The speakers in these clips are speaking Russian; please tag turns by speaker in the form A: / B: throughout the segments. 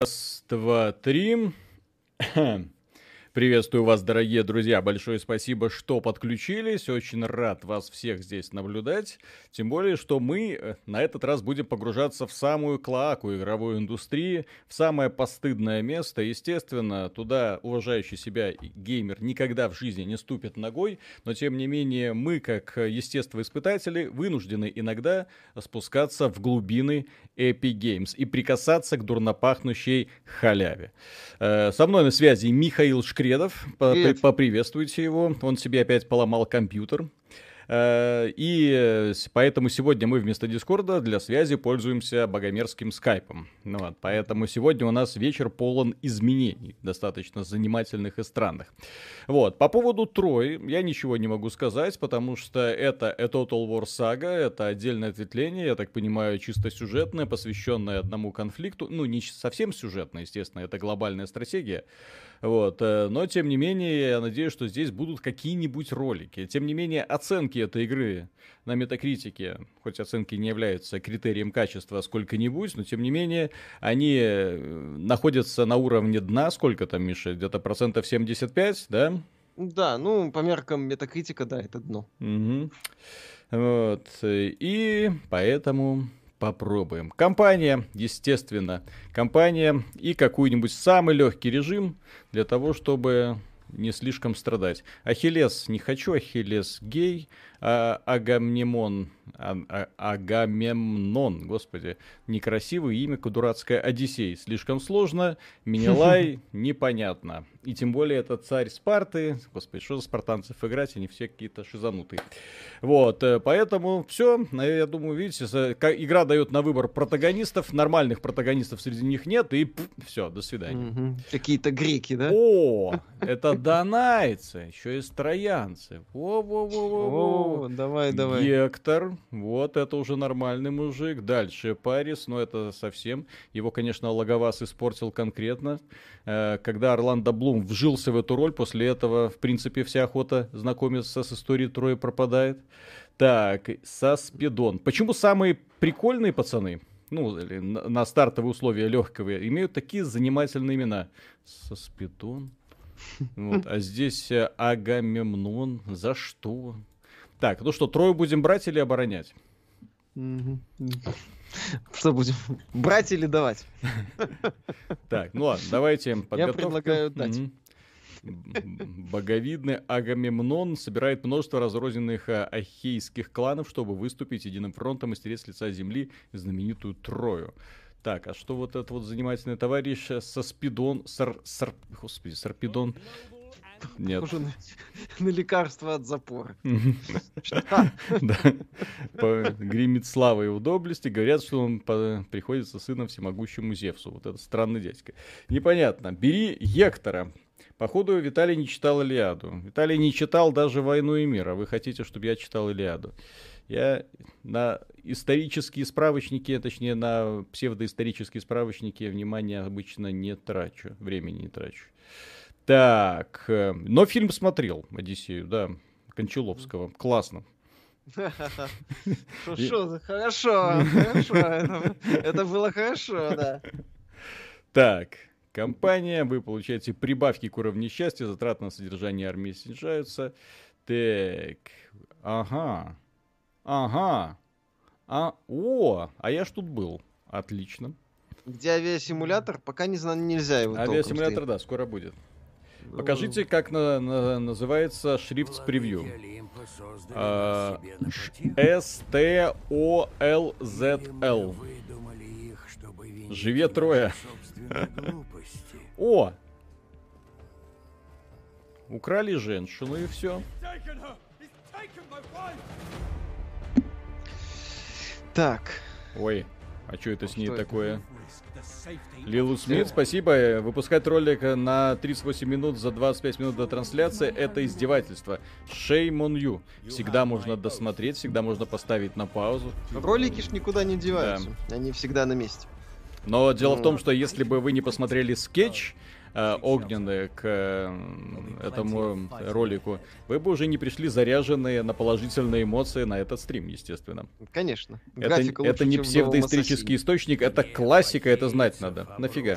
A: Раз, два, три. Приветствую вас, дорогие друзья. Большое спасибо, что подключились. Очень рад вас всех здесь наблюдать. Тем более, что мы э, на этот раз будем погружаться в самую клоаку игровой индустрии, в самое постыдное место. Естественно, туда уважающий себя геймер никогда в жизни не ступит ногой, но тем не менее мы, как естествоиспытатели, вынуждены иногда спускаться в глубины Epic Games и прикасаться к дурнопахнущей халяве. Э, со мной на связи Михаил Шкрин Кредов, поприветствуйте его. Он себе опять поломал компьютер. Э, и э, поэтому сегодня мы вместо Дискорда для связи пользуемся богомерзким скайпом. Ну, вот, поэтому сегодня у нас вечер полон изменений, достаточно занимательных и странных. Вот, по поводу Трой я ничего не могу сказать, потому что это A Total War Saga, это отдельное ответвление, я так понимаю, чисто сюжетное, посвященное одному конфликту. Ну, не совсем сюжетное, естественно, это глобальная стратегия. Вот. Э, но, тем не менее, я надеюсь, что здесь будут какие-нибудь ролики. Тем не менее, оценки этой игры на метакритике, хоть оценки не являются критерием качества сколько-нибудь, но, тем не менее, они э, находятся на уровне дна. Сколько там, Миша? Где-то процентов 75, да?
B: Да, ну, по меркам метакритика, да, это дно.
A: Угу. Вот. И поэтому попробуем. Компания, естественно, компания и какой-нибудь самый легкий режим для того, чтобы не слишком страдать. Ахиллес не хочу, Ахиллес гей, а, Агамнемон, а, а, Агамемнон, господи, некрасивое имя, дурацкое, Одиссей, слишком сложно, Минилай непонятно. И тем более это царь Спарты, господи, что за спартанцев играть, они все какие-то шизанутые. Вот, э, поэтому все, я думаю, видите, игра дает на выбор протагонистов, нормальных протагонистов среди них нет, и все, до свидания.
B: Какие-то греки, да?
A: О, это донайцы, еще и троянцы. Во-во-во-во-во
B: давай, давай.
A: Гектор, вот это уже нормальный мужик. Дальше Парис, но это совсем. Его, конечно, Логовас испортил конкретно. Э, когда Орландо Блум вжился в эту роль, после этого, в принципе, вся охота знакомиться с историей Трои пропадает. Так, Саспидон. Почему самые прикольные пацаны, ну, на стартовые условия легкого, имеют такие занимательные имена? Саспидон. Вот, а здесь э, Агамемнон. За что? Так, ну что, трое будем брать или оборонять?
B: Что будем? Брать или давать?
A: Так, ну ладно, давайте
B: подготовку. Я предлагаю дать.
A: Боговидный Агамемнон собирает множество разрозненных а, ахейских кланов, чтобы выступить единым фронтом и стереть с лица земли знаменитую Трою. Так, а что вот этот вот занимательный товарищ со спидон, сар, сар, господи, сарпидон,
B: нет. Похоже на, на лекарство от запора.
A: Гремит слава и удоблести. Говорят, что он приходится сыном всемогущему Зевсу. Вот это странный дядька. Непонятно. Бери Гектора. Походу, Виталий не читал Илиаду. Виталий не читал даже «Войну и мир», а вы хотите, чтобы я читал Илиаду. Я на исторические справочники, точнее, на псевдоисторические справочники внимания обычно не трачу, времени не трачу. Так, э, но фильм смотрел, Одиссею, да, Кончаловского. Классно.
B: Хорошо, хорошо, хорошо. Это было хорошо, да.
A: Так, компания, вы получаете прибавки к уровню счастья, затраты на содержание армии снижаются. Так, ага, ага, а, о, а я ж тут был. Отлично.
B: Где авиасимулятор? Пока не знаю, нельзя его
A: Авиасимулятор, да, скоро будет. Покажите, как на, на, называется шрифт с превью. S-T-O-L-Z-L. Живе трое. О! Украли женщину и все.
B: Так.
A: Ой, а что это с ней такое? Лилу Смит, спасибо. Выпускать ролик на 38 минут за 25 минут до трансляции — это издевательство. Shame on you. Всегда можно досмотреть, всегда можно поставить на паузу.
B: Ролики ж никуда не деваются. Да. Они всегда на месте.
A: Но дело ну... в том, что если бы вы не посмотрели скетч, огненные к э, этому ролику, вы бы уже не пришли заряженные на положительные эмоции на этот стрим, естественно.
B: Конечно.
A: Это, это не псевдоисторический источник, это классика, это знать надо. Нафига?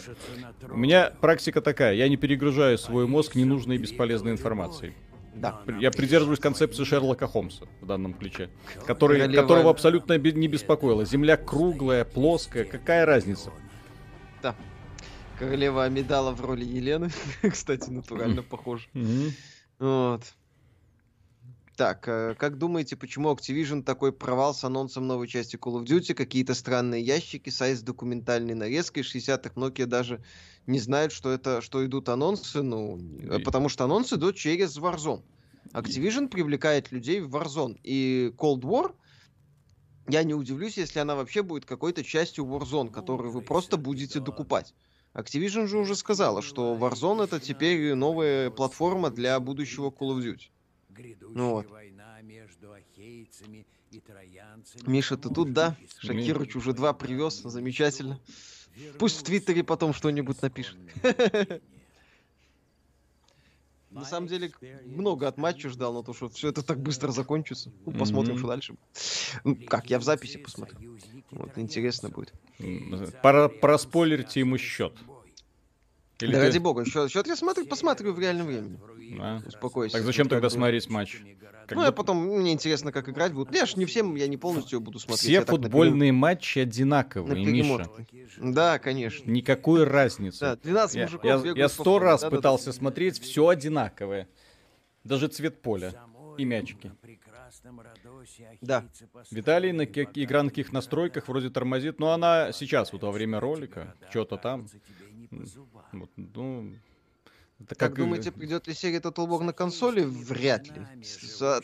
A: У меня практика такая, я не перегружаю свой мозг ненужной и бесполезной информацией.
B: Да.
A: Я придерживаюсь концепции Шерлока Холмса в данном ключе, который,
B: Королева-
A: которого абсолютно не беспокоило. Земля круглая, плоская, какая разница?
B: Да. Королева Амидала в роли Елены. Кстати, натурально похоже. Вот. Так, э, как думаете, почему Activision такой провал с анонсом новой части Call of Duty? Какие-то странные ящики, сайт с документальной нарезкой. 60-х Nokia даже не знают, что это, что идут анонсы, ну, э,
A: И-
B: потому что анонсы идут через Warzone. Activision привлекает людей в Warzone. И Cold War, я не удивлюсь, если она вообще будет какой-то частью Warzone, которую вы просто будете докупать. Activision же уже сказала, что Warzone это теперь новая платформа для будущего Call of Duty. Ну вот. Миша, ты тут, да? Шакирович уже два привез, замечательно. Пусть в Твиттере потом что-нибудь напишет. На самом деле, много от матча ждал, но то, что все это так быстро закончится. Ну, посмотрим, что дальше. Ну, как, я в записи посмотрю. Вот, интересно будет.
A: Пора, проспойлерьте ему счет. Или
B: да
A: ты-
B: ради бога, счет, я смотрю, посмотрю в реальном времени.
A: А?
B: Успокойся.
A: Так зачем тогда
B: бы-
A: смотреть матч? Как
B: Ну, я
A: будто
B: потом, мне интересно, как играть будут. Я ж не всем, я не полностью буду смотреть.
A: Все
B: я
A: футбольные матчи
B: на
A: одинаковые, Миша.
B: Да, конечно.
A: Никакой разницы.
B: Да, 12
A: Я,
B: мужиков
A: я- я сто раз
B: Да-да-да.
A: пытался смотреть, все одинаковое. Даже цвет поля и мячики.
B: Да.
A: Виталий на игра на каких настройках вроде тормозит, но она сейчас, вот во время ролика, что-то там. Вот, ну, это
B: Как
A: и-
B: думаете, придет ли серия Total War на консоли? Вряд ли.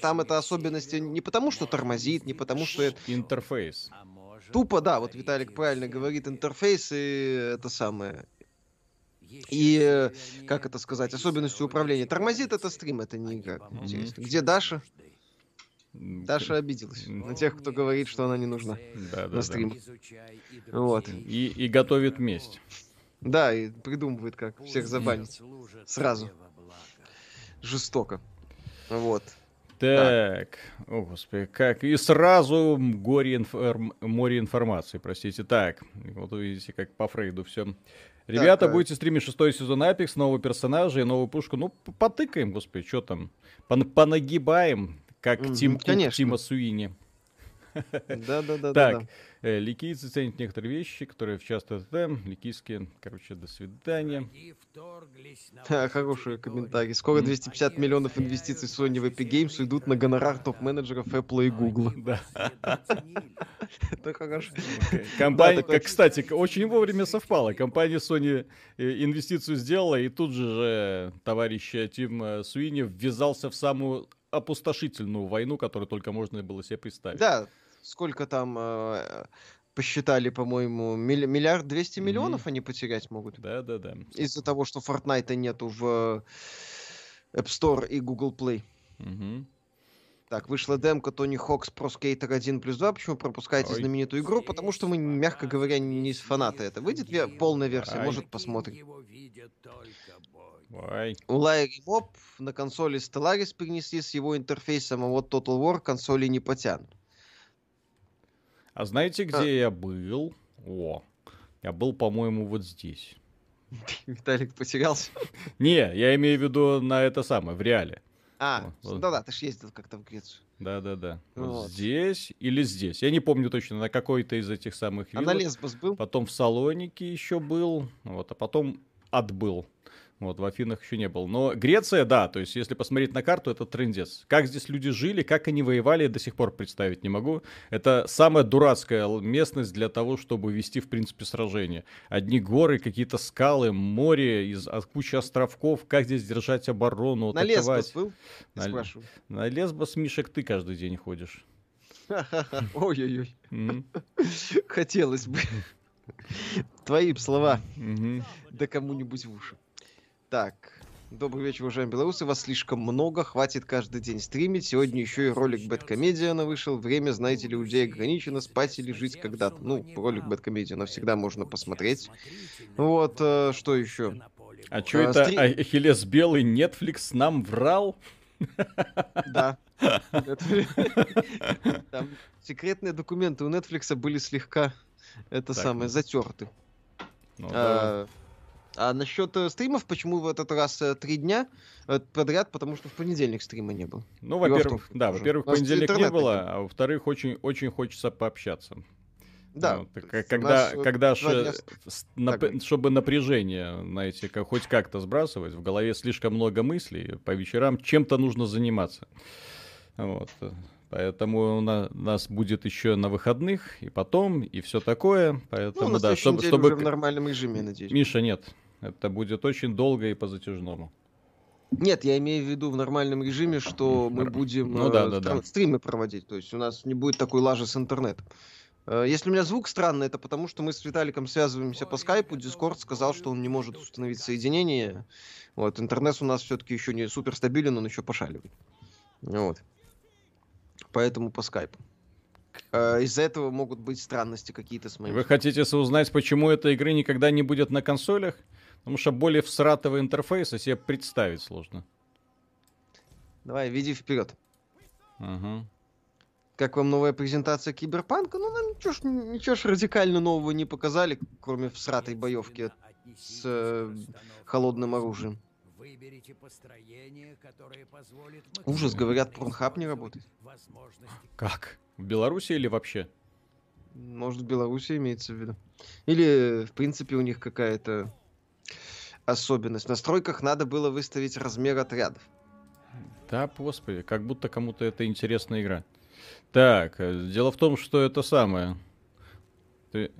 B: Там это особенности не потому, что тормозит, не потому, что это...
A: интерфейс?
B: Тупо, да, вот Виталик правильно говорит, интерфейс и это самое... И, э, как это сказать, особенности управления. Тормозит это стрим, это не игра. Интересно. Где Даша? Даша обиделась на тех, кто говорит, что она не нужна
A: Да, да,
B: на
A: да.
B: стрим. Вот.
A: И, и готовит месть.
B: Да, и придумывает, как всех забанить. Сразу. Жестоко. Вот.
A: Так, о господи, как и сразу горе информ- море информации, простите. Так, вот увидите, как по Фрейду все. Ребята,
B: Так,
A: будете стримить шестой сезон Apex, нового персонажа и новую пушку. Ну, потыкаем, господи, что там? Пон- понагибаем, как
B: Мгм,
A: Тим Кук. Тима Суини.
B: Да-да-да.
A: Так, э, ликийцы ценят некоторые вещи, которые в часто ТТ. Ликийские, короче, до свидания.
B: Ха, Хороший комментарий. Скоро 250 миллионов инвестиций Sony в Epic Games уйдут на гонорар топ-менеджеров Apple и Google.
A: Да.
B: Это хорошо.
A: Компания,
B: такое
A: как, кстати, очень вовремя совпало. Компания Sony э, инвестицию сделала, и тут же товарищ э, Тим э, Суини ввязался в самую опустошительную войну, которую только можно было себе представить.
B: Да, сколько там э, посчитали, по-моему, милли- миллиард двести миллионов они потерять могут.
A: Да, да, да.
B: Из-за того, что Fortnite нету в App Store и Google Play.
A: Мгм.
B: Так, вышла демка Тони Хокс Pro Skater 1 плюс 2. Почему пропускаете
A: Ой.
B: знаменитую игру? Потому что мы, мягко говоря, не фанаты это. Выйдет полная версия,
A: Ай.
B: может, посмотрим.
A: Ой.
B: У Лайри Моб на консоли Stellaris перенесли с его интерфейсом, а вот Total War консоли не потянут.
A: А знаете, где я был? О, я был, по-моему, вот здесь.
B: Виталик потерялся.
A: Не, я имею в виду на это самое, в реале.
B: А,
A: Вот.
B: да-да, ты ж ездил как-то в Грецию.
A: Да-да-да. Вот здесь или здесь. Я не помню точно, на какой-то из этих самых
B: А на
A: виллах.
B: Лесбос был?
A: Потом в Салонике еще был, вот, а потом отбыл. Вот, в Афинах еще не был. Но Греция, да, то есть, если посмотреть на карту, это трендец. Как здесь люди жили, как они воевали, до сих пор представить не могу. Это самая дурацкая местность для того, чтобы вести, в принципе, сражение. Одни горы, какие-то скалы, море, из, а, куча островков. Как здесь держать оборону,
B: На Лесбос
A: атаковать.
B: был? Я
A: На-
B: спрашиваю.
A: На Лесбос, Мишек, ты каждый день ходишь.
B: Ой-ой-ой. Хотелось бы. Твои слова. Да кому-нибудь в уши. Так. Добрый вечер, уважаемые белорусы. Вас слишком много, хватит каждый день стримить. Сегодня еще и ролик Бэткомедиана вышел. Время, знаете ли, у людей ограничено. Спать или жить когда-то. Ну, ролик Бэткомедиана всегда можно посмотреть. Вот, э, что еще?
A: А что это стри... Ахиллес Белый Netflix нам врал?
B: Да. Там секретные документы у Netflix были слегка это самое затерты. Ну, а, насчет э, стримов, почему в этот раз э, три дня э, подряд? Потому что в понедельник стрима не было.
A: Ну, во-первых, да, во-первых, в понедельник не было, а во-вторых, очень, очень хочется пообщаться.
B: Да.
A: Ну, когда, когда ш, нап, чтобы напряжение, знаете, как, хоть как-то сбрасывать, в голове слишком много мыслей, по вечерам чем-то нужно заниматься. Вот. Поэтому у нас будет еще на выходных, и потом, и все такое. Поэтому, ну,
B: да, чтобы, чтобы... в нормальном режиме, надеюсь.
A: Миша, нет. Это будет очень долго и по затяжному.
B: Нет, я имею в виду в нормальном режиме, что мы будем ну, да, э, да, да. стримы проводить. То есть у нас не будет такой лажи с интернетом. Э, если у меня звук странный, это потому, что мы с Виталиком связываемся по скайпу. Дискорд сказал, что он не может установить соединение. Вот, интернет у нас все-таки еще не супер стабилен, он еще пошаливает. Вот. Поэтому по скайпу. Э, из-за этого могут быть странности какие-то с моим.
A: Вы хотите узнать, почему этой игры никогда не будет на консолях? Потому что более всратого интерфейса себе представить сложно.
B: Давай, веди вперед.
A: Угу.
B: Как вам новая презентация Киберпанка? Ну, нам ничего ж, ничего ж радикально нового не показали, кроме всратой боевки с э, холодным оружием. Ужас, говорят, Порнхаб не работает.
A: Как? В Беларуси или вообще?
B: Может, в Беларуси имеется в виду. Или, в принципе, у них какая-то особенность. В настройках надо было выставить размер отрядов.
A: Да, господи, как будто кому-то это интересная игра. Так, э, дело в том, что это самое.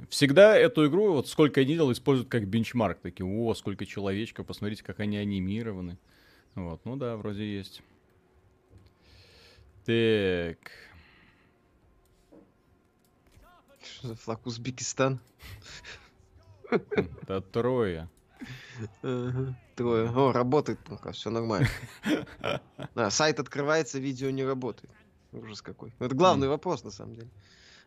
A: Всегда эту игру, вот сколько я не делал, используют как бенчмарк. Такие, о, сколько человечков, посмотрите, как они анимированы. Вот, ну да, вроде есть. Так.
B: Что за флаг Узбекистан?
A: Да трое.
B: Трое. О, работает пока, все нормально. Сайт открывается, видео не работает. Ужас какой. Это главный вопрос, на самом деле.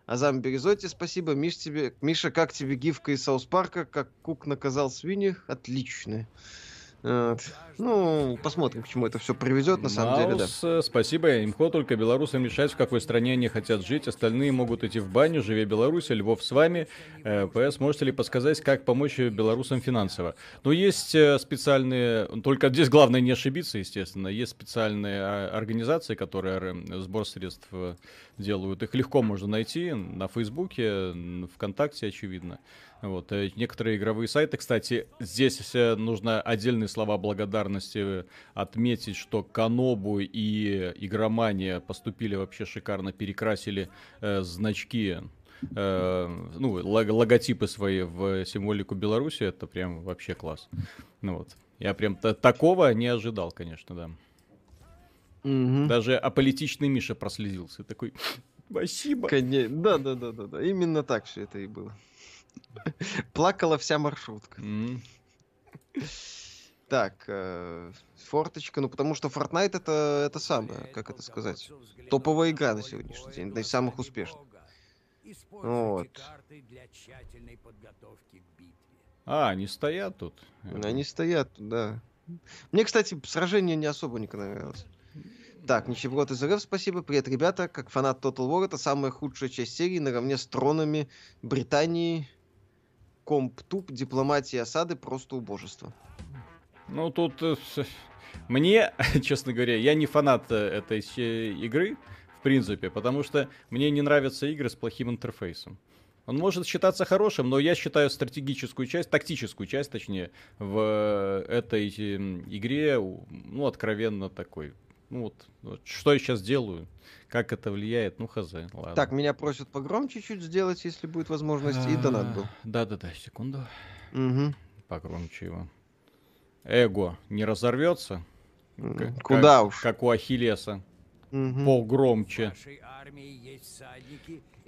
B: Азам Березоти, спасибо. Миш, тебе... Миша, как тебе гифка из South Park а? Как Кук наказал свиньях? Отличная. Вот. Ну, посмотрим, к чему это все приведет, на самом деле,
A: да. Э, спасибо. Имхо только белорусам решать, в какой стране они хотят жить. Остальные могут идти в баню. Живе Беларусь, Львов с вами. Э, ПС, можете ли подсказать, как помочь белорусам финансово? Ну, есть э, специальные... Только здесь главное не ошибиться, естественно. Есть специальные а, организации, которые сбор средств делают. Их легко можно найти на Фейсбуке, ВКонтакте, очевидно. Вот. Э, некоторые игровые сайты, кстати, здесь нужно отдельные слова благодарности отметить, что Канобу и Игромания поступили вообще шикарно, перекрасили э, значки э, ну, логотипы свои в символику Беларуси, это прям вообще класс. Ну вот. Я прям такого не ожидал, конечно, да. Угу. Даже аполитичный Миша прослезился. Такой, спасибо.
B: Конечно. Да, да, да, да, да. Именно так все это и было. Плакала вся маршрутка. Так, э, форточка, ну потому что Fortnite это, это самое, как это сказать, топовая игра на сегодняшний день, да из самых успешных. Вот.
A: А, они стоят тут.
B: Они стоят тут, да. Мне, кстати, сражение не особо не нравилось. Так, ничего из РФ, спасибо. Привет, ребята. Как фанат Total War, это самая худшая часть серии наравне с тронами Британии, комп-туп, дипломатии осады, просто убожество.
A: Ну, тут э, мне, честно говоря, я не фанат э, этой игры, в принципе, потому что мне не нравятся игры с плохим интерфейсом. Он может считаться хорошим, но я считаю стратегическую часть, тактическую часть, точнее, в этой игре, ну, откровенно такой. Ну вот, вот что я сейчас делаю, как это влияет, ну хз, ладно.
B: Так, меня просят погромче чуть сделать, если будет возможность, и донат был.
A: Да-да-да, секунду.
B: Угу.
A: Погромче его. Эго не разорвется?
B: Куда
A: как,
B: уж.
A: Как у Ахиллеса. Угу. Погромче.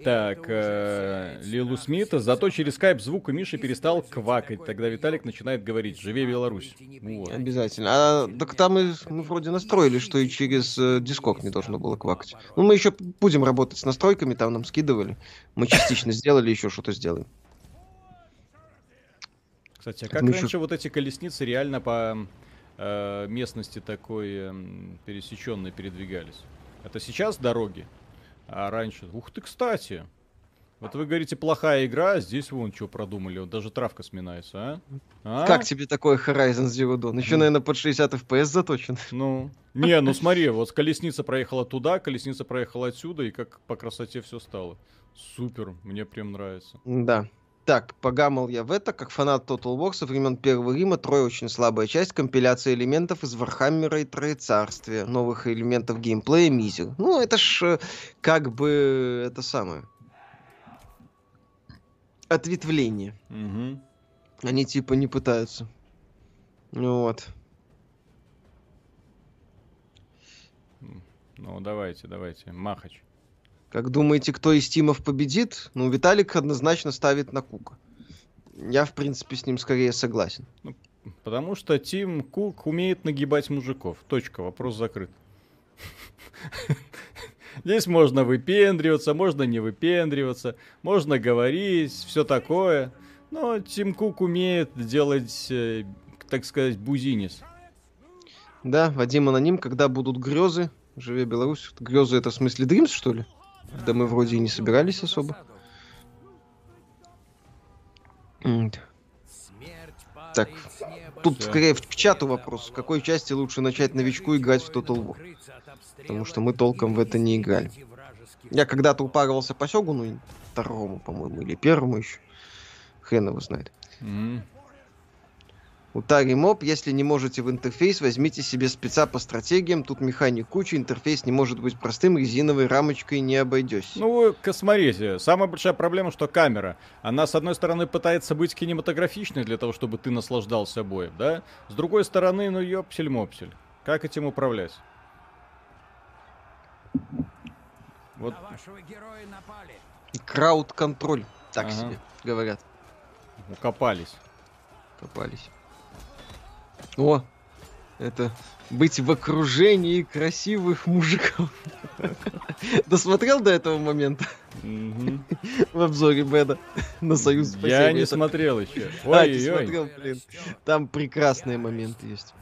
A: Так, э, Лилу Смита. Зато через скайп звук у Миши перестал квакать. Тогда Виталик начинает говорить «Живи Беларусь».
B: Вот. Обязательно. А так там мы, мы вроде настроили, что и через э, Дискорд не должно было квакать. Ну, мы еще будем работать с настройками, там нам скидывали. Мы частично сделали, еще что-то сделаем.
A: Кстати, а как раньше еще... вот эти колесницы реально по э, местности такой э, пересеченной передвигались? Это сейчас дороги, а раньше... Ух ты, кстати! Вот вы говорите, плохая игра, а здесь вон что продумали, вот даже травка сминается, а?
B: а? Как тебе такой Horizon Zero Dawn? Еще, наверное, под 60 FPS заточен.
A: Ну, не, ну смотри, вот колесница проехала туда, колесница проехала отсюда, и как по красоте все стало. Супер, мне прям нравится.
B: Да. Так, погамал я в это, как фанат Total War со времен Первого Рима, Троя очень слабая часть, компиляция элементов из Warhammer а и Троецарствия, новых элементов геймплея Мизер. Ну, это ж э, как бы это самое ответвление. Угу. Они типа не пытаются. Вот.
A: Ну, давайте, давайте. Махач.
B: Как думаете, кто из Тимов победит? Ну, Виталик однозначно ставит на Кука. Я, в принципе, с ним скорее согласен. Ну,
A: потому что Тим Кук умеет нагибать мужиков. Точка, вопрос закрыт. Здесь можно выпендриваться, можно не выпендриваться, можно говорить, все такое. Но Тим Кук умеет делать, э, так сказать, бузинис.
B: Да, Вадим Аноним, когда будут грезы, живе Беларусь. Грезы это в смысле Дримс, что ли? Да мы вроде и не собирались особо. Так, тут Все. скорее в, чату вопрос. В какой части лучше начать новичку играть в Total War? Потому что мы толком в это не играли. Я когда-то упарывался по Сёгуну, второму, по-моему, или первому еще. Хрен его знает. У Тари Моб, если не можете в интерфейс, возьмите себе спеца по стратегиям. Тут механик куча, интерфейс не может быть простым, резиновой рамочкой не обойдешь.
A: Ну, смотрите, самая большая проблема, что камера. Она, с одной стороны, пытается быть кинематографичной для того, чтобы ты наслаждался боем, да? С другой стороны, ну, ёпсель-мопсель. Как этим управлять?
B: Вот. Крауд-контроль, так ага. себе говорят.
A: Укопались.
B: Копались. О, это быть в окружении красивых мужиков. Досмотрел до этого момента? В обзоре Беда на Союз
A: Я не смотрел еще.
B: Ой, смотрел, блин. Там прекрасные моменты есть.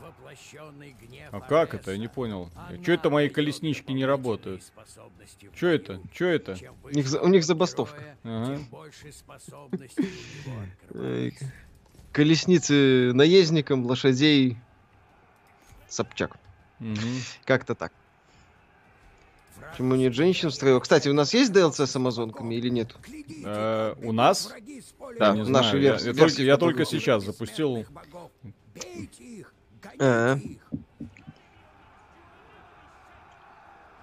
A: А как это? Я не понял. Че это мои колеснички не работают? Че это? Че это?
B: У них, у них забастовка. Колесницы наездникам, лошадей Собчак. Угу. Как-то так. Почему нет женщин в строю? Кстати, у нас есть DLC с амазонками или нет?
A: Э, у нас?
B: Да, в нашей
A: версии. Я, я, только, я только сейчас запустил.
B: А,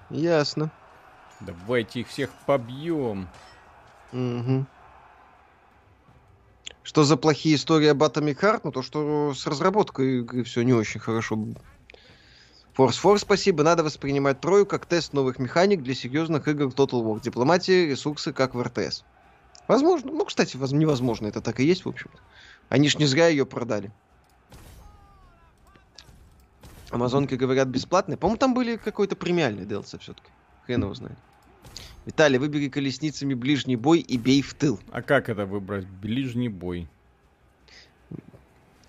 B: Ясно.
A: Давайте их всех побьем.
B: Угу. Что за плохие истории об Atomic Heart? Ну, то, что с разработкой игры все не очень хорошо. Force Force, спасибо. Надо воспринимать Трою как тест новых механик для серьезных игр Total War. Дипломатия, ресурсы, как в РТС. Возможно. Ну, кстати, невозможно. Это так и есть, в общем-то. Они ж не зря ее продали. Амазонки, говорят, бесплатные. По-моему, там были какой-то премиальный DLC все-таки. Хрен его знает. Виталий, выбери колесницами ближний бой и бей в тыл.
A: А как это выбрать? Ближний бой.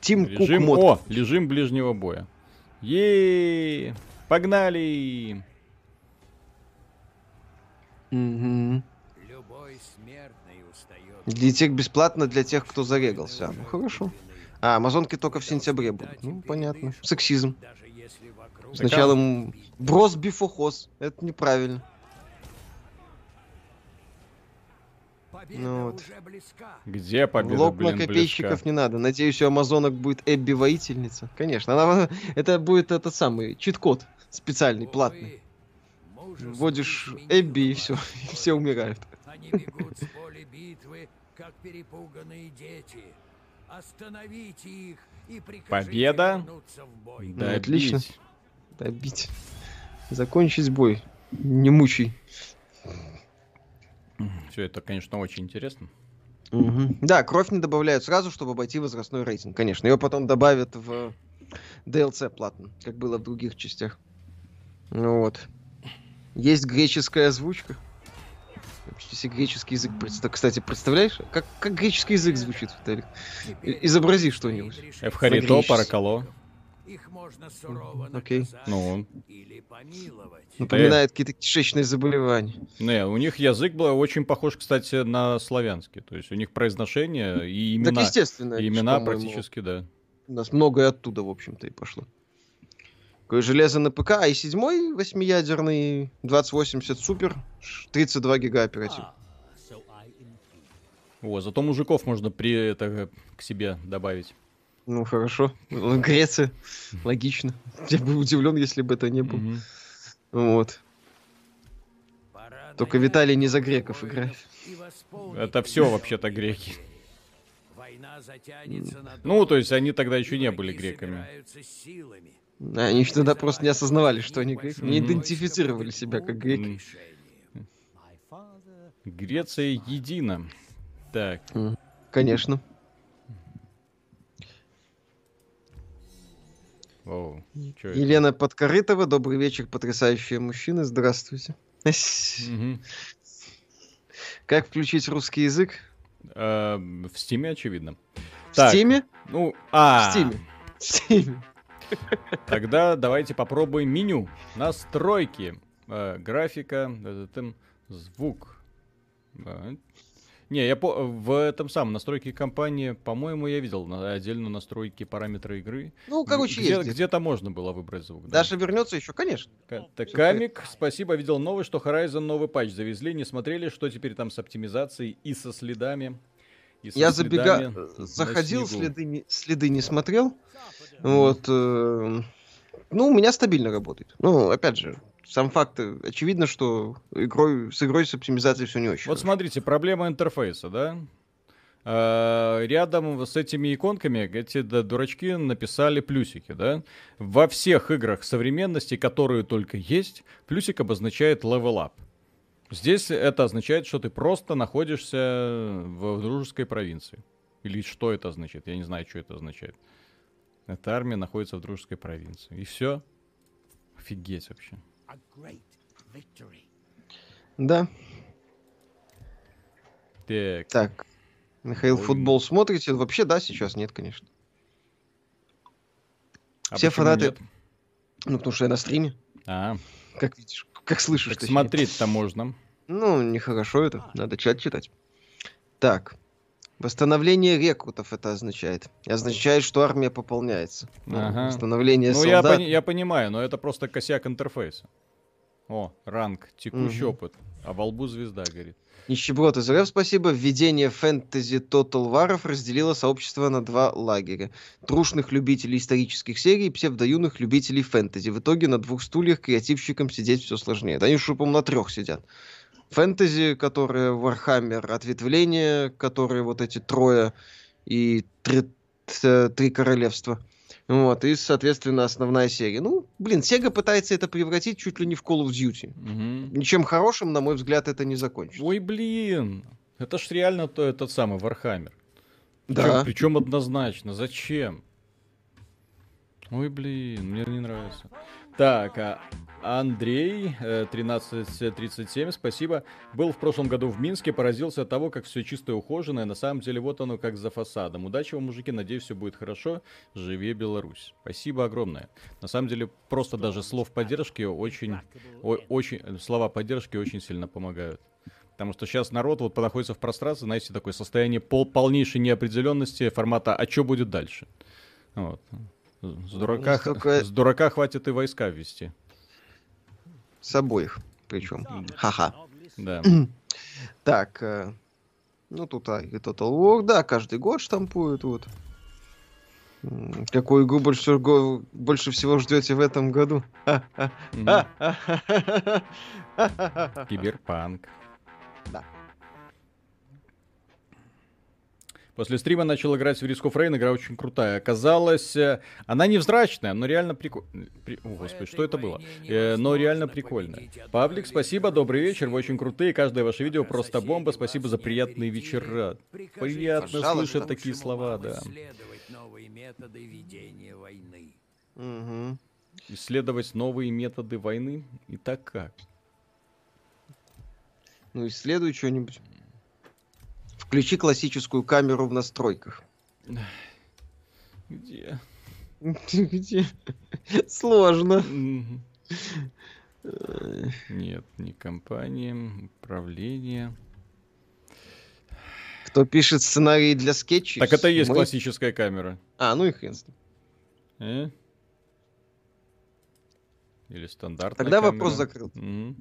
B: Тим
A: Режим... Кук мод. О, режим ближнего боя. Е, погнали.
B: Угу. Для тех бесплатно, для тех, кто зарегался. Ну хорошо. А, амазонки только в сентябре будут. Ну, понятно. Сексизм. Сначала брос бифохоз. Это неправильно.
A: Ну, вот. Где победа,
B: Лоб блин, копейщиков близка? не надо. Надеюсь, у амазонок будет Эбби воительница. Конечно, она, это будет этот самый чит-код специальный, платный. Вводишь Эбби и все, и все умирают. Они бегут с поля битвы, как перепуганные
A: дети. Остановите их и Победа?
B: Да, отлично. Добить. Закончить бой. Не мучай.
A: Все это, конечно, очень интересно.
B: Угу. Да, кровь не добавляют сразу, чтобы обойти возрастной рейтинг. Конечно, ее потом добавят в DLC платно, как было в других частях. Ну вот. Есть греческая озвучка. Если греческий язык, кстати, представляешь, как, как греческий язык звучит, Виталик? Изобрази что-нибудь.
A: Эвхарито, паракало.
B: Их можно сурово Окей.
A: Ну.
B: Или помиловать. Напоминает какие-то кишечные заболевания.
A: Не, у них язык был очень похож, кстати, на славянский. То есть у них произношение и имена. Так
B: естественно.
A: И имена практически, да.
B: У нас многое оттуда, в общем-то, и пошло. Такое железо на ПК, а и седьмой восьмиядерный 2080 супер, 32 гига оператив.
A: О, зато мужиков можно при это к себе добавить.
B: Ну, хорошо. Греция. Логично. Я бы удивлен, если бы это не было. Вот. Только Виталий не за греков играет.
A: Это все вообще-то греки. Ну, то есть они тогда еще не были греками.
B: Да, они еще тогда просто не осознавали, что они греки. Не идентифицировали себя как греки.
A: Греция едина. Так.
B: Конечно.
A: Оу,
B: Елена это? Подкорытова, добрый вечер, потрясающие мужчины, здравствуйте. Как включить русский язык?
A: Э, в Стиме, очевидно.
B: В Стиме?
A: Ну, а.
B: В Стиме. В Стиме.
A: Тогда давайте попробуем меню. Настройки. Э, графика. Звук. Не, я по в этом самом настройке компании, по-моему, я видел на отдельно настройки параметры игры.
B: Ну, короче,
A: Где, есть. Где-то можно было выбрать звук.
B: Да. Даша вернется еще, конечно.
A: Так, Камик, спасибо, видел новый, что Horizon новый патч завезли, не смотрели, что теперь там с оптимизацией и со следами.
B: И со я забега... заходил, следы не, следы не смотрел. Вот. Э, ну, у меня стабильно работает. Ну, опять же, сам факт, э, очевидно, что игрой, с игрой с оптимизацией все не очень.
A: Вот хорошо. смотрите, проблема интерфейса, да? А, рядом с этими иконками эти да, дурачки написали плюсики, да? Во всех играх современности, которые только есть, плюсик обозначает level up. Здесь это означает, что ты просто находишься в дружеской провинции. Или что это означает? Я не знаю, что это означает. Эта армия находится в дружеской провинции. И все. Офигеть вообще.
B: Да.
A: Так.
B: Так. Михаил, Ой. футбол смотрите? Вообще, да, сейчас нет, конечно.
A: А Все фанаты... Нет?
B: Ну, потому что я на стриме.
A: А.
B: Как видишь, как слышишь.
A: Так смотреть-то можно.
B: Ну, нехорошо это. Надо чат читать. Так. Восстановление рекрутов это означает. Означает, что армия пополняется. Ну, ага. Восстановление ну, солдат.
A: Я, я понимаю, но это просто косяк интерфейса. О, ранг, текущий угу. опыт. А во лбу звезда горит.
B: Нищеброд из РФ, спасибо. Введение фэнтези Total Warов разделило сообщество на два лагеря. Трушных любителей исторических серий и псевдоюных любителей фэнтези. В итоге на двух стульях креативщикам сидеть все сложнее. Да они уже, по-моему, на трех сидят фэнтези, которые Warhammer, ответвление, которые вот эти трое и три, три королевства. Вот, и, соответственно, основная серия. Ну, блин, Sega пытается это превратить чуть ли не в Call of Duty. Угу. Ничем хорошим, на мой взгляд, это не закончится.
A: Ой, блин, это ж реально то, этот самый Warhammer.
B: Да.
A: Причем однозначно. Зачем? Ой, блин, мне не нравится. Так, а Андрей, 1337, э, спасибо. Был в прошлом году в Минске, поразился от того, как все чисто и ухоженное. На самом деле, вот оно как за фасадом. Удачи вам, мужики, надеюсь, все будет хорошо. Живе Беларусь. Спасибо огромное. На самом деле, просто даже слов поддержки очень, о, очень, слова поддержки очень сильно помогают. Потому что сейчас народ вот находится в пространстве, знаете, такое состояние пол полнейшей неопределенности формата «а что будет дальше?». Вот. С дурака, только... с дурака хватит и войска ввести.
B: С обоих, причем. Ха-ха.
A: Да.
B: так, э, ну тут а, и Total War, да, каждый год штампуют, вот. Какую игру больше больше всего ждете в этом году?
A: Киберпанк. Да. После стрима начал играть в Risk of Rain, игра очень крутая. Оказалось, э, она невзрачная, но реально прикольная. При... О, господи, что это было? Э, но реально прикольная. Павлик, спасибо, добрый вечер, вы очень крутые. Каждое ваше видео просто бомба. Спасибо за приятные вечера. Приятно Пожалуйста. слышать такие слова, да.
B: Угу.
A: Исследовать новые методы войны? И так как?
B: Ну, исследуй что-нибудь. Включи классическую камеру в настройках.
A: Где?
B: Где? Сложно.
A: Нет, не компания, управление.
B: Кто пишет сценарии для скетчей?
A: Так это и есть Мы... классическая камера.
B: А, ну и хрен с ним.
A: Э? Или стандартная
B: Тогда
A: камера.
B: вопрос закрыл.
A: Угу.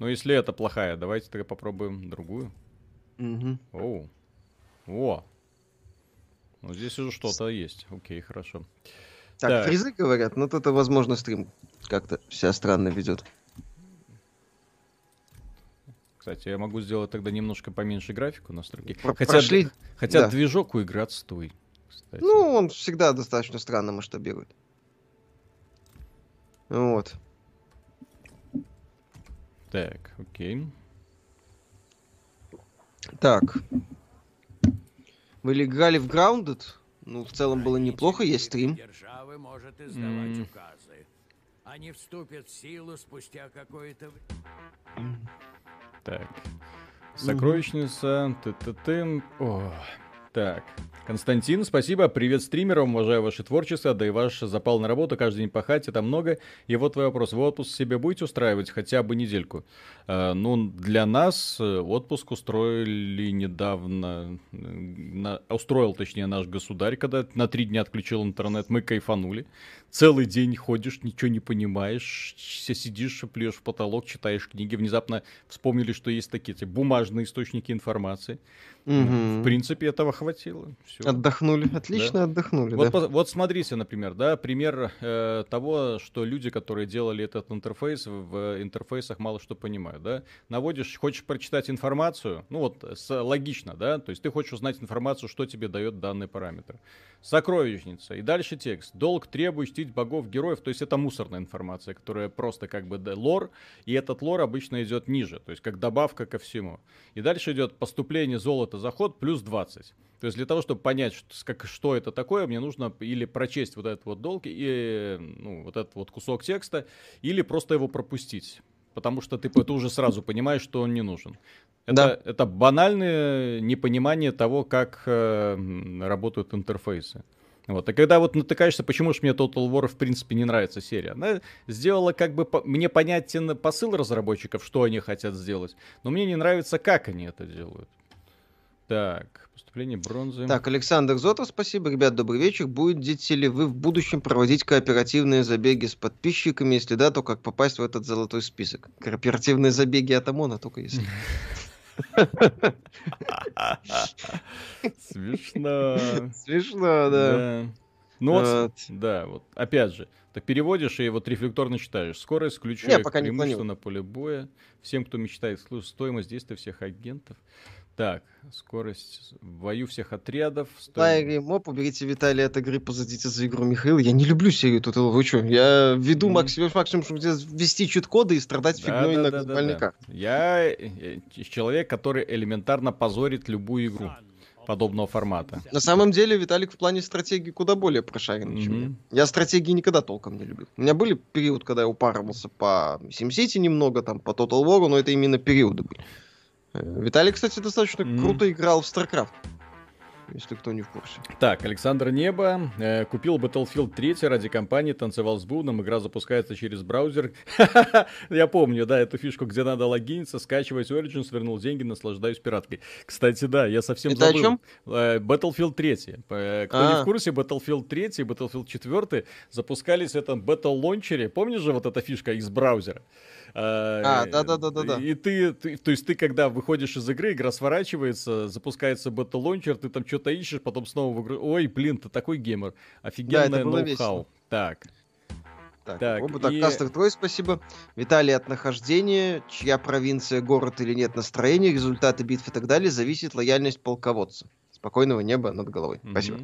A: Ну, если это плохая, давайте тогда попробуем другую.
B: Угу.
A: Оу. О. Ну, здесь уже что-то есть. Окей, хорошо.
B: Так, так. фризы говорят, но это, возможно, стрим как-то вся странно ведет.
A: Кстати, я могу сделать тогда немножко поменьше графику настройки. Про
B: хотя прошли...
A: хотя да. движок у игры отстой.
B: Кстати. Ну, он всегда достаточно странно масштабирует. Вот.
A: Так, окей.
B: Так. Вы ли играли в Grounded? Ну, в целом было неплохо, есть стрим.
C: Державы может издавать mm. указы. Они вступят в силу спустя какое-то время.
A: Так. Сокровищница. Ты-ты-ты. О. Так. Константин, спасибо. Привет стримерам, уважаю ваше творчество, да и ваш запал на работу, каждый день пахать, это много. И вот твой вопрос. Вы отпуск себе будете устраивать хотя бы недельку? Э, ну, для нас э, отпуск устроили недавно, на, устроил, точнее, наш государь, когда на три дня отключил интернет, мы кайфанули. Целый день ходишь, ничего не понимаешь, сидишь, плюешь в потолок, читаешь книги, внезапно вспомнили, что есть такие бумажные источники информации. Угу. В принципе, этого хватило.
B: Все. Отдохнули, отлично да? отдохнули.
A: Вот,
B: да?
A: вот смотрите, например, да, пример э, того, что люди, которые делали этот интерфейс, в интерфейсах мало что понимают, да. Наводишь, хочешь прочитать информацию, ну вот с, логично, да, то есть ты хочешь узнать информацию, что тебе дает данный параметр. Сокровищница. И дальше текст. Долг требует чтить богов, героев. То есть это мусорная информация, которая просто как бы лор. И этот лор обычно идет ниже. То есть как добавка ко всему. И дальше идет поступление золота, заход плюс 20. То есть для того, чтобы понять, что, как, что это такое, мне нужно или прочесть вот этот вот долг, и, ну, вот этот вот кусок текста, или просто его пропустить. Потому что ты это уже сразу понимаешь, что он не нужен. Это, да. это банальное непонимание того, как э, работают интерфейсы. Вот. И когда вот натыкаешься, почему же мне Total War в принципе не нравится серия, она сделала как бы по, мне понятен посыл разработчиков, что они хотят сделать, но мне не нравится, как они это делают. Так, поступление бронзы.
B: Так, Александр Зотов, спасибо. Ребят, добрый вечер. Будете ли вы в будущем проводить кооперативные забеги с подписчиками? Если да, то как попасть в этот золотой список? Кооперативные забеги от ОМОНа, только если.
A: Смешно.
B: Смешно, да.
A: Ну вот, да, вот, опять же, так переводишь и вот рефлекторно читаешь. Скорость, включая преимущество на поле боя. Всем, кто мечтает стоимость действия всех агентов. Так, скорость в бою всех отрядов.
B: Лайри Моп, уберите Виталия от игры, позадите за игру Михаил. Я не люблю серию тут. Вы что? Я веду mm. максимум, максимум, чтобы ввести чит-коды и страдать да, фигней да, на да, глобальной да, да.
A: Я э, человек, который элементарно позорит любую игру подобного формата.
B: На самом деле, Виталик в плане стратегии куда более прошарен, mm-hmm. чем я. Я стратегии никогда толком не любил. У меня были период, когда я упарывался по SimCity немного, там, по Total War, но это именно периоды были. Э, Виталий, кстати, достаточно mm. круто играл в StarCraft. Если кто не в курсе.
A: Так, Александр Небо э, купил Battlefield 3 ради компании, танцевал с Буном, игра запускается через браузер. Я помню, да, эту фишку, где надо логиниться, скачивать Origins, вернул деньги, наслаждаюсь пираткой. Кстати, да, я совсем
B: Это забыл. о чем?
A: Э, Battlefield 3. Э, кто не в курсе, Battlefield 3 и Battlefield 4 запускались в этом Battle Launcher. Помнишь же вот эта фишка из браузера?
B: А, да-да-да-да-да.
A: И ты, ты, то есть ты, когда выходишь из игры, игра сворачивается, запускается Launcher, ты там что-то ищешь, потом снова в игру. Ой, блин, ты такой геймер. Офигенное да, ноу-хау. Так.
B: Так, так, оба, так и... Кастер твой спасибо. Виталий от нахождения, чья провинция, город или нет настроения, результаты битв и так далее, зависит лояльность полководца. Спокойного неба над головой. Спасибо.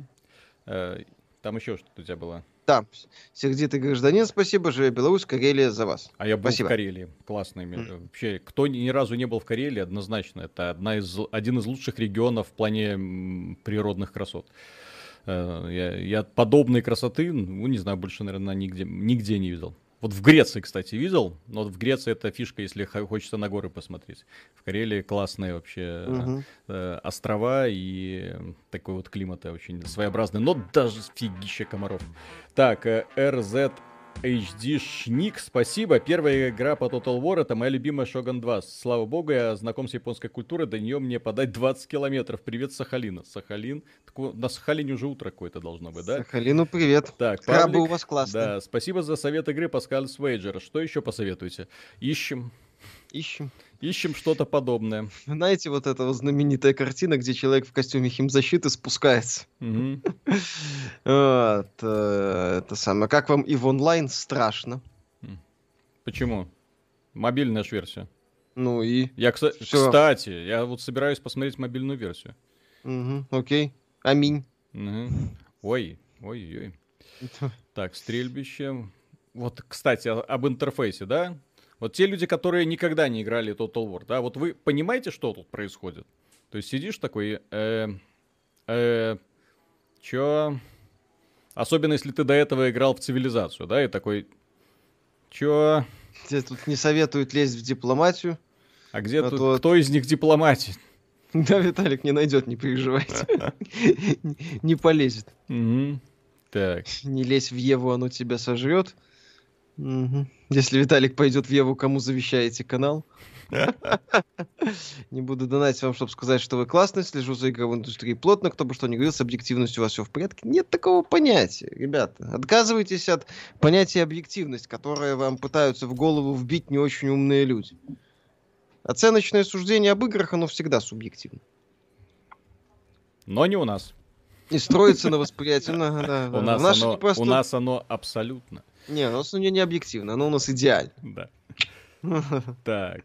A: Mm-hmm. Там еще что-то у тебя было.
B: Да, сердитый гражданин, спасибо, живя Беларусь, Карелия за вас.
A: А я был спасибо. в Карелии, классный. Mm. Вообще, кто ни разу не был в Карелии, однозначно, это одна из, один из лучших регионов в плане природных красот. Э, я, я подобной красоты, ну, не знаю, больше, наверное, нигде, нигде не видел. Вот в Греции, кстати, видел. Но в Греции это фишка, если хочется на горы посмотреть. В Карелии классные вообще угу. э, острова и такой вот климат очень своеобразный. Но даже фигища комаров. Так, э, RZ HD Шник, спасибо. Первая игра по Total War это моя любимая Shogun 2. Слава богу, я знаком с японской культурой, до нее мне подать 20 километров. Привет, Сахалина. Сахалин. Так, на Сахалине уже утро какое-то должно быть, да?
B: Сахалину привет.
A: Так,
B: Крабы Павлик, у вас классные.
A: Да, спасибо за совет игры Паскаль Свейджер. Что еще посоветуете? Ищем.
B: Ищем.
A: Ищем что-то подобное.
B: Знаете, вот эта вот знаменитая картина, где человек в костюме химзащиты спускается. Э, это самое. Как вам и в онлайн страшно?
A: Почему? Мобильная же версия.
B: Ну и?
A: Я, кстати, я вот собираюсь посмотреть мобильную версию.
B: Окей. Аминь.
A: Ой, ой, ой. Так, стрельбище. Вот, кстати, об интерфейсе, да? Вот те люди, которые никогда не играли Total War, да, вот вы понимаете, что тут происходит? То есть сидишь такой, э, э, чё? Особенно если ты до этого играл в цивилизацию, да, и такой, чё?
B: Тебе тут не советуют лезть в дипломатию.
A: А где а тут, то... кто из них дипломатия?
B: Да, Виталик не найдет, не переживайте. Не полезет.
A: Так.
B: Не лезь в Еву, оно тебя сожрет. Угу. Если Виталик пойдет в Еву, кому завещаете канал? Не буду донать вам, чтобы сказать, что вы классный, слежу за игровой индустрией плотно, кто бы что ни говорил, с объективностью у вас все в порядке. Нет такого понятия, ребята. Отказывайтесь от понятия объективность, которое вам пытаются в голову вбить не очень умные люди. Оценочное суждение об играх, оно всегда субъективно.
A: Но не у нас.
B: И строится на восприятии.
A: У нас оно абсолютно.
B: Не, у нас у нее не объективно, оно у нас идеально.
A: Да. Так.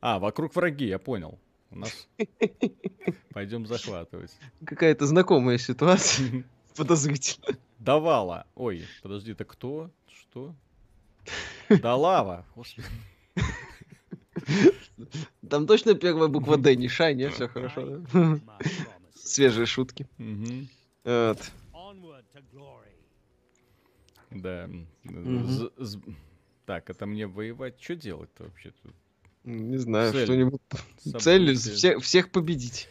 A: А, вокруг враги, я понял. У нас... Пойдем захватывать.
B: Какая-то знакомая ситуация. Подозрительно.
A: Давала. Ой, подожди, это кто? Что? Далава. Господи.
B: Там точно первая буква Д, не Шай, не? Все хорошо, да? Свежие шутки. Вот.
A: Да. Так, это мне воевать? Что делать-то вообще тут?
B: Не знаю, Цель. что-нибудь. Цель всех, всех победить.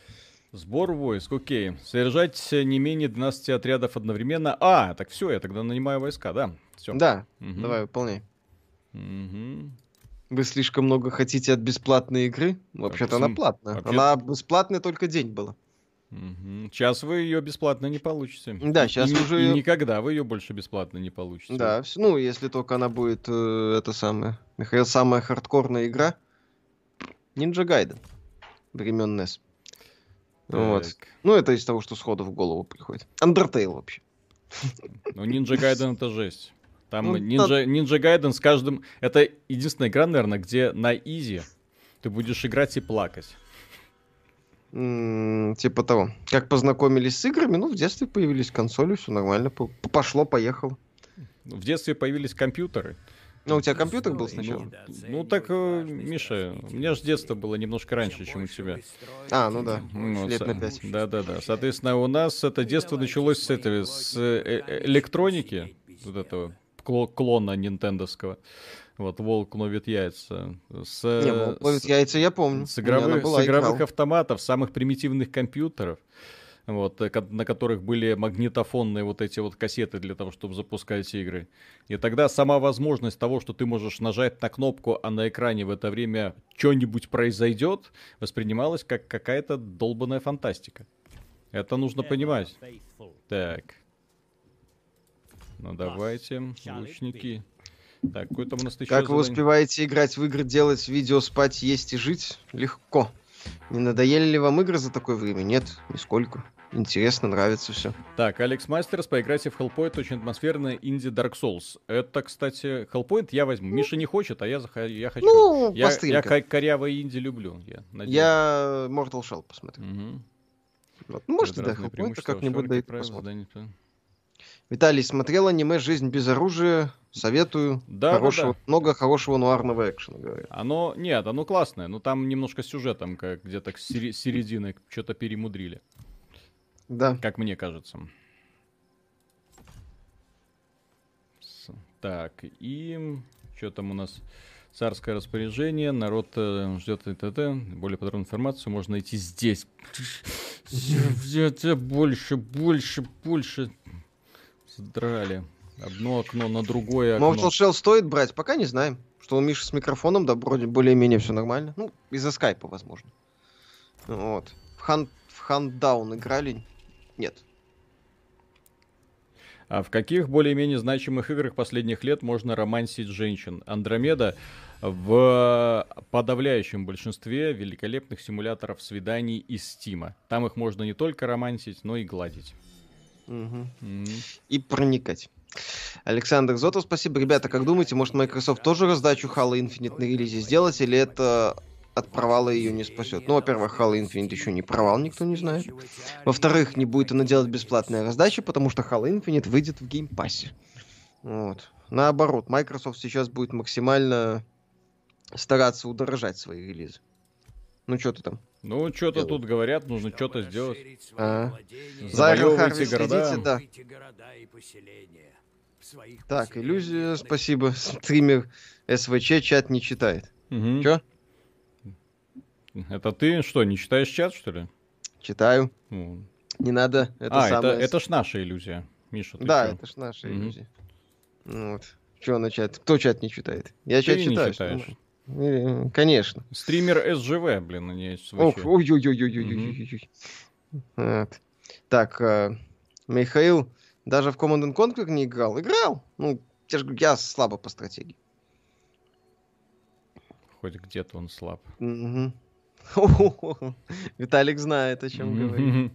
A: Сбор войск, окей. Содержать не менее 12 отрядов одновременно. А, так все, я тогда нанимаю войска, да? Все.
B: Да, угу. давай, выполняй.
A: Угу.
B: Вы слишком много хотите от бесплатной игры? Вообще-то она платная. Вообще... Она бесплатная только день была.
A: Угу. Сейчас вы ее бесплатно не получите.
B: Да, сейчас
A: и,
B: уже...
A: И никогда вы ее больше бесплатно не получите.
B: Да, ну, если только она будет, э, это самое, Михаил, самая хардкорная игра. Ninja Gaiden. Времен NES. Вот. Ну, это из того, что сходу в голову приходит. Undertale вообще.
A: Ну, Ninja Gaiden это жесть. Там ну, Ninja, да. Ninja Gaiden с каждым... Это единственная игра, наверное, где на изи ты будешь играть и плакать
B: типа того. Как познакомились с играми, ну, в детстве появились консоли, все нормально, пошло, поехало.
A: В детстве появились компьютеры.
B: Ну, у тебя компьютер был сначала?
A: Ну, ну так, э, Миша, у меня же детство было немножко раньше, чем у тебя.
B: А, ну да, ну, лет на пять.
A: Да-да-да. Соответственно, у нас это детство началось с этого, с э, э, электроники, вот этого клона нинтендовского. Вот волк ловит яйца. С,
B: Не, волк ловит яйца, я помню.
A: С игровых, была, с игровых автоматов, самых примитивных компьютеров, вот, э, на которых были магнитофонные вот эти вот кассеты для того, чтобы запускать игры. И тогда сама возможность того, что ты можешь нажать на кнопку, а на экране в это время что-нибудь произойдет, воспринималась как какая-то долбанная фантастика. Это нужно понимать. Так. Ну давайте, лучники. Так, какой там у нас
B: еще Как задание? вы успеваете играть в игры, делать видео, спать, есть и жить? Легко. Не надоели ли вам игры за такое время? Нет, нисколько. Интересно, нравится все.
A: Так, Алекс Мастерс, поиграйте в Hellpoint, очень атмосферная инди Dark Souls. Это, кстати, Hellpoint я возьму. Миша не хочет, а я, зах- я хочу.
B: Ну,
A: я, я корявые инди люблю.
B: Я, я Mortal Shell посмотрю.
A: Угу.
B: Вот. Ну, можете, да, Hellpoint как-нибудь дойти посмотреть. Виталий смотрел аниме «Жизнь без оружия». Советую.
A: Да,
B: хорошего,
A: да, да.
B: Много хорошего нуарного экшена, говорят.
A: Оно, нет, оно классное, но там немножко сюжетом, как где-то к середины что-то перемудрили.
B: Да.
A: Как мне кажется. Так, и что там у нас? Царское распоряжение, народ э, ждет т.т. Более подробную информацию можно найти здесь. Больше, больше, больше. Задрали. Одно окно на другое окно.
B: Mortal Shell стоит брать? Пока не знаем. Что у Миши с микрофоном, да, вроде более-менее все нормально. Ну, из-за скайпа, возможно. Вот. В, хан... в Хандаун играли? Нет.
A: А в каких более-менее значимых играх последних лет можно романсить женщин? Андромеда в подавляющем большинстве великолепных симуляторов свиданий из Стима. Там их можно не только романсить, но и гладить.
B: И проникать. Александр Зотов, спасибо. Ребята, как думаете, может Microsoft тоже раздачу Halo Infinite на релизе сделать, или это от провала ее не спасет. Ну, во-первых, Halo Infinite еще не провал, никто не знает. Во-вторых, не будет она делать бесплатные раздачи, потому что Halo Infinite выйдет в Game Pass е. Вот. Наоборот, Microsoft сейчас будет максимально стараться удорожать свои релизы. Ну, что ты там?
A: Ну, что-то тут говорят, нужно что-то сделать.
B: А. За Iron
A: города.
B: да. Так, иллюзия, спасибо. Стример СВЧ чат не читает.
A: Угу.
B: Чё?
A: Это ты что, не читаешь чат, что ли?
B: Читаю.
A: Ну.
B: Не надо. Это
A: а,
B: самое...
A: это, это ж наша иллюзия. Миша, ты
B: Да,
A: чё?
B: это ж наша
A: Мгм.
B: иллюзия. Ну Вот. Что на чат? Кто чат не читает? Я
A: Ты
B: чат
A: не
B: читаю.
A: читаешь.
B: что Конечно.
A: Стример СЖВ, блин, они есть
B: Ох,
A: СВЧ.
B: ой-ой-ой-ой-ой-ой-ой. Вот. Так, э, Михаил даже в Command and Conquer не играл. Играл. Ну, я, же я слабо по стратегии.
A: Хоть где-то он слаб.
B: Виталик знает, о чем говорит.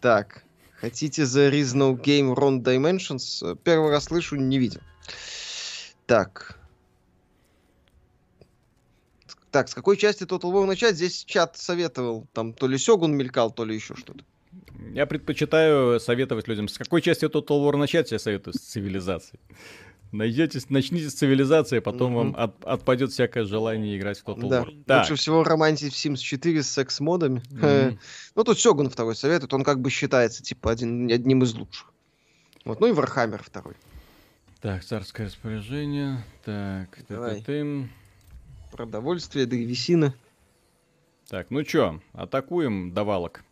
B: Так, хотите The Is No Game Run Dimensions? Первый раз слышу, не видел. Так. Так, с какой части Total War начать? Здесь чат советовал. Там то ли Сёгун мелькал, то ли еще что-то.
A: Я предпочитаю советовать людям, с какой части Total War начать, я советую с цивилизации. Найдете, начните с цивилизации, потом
B: Мгм.
A: вам от- отпадет всякое желание играть в Total
B: Да.
A: War. Так.
B: Лучше всего романсить в Sims 4 с секс-модами.
A: Мгм.
B: Ну, тут Shogun второй советует. Он как бы считается, типа, один, одним из лучших. Вот. Ну и Warhammer второй.
A: Так, царское распоряжение. Так, ты-ты-ты.
B: Продовольствие, древесина.
A: Так, ну чё, атакуем давалок.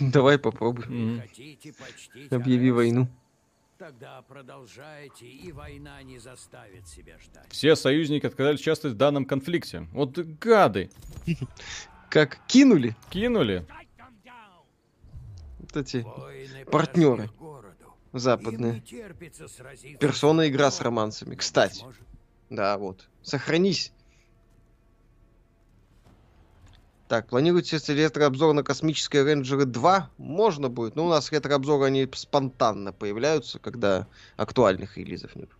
B: Давай попробуй.
A: Мгм.
C: Хотите
B: Объяви
C: Алекс?
B: войну.
C: Тогда продолжайте, и война не заставит себя ждать.
A: Все союзники отказались участвовать в данном конфликте. Вот гады.
B: Как кинули
A: Кинули.
B: вот эти
C: Воины
B: Партнеры. западные. Персона игра с романсами. Кстати, да, вот. Сохранись. Так, планируете ретро-обзор на космические рейнджеры 2? Можно будет, но у нас ретро-обзоры, они спонтанно появляются, когда актуальных релизов нет.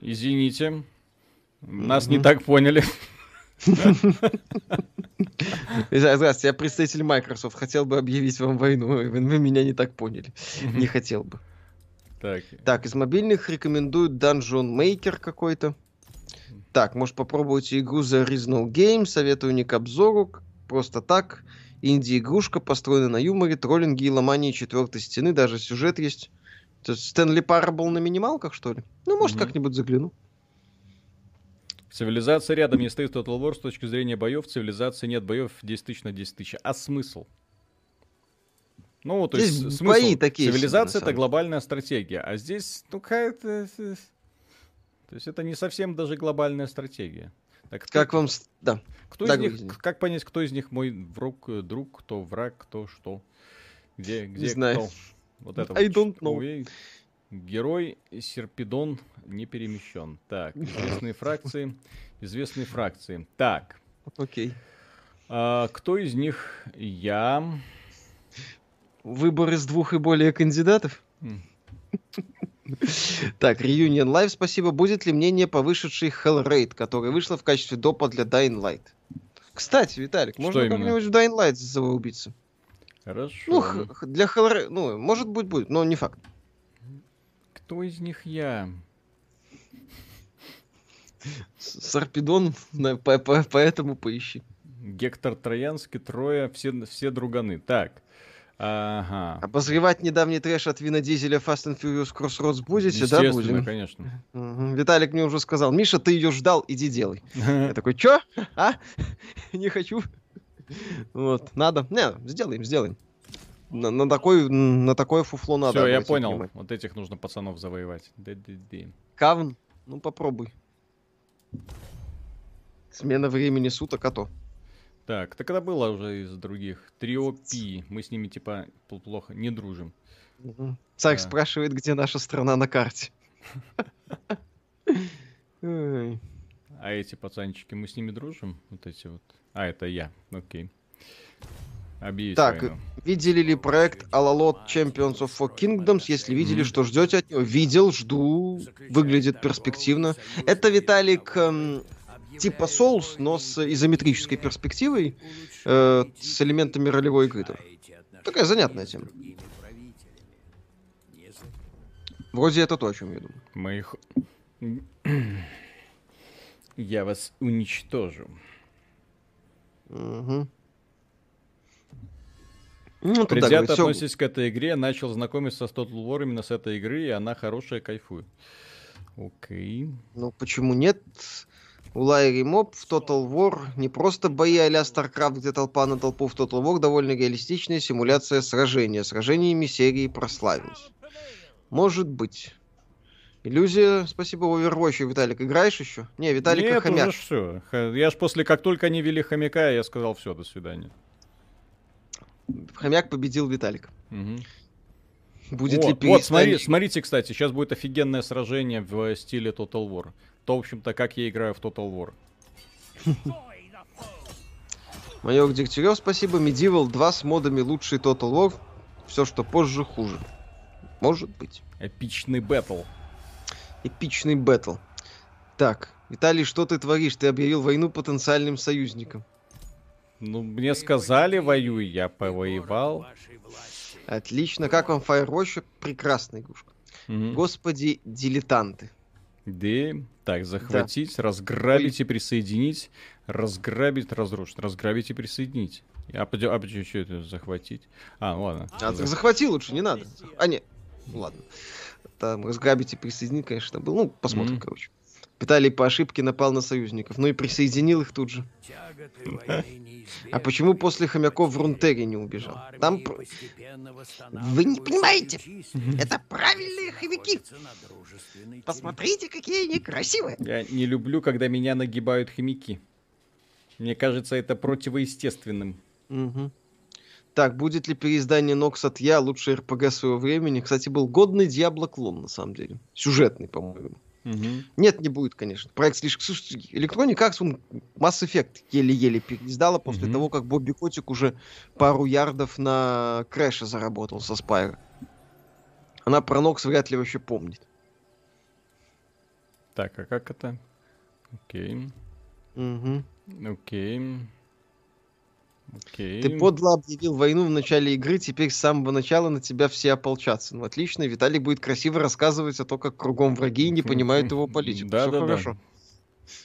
A: Извините. Нас не
B: Мгм.
A: так поняли.
B: Здравствуйте, я представитель Microsoft. Хотел бы объявить вам войну. Вы вы меня не так поняли. Не хотел бы.
A: Так,
B: Так, из мобильных рекомендуют Dungeon Maker какой-то. Так, может попробуйте игру The Original Game. Советую не к обзору. Просто так. Инди-игрушка построена на юморе, троллинге и ломании четвертой стены. Даже сюжет есть. То есть Стэнли Парабл на минималках, что ли? Ну, может,
A: Мгм.
B: как-нибудь загляну.
A: Цивилизация рядом не стоит Total War с точки зрения боев. Цивилизации нет боев 10 тысяч на 10 тысяч. А смысл? Ну, то
B: Здесь
A: есть
B: бои
A: смысл.
B: такие себе,
A: Цивилизация
B: на
A: это глобальная стратегия. А здесь, ну, какая-то... То есть это не совсем даже глобальная стратегия. Так,
B: Как
A: кто,
B: вам... с- Да.
A: кто
B: да,
A: из них,
B: говорите.
A: как понять, кто из них мой враг, э, друг, кто враг, кто что? Где, где
B: знаю.
A: кто? Вот это
B: I
A: вот.
B: don't know.
A: Ой. Герой Серпидон не перемещен. Так, известные фракции. Известные фракции. Так,
B: Окей.
A: а, кто из них я?
B: Выбор из двух и более кандидатов? Так, Reunion Live, спасибо. Будет ли мнение по вышедшей Hellraid, которая вышла в качестве допа для Dying Light? Кстати, Виталик, можно как-нибудь в Dying Light зарубиться?
A: Хорошо.
B: Ну, х- для Hellraid, ну, может быть, будет, но не факт.
A: Кто из них я?
B: Сарпедон, на- по- по- поэтому поищи.
A: Гектор Троянский, Троя, все, все друганы. Так. Ага.
B: Обозревать недавний трэш от Вина Дизеля Fast and Furious Crossroads будете, да, будем?
A: конечно.
B: Угу. Виталик мне уже сказал, Миша, ты ее ждал, иди делай. Я такой, чё? А? Не хочу. Вот, надо. Не, сделаем, сделаем. На, на, такой, на такое фуфло надо.
A: Все, я понял. Внимание. Вот этих нужно пацанов завоевать.
B: Кавн, ну попробуй. Смена времени суток, а то.
A: Так, так это было уже из других. Трио Пи. Мы с ними типа плохо не дружим.
B: Царь да. спрашивает, где наша страна на карте.
A: А эти пацанчики, мы с ними дружим? Вот эти вот. А, это я. Окей.
B: Объявить так, войну. видели ли проект Alalot Champions of Four Kingdoms? Если видели, mm-hmm. что ждете от него? Видел, жду. Выглядит перспективно. Это, Виталик, эм, типа Souls, но с изометрической перспективой, э, с элементами ролевой игры. Такая занятная тема. Вроде это то, о чем я думаю.
A: Моих... Я вас уничтожу. Угу. Ну, Предвзято все... к этой игре, начал знакомиться с Total War именно с этой игры, и она хорошая, кайфует. Окей.
B: Ну, почему нет? У Лайри Моб в Total War не просто бои а-ля StarCraft, где толпа на толпу в Total War, довольно реалистичная симуляция сражения. Сражениями серии прославилась. Может быть. Иллюзия, спасибо, Overwatch. Виталик, играешь еще? Не, Виталик
A: Нет,
B: хомяк.
A: уже все. Я ж после, как только они вели хомяка, я сказал, все, до свидания.
B: Хомяк победил Виталик.
A: Угу. Будет О, ли Вот, смотри, смотрите, кстати, сейчас будет офигенное сражение в стиле Total War. То, в общем-то, как я играю в Total War.
B: Майор Дегтярев, спасибо. Medieval 2 с модами лучший Total War. Все, что позже, хуже. Может быть.
A: Эпичный бэтл.
B: Эпичный бэтл. Так, Виталий, что ты творишь? Ты объявил войну потенциальным союзникам.
A: Ну, мне сказали, воюй, я повоевал.
B: Отлично. Как вам Firewatch? Прекрасная игрушка. Угу. Господи, дилетанты.
A: Да. Так, захватить, да. разграбить и присоединить. Разграбить, разрушить. Разграбить и присоединить. А, а почему что это захватить? А, ладно.
B: А, так захвати лучше, не надо. А, нет. Ладно. Там разграбить и присоединить, конечно, был. Ну, посмотрим, mm-hmm. короче. Виталий по ошибке напал на союзников, ну и присоединил их тут же. А почему после хомяков в Рунтере не убежал? Там... Вы не понимаете, это правильные хомяки. Посмотрите, какие они красивые.
A: Я не люблю, когда меня нагибают хомяки. Мне кажется, это противоестественным.
B: Угу. Так, будет ли переиздание Нокс от Я, лучший РПГ своего времени? Кстати, был годный Диабло клон, на самом деле. Сюжетный, по-моему. Угу. Нет, не будет, конечно. Проект слишком... Слушайте, Electronic Arts, он Mass Effect еле-еле переиздала после угу. того, как Бобби Котик уже пару ярдов на Crash е заработал со Spyro. Она про Nox вряд ли вообще помнит.
A: Так, а как это? Окей.
B: Угу.
A: Окей.
B: Окей. Ты подло объявил войну в начале игры, теперь с самого начала на тебя все ополчатся. Ну, отлично, Виталий будет красиво рассказывать о том, как кругом враги и не понимают его политику. Да, Все да, хорошо. Да.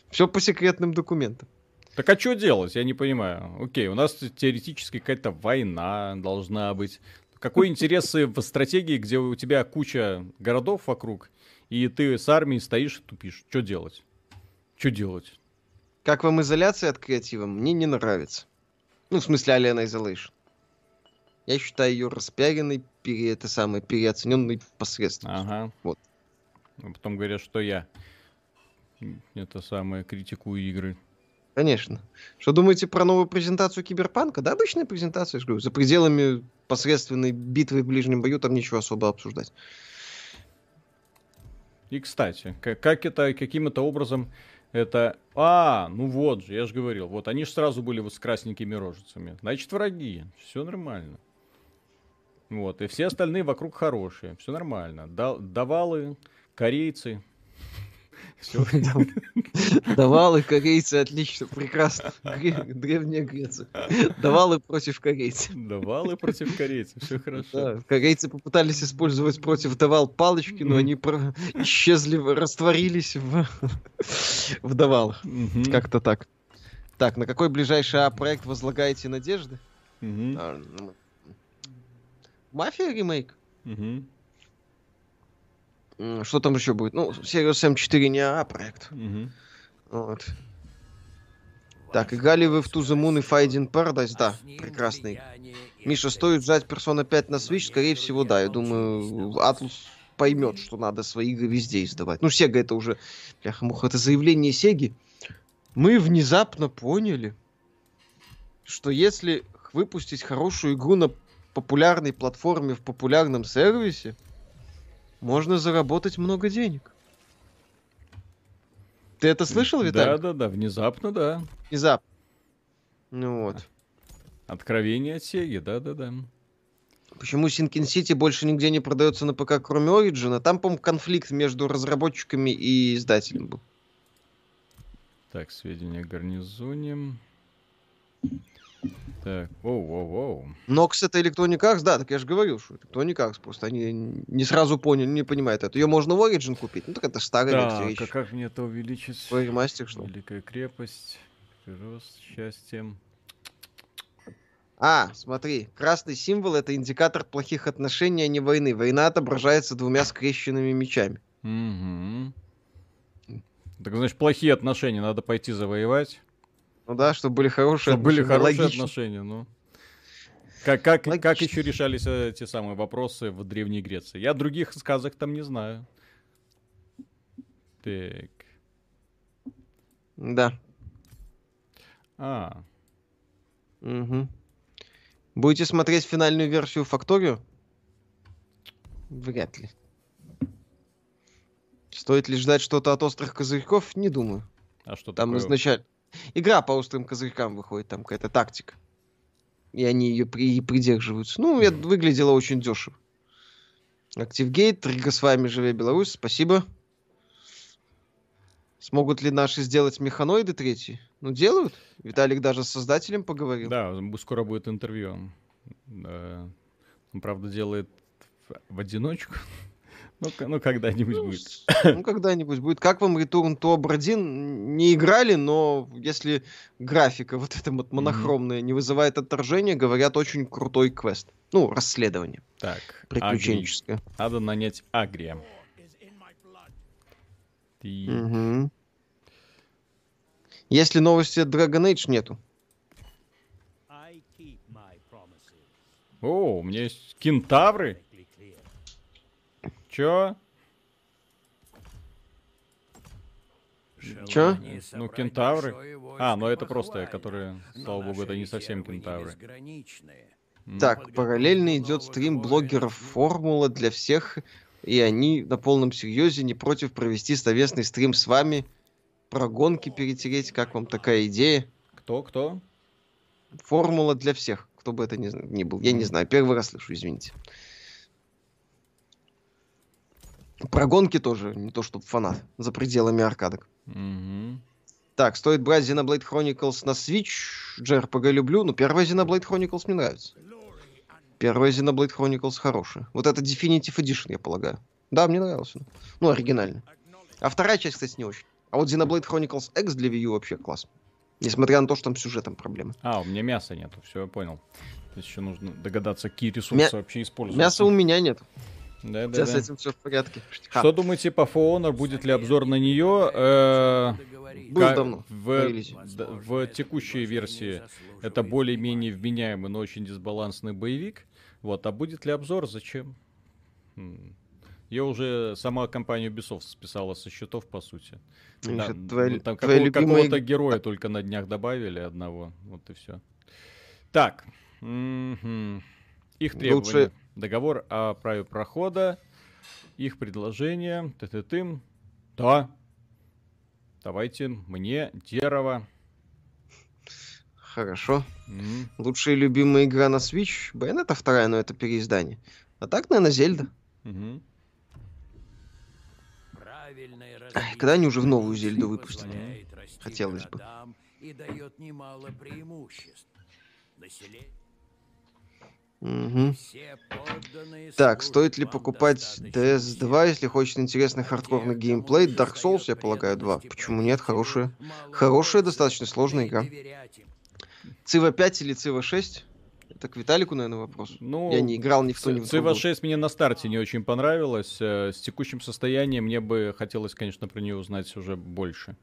B: Все по секретным документам.
A: Так а что делать? Я не понимаю. Окей, у нас теоретически какая-то война должна быть. Какой интерес в стратегии, где у тебя куча городов вокруг, и ты с армией стоишь и тупишь? Что делать? Что делать?
B: Как вам изоляция от креатива? Мне не нравится. Ну, в смысле, Alien Isolation. Я считаю ее распиаренной, пере, это самое, переоцененной посредством.
A: Ага.
B: Вот.
A: А потом говорят, что я это самое, критикую игры.
B: Конечно. Что думаете про новую презентацию Киберпанка? Да, обычная презентация, я говорю. За пределами посредственной битвы в ближнем бою там ничего особо обсуждать.
A: И, кстати, как, как это каким-то образом это, а, ну вот же, я же говорил, вот они же сразу были вот с красненькими рожицами. Значит, враги, все нормально. Вот, и все остальные вокруг хорошие, все нормально. Давалы, корейцы,
B: Давалы, корейцы, отлично, прекрасно. Древняя Греция. Давалы против корейцев.
A: Давалы против корейцев, все хорошо. Да,
B: корейцы попытались использовать против давал палочки, но они исчезли, растворились в, в давалах. Как-то так. Так, на какой ближайший А-проект возлагаете надежды? Ну, Мафия ремейк.
A: Угу.
B: Что там еще будет? Ну, Serious Sam 4 не АА проект.
A: Угу.
B: Вот. Так, играли вы в To the Moon и Fighting Paradise? Да, прекрасный. Миша, стоит ждать Persona 5 на Switch? Скорее всего, да. Я думаю, Atlus поймет, что надо свои игры везде издавать. Ну, Sega это уже, бляха муха, это заявление Сеги. Мы внезапно поняли, что если выпустить хорошую игру на популярной платформе в популярном сервисе, можно заработать много денег. Ты это слышал, Виталий?
A: Да, да, да, внезапно, да.
B: Внезапно. Ну вот.
A: Откровение от Сеги, да, да, да.
B: Почему Синкин Сити больше нигде не продается на ПК, кроме Origin? Там, по-моему, конфликт между разработчиками и издателем был.
A: Так, сведения о гарнизоне. Так, оу, оу, оу.
B: Нокс это Electronic Arts, да, так я же говорил, что Electronic Arts, просто они не сразу поняли, не понимают это. Ее можно в Origin купить, ну так это старая
A: так, версия. как мне это увеличить?
B: Ремастер, что
A: Великая крепость, прирост, счастьем.
B: А, смотри, красный символ это индикатор плохих отношений, а не войны. Война отображается двумя скрещенными мечами.
A: Угу. Так значит, плохие отношения надо пойти завоевать.
B: Ну да, чтобы были хорошие
A: чтобы отношения. были хорошие логично. отношения, ну. Как, как, как еще решались эти самые вопросы в Древней Греции? Я других сказок там не знаю. Так.
B: Да.
A: А.
B: Угу. Будете смотреть финальную версию Факторию? Вряд ли. Стоит ли ждать что-то от острых козырьков? Не думаю.
A: А что
B: там
A: такое?
B: изначально игра по острым козырькам выходит, там какая-то тактика. И они ее при... придерживаются. Ну, это выглядело очень дешево. Активгейт, Рига с вами, живе Беларусь, спасибо. Смогут ли наши сделать механоиды третьи? Ну, делают. Виталик даже с создателем поговорил.
A: Да, скоро будет интервью. Он, правда, делает в одиночку. Ну, ну когда-нибудь ну, будет.
B: Ну, когда-нибудь будет. Как вам Return to Obra Не играли, но если графика вот эта вот монохромная mm-hmm. не вызывает отторжения, говорят, очень крутой квест. Ну, расследование.
A: Так.
B: Приключенческое.
A: Агри. Надо нанять Агрия.
B: Ты... Угу. Если новости от Dragon Age нету.
A: О, у меня есть кентавры. Чё?
B: Чё?
A: Ну, кентавры. А, ну это просто, которые, слава богу, это не совсем кентавры.
B: Так, параллельно идет стрим блогеров Формула для всех, и они на полном серьезе не против провести словесный стрим с вами, про гонки перетереть. Как вам такая идея?
A: Кто, кто?
B: Формула для всех, кто бы это ни, ни был. Я не знаю, первый раз слышу, извините. Про гонки тоже, не то чтобы фанат, за пределами аркадок.
A: Угу.
B: Так, стоит брать Xenoblade Chronicles на Switch. JRPG люблю, но первая Xenoblade Chronicles мне нравится. Первая Xenoblade Chronicles хорошая. Вот это Definitive Edition, я полагаю. Да, мне нравился. Ну, оригинально. А вторая часть, кстати, не очень. А вот Xenoblade Chronicles X для Wii U вообще класс. Несмотря на то, что там сюжетом проблемы.
A: А, у меня мяса нету, все, я понял. То есть еще нужно догадаться, какие ресурсы Мя... вообще используются.
B: Мяса у меня нет.
A: Да, да,
B: Сейчас
A: да.
B: с этим все в порядке.
A: Что думаете по For Будет ли обзор на нее? Э,
B: Был давно.
A: В, в текущей версии это более-менее вменяемый, но очень дисбалансный боевик. Вот, а будет ли обзор? Зачем? Я уже сама компания Ubisoft списала со счетов, по сути. Да, твоя, ну, там какого, любимые... какого-то героя только на днях добавили одного. Вот и все. Так. М-м-м. Их требования. Лучше договор о праве прохода, их предложение, ты ты ты Да. Давайте мне дерево.
B: Хорошо. Mm-hmm. Лучшая любимая игра на Switch. Bayonetta вторая, но это переиздание. А так, наверное, Зельда.
A: Mm-hmm.
B: Когда они уже в новую Зельду выпустили? Хотелось бы. И дает немало преимуществ. Население Угу. Так, стоит ли покупать DS2, если хочет интересный хардкорный геймплей? Dark Souls, я полагаю, 2. Почему нет? Хорошая. Хорошая, достаточно сложная игра. Цива 5 или Цива 6? Это к Виталику, наверное, вопрос. Ну, Я не играл ни в то, ни в
A: Цива 6 мне на старте не очень понравилось. Э, с текущим состоянием мне бы хотелось, конечно, про нее узнать уже больше.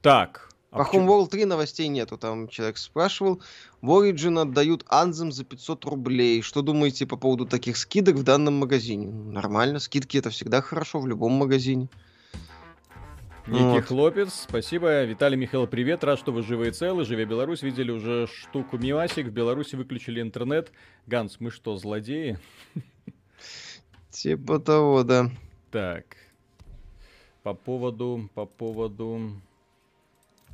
A: Так,
B: а По Homeworld 3 новостей нету. Там человек спрашивал. В Origin отдают Anthem за 500 рублей. Что думаете по поводу таких скидок в данном магазине? Нормально. Скидки это всегда хорошо в любом магазине.
A: Некий вот. хлопец, спасибо. Виталий Михаил, привет, рад, что вы живы и целы. Живе Беларусь, видели уже штуку Мивасик. В Беларуси выключили интернет. Ганс, мы что, злодеи?
B: Типа того, да.
A: Так. По поводу, по поводу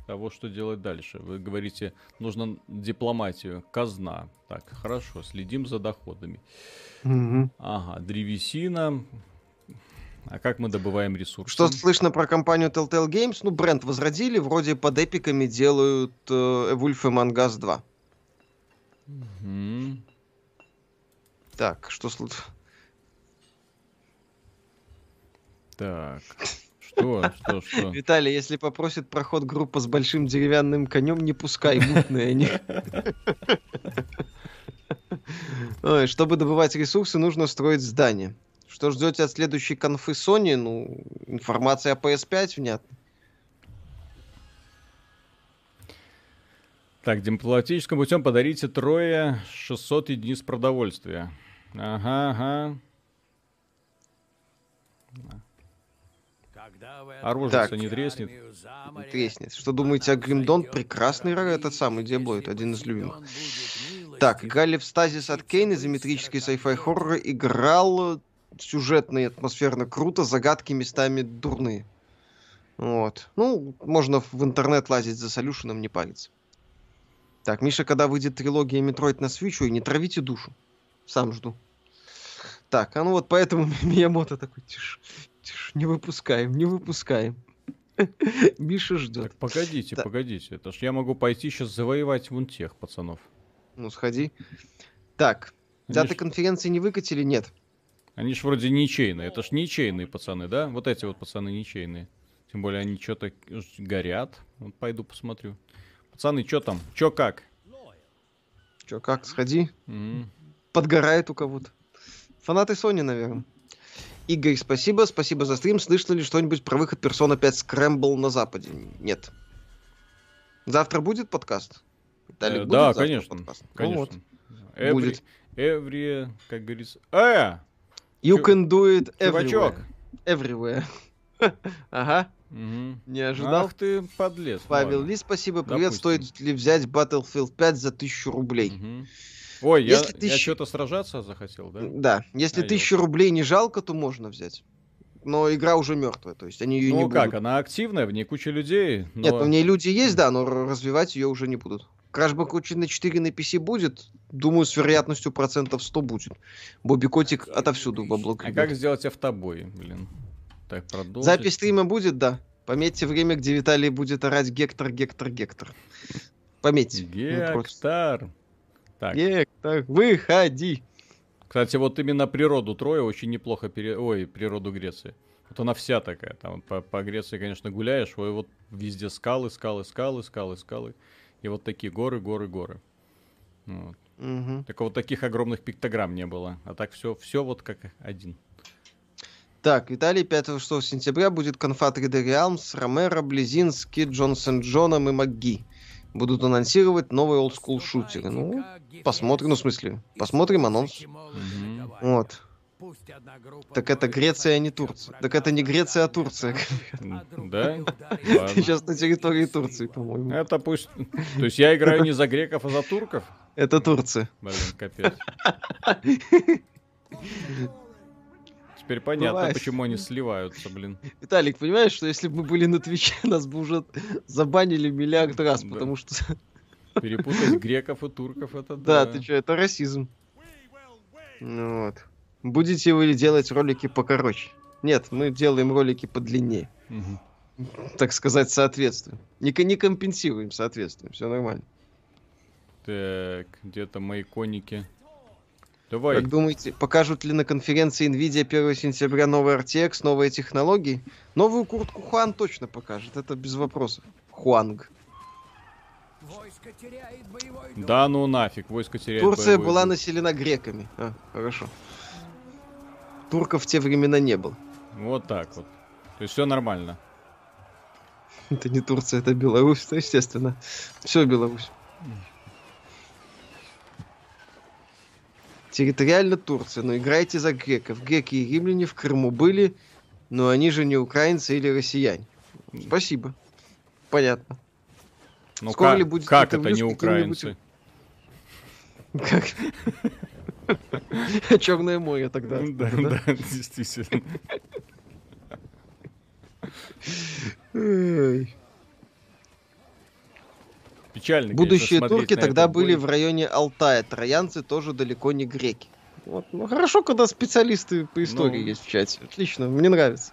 A: того, что делать дальше. Вы говорите, нужно дипломатию, казна. Так, хорошо, следим за доходами. Угу. Ага, древесина. А как мы добываем ресурсы?
B: Что слышно про компанию Telltale Games? Ну, бренд возродили, вроде под эпиками делают э, Wolf Among Us 2. Угу. Так, что слышно?
A: Так. Что, что, что?
B: Виталий, если попросит проход группа с большим деревянным конем, не пускай, мутные они. Ой, чтобы добывать ресурсы, нужно строить здание. Что ждете от следующей конфы Sony? Ну, информация о PS5 внятно.
A: Так, дипломатическим путем подарите трое 600 единиц продовольствия. Ага, ага. Оружие так. не треснет.
B: Треснет. Что думаете о Гримдон? Прекрасный этот самый Диаблоид, один из любимых. Так, играли в Стазис от Кейн, изометрический sci-fi хоррор, играл сюжетно и атмосферно круто, загадки местами дурные. Вот. Ну, можно в интернет лазить за солюшеном, не париться. Так, Миша, когда выйдет трилогия Metroid на Switch, и не травите душу. Сам жду. Так, а ну вот поэтому Миямото такой, тише, тише, не выпускаем, не выпускаем. Миша ждет. Так,
A: погодите, так. погодите. Это ж я могу пойти сейчас завоевать вон тех пацанов.
B: Ну, сходи. Так, Они даты конференции не выкатили? Нет.
A: Они ж вроде ничейные. Это ж ничейные пацаны, да? Вот эти вот пацаны ничейные. Тем более они что-то горят. Вот пойду посмотрю. Пацаны, что там? Что как?
B: Что как? Сходи. Mm-hmm. Подгорает у кого-то. Фанаты Sony, наверное. Игорь, спасибо. Спасибо за стрим. Слышали ли что-нибудь про выход Persona 5 Scramble на Западе? Нет. Завтра будет подкаст?
A: Далее, э, будет да, конечно. Подкаст? конечно. Ну, вот. Every, будет. Every, как говорится... Э!
B: You Чу... can do it everywhere. Everywhere. ага. Угу. Не ожидал?
A: Ах ты подлец.
B: Павел Ли, спасибо. Привет. Допустим. Стоит ли взять Battlefield 5 за тысячу рублей? Угу.
A: Ой, если я, тысяч... я что-то сражаться захотел, да?
B: Да. Если а тысячу рублей не жалко, то можно взять. Но игра уже мертвая, то есть они ее
A: ну,
B: не
A: будут. Ну как, она активная, в ней куча людей.
B: Но... Нет, в ней люди есть, да, но развивать ее уже не будут. Crash Bandicoot на 4 на PC будет? Думаю, с вероятностью процентов 100 будет. Бобби Котик отовсюду бабло
A: А как сделать автобой, блин?
B: Так, продолжить. Запись стрима будет, да. Пометьте время, где Виталий будет орать Гектор, Гектор, Гектор. Пометьте.
A: Гектор.
B: Так. Гектор, выходи.
A: Кстати, вот именно природу Троя очень неплохо пере... Ой, природу Греции. Вот она вся такая. Там по, по Греции, конечно, гуляешь, ой, вот везде скалы, скалы, скалы, скалы, скалы. И вот такие горы, горы, горы. Вот. Угу. Так вот таких огромных пиктограмм не было. А так все, все вот как один.
B: Так, Виталий, 5-6 сентября будет конфа 3D Realms, Ромеро, Близинский, Джонсон Джоном и МакГи будут анонсировать новые олдскул шутеры. Ну, посмотрим, ну, в смысле, посмотрим анонс. Угу. Вот. Так это Греция, а не Турция. Так это не Греция, а Турция.
A: Да?
B: Ты сейчас на территории Турции, по-моему.
A: Это пусть... То есть я играю не за греков, а за турков?
B: Это Турция.
A: Блин, капец. Теперь понятно, Бывает. почему они сливаются, блин.
B: Виталик, понимаешь, что если бы мы были на Твиче, нас бы уже забанили миллиард раз, да. потому что...
A: Перепутать греков и турков, это
B: да. Да, ты что, это расизм. Ну, вот. Будете вы делать ролики покороче? Нет, мы делаем ролики подлиннее. Угу. Так сказать, соответствуем. Не, не компенсируем, соответствуем. Все нормально.
A: Так, где-то мои коники.
B: Давай. Как думаете, покажут ли на конференции NVIDIA 1 сентября новый RTX, новые технологии? Новую куртку Хуан точно покажет, это без вопросов. Хуанг.
A: Да ну нафиг, войско теряет
B: Турция
A: боевой
B: была
A: дух.
B: населена греками. А, хорошо. Турков в те времена не было.
A: Вот так вот. То есть все нормально.
B: Это не Турция, это Беларусь, ну, естественно. Все Беларусь. Территориально Турция, но играйте за греков. Греки и римляне в Крыму были, но они же не украинцы или россияне. Спасибо. Понятно.
A: Ну
B: Скоро
A: как,
B: ли будет
A: как это не украинцы?
B: Как? Черное море тогда.
A: Да,
B: да?
A: да, действительно. Печально, конечно,
B: Будущие
A: смотреть
B: турки тогда были
A: бой.
B: в районе Алтая. Троянцы тоже далеко не греки. Вот. Ну, хорошо, когда специалисты по истории
A: Ну.
B: есть в чате. Отлично, мне нравится.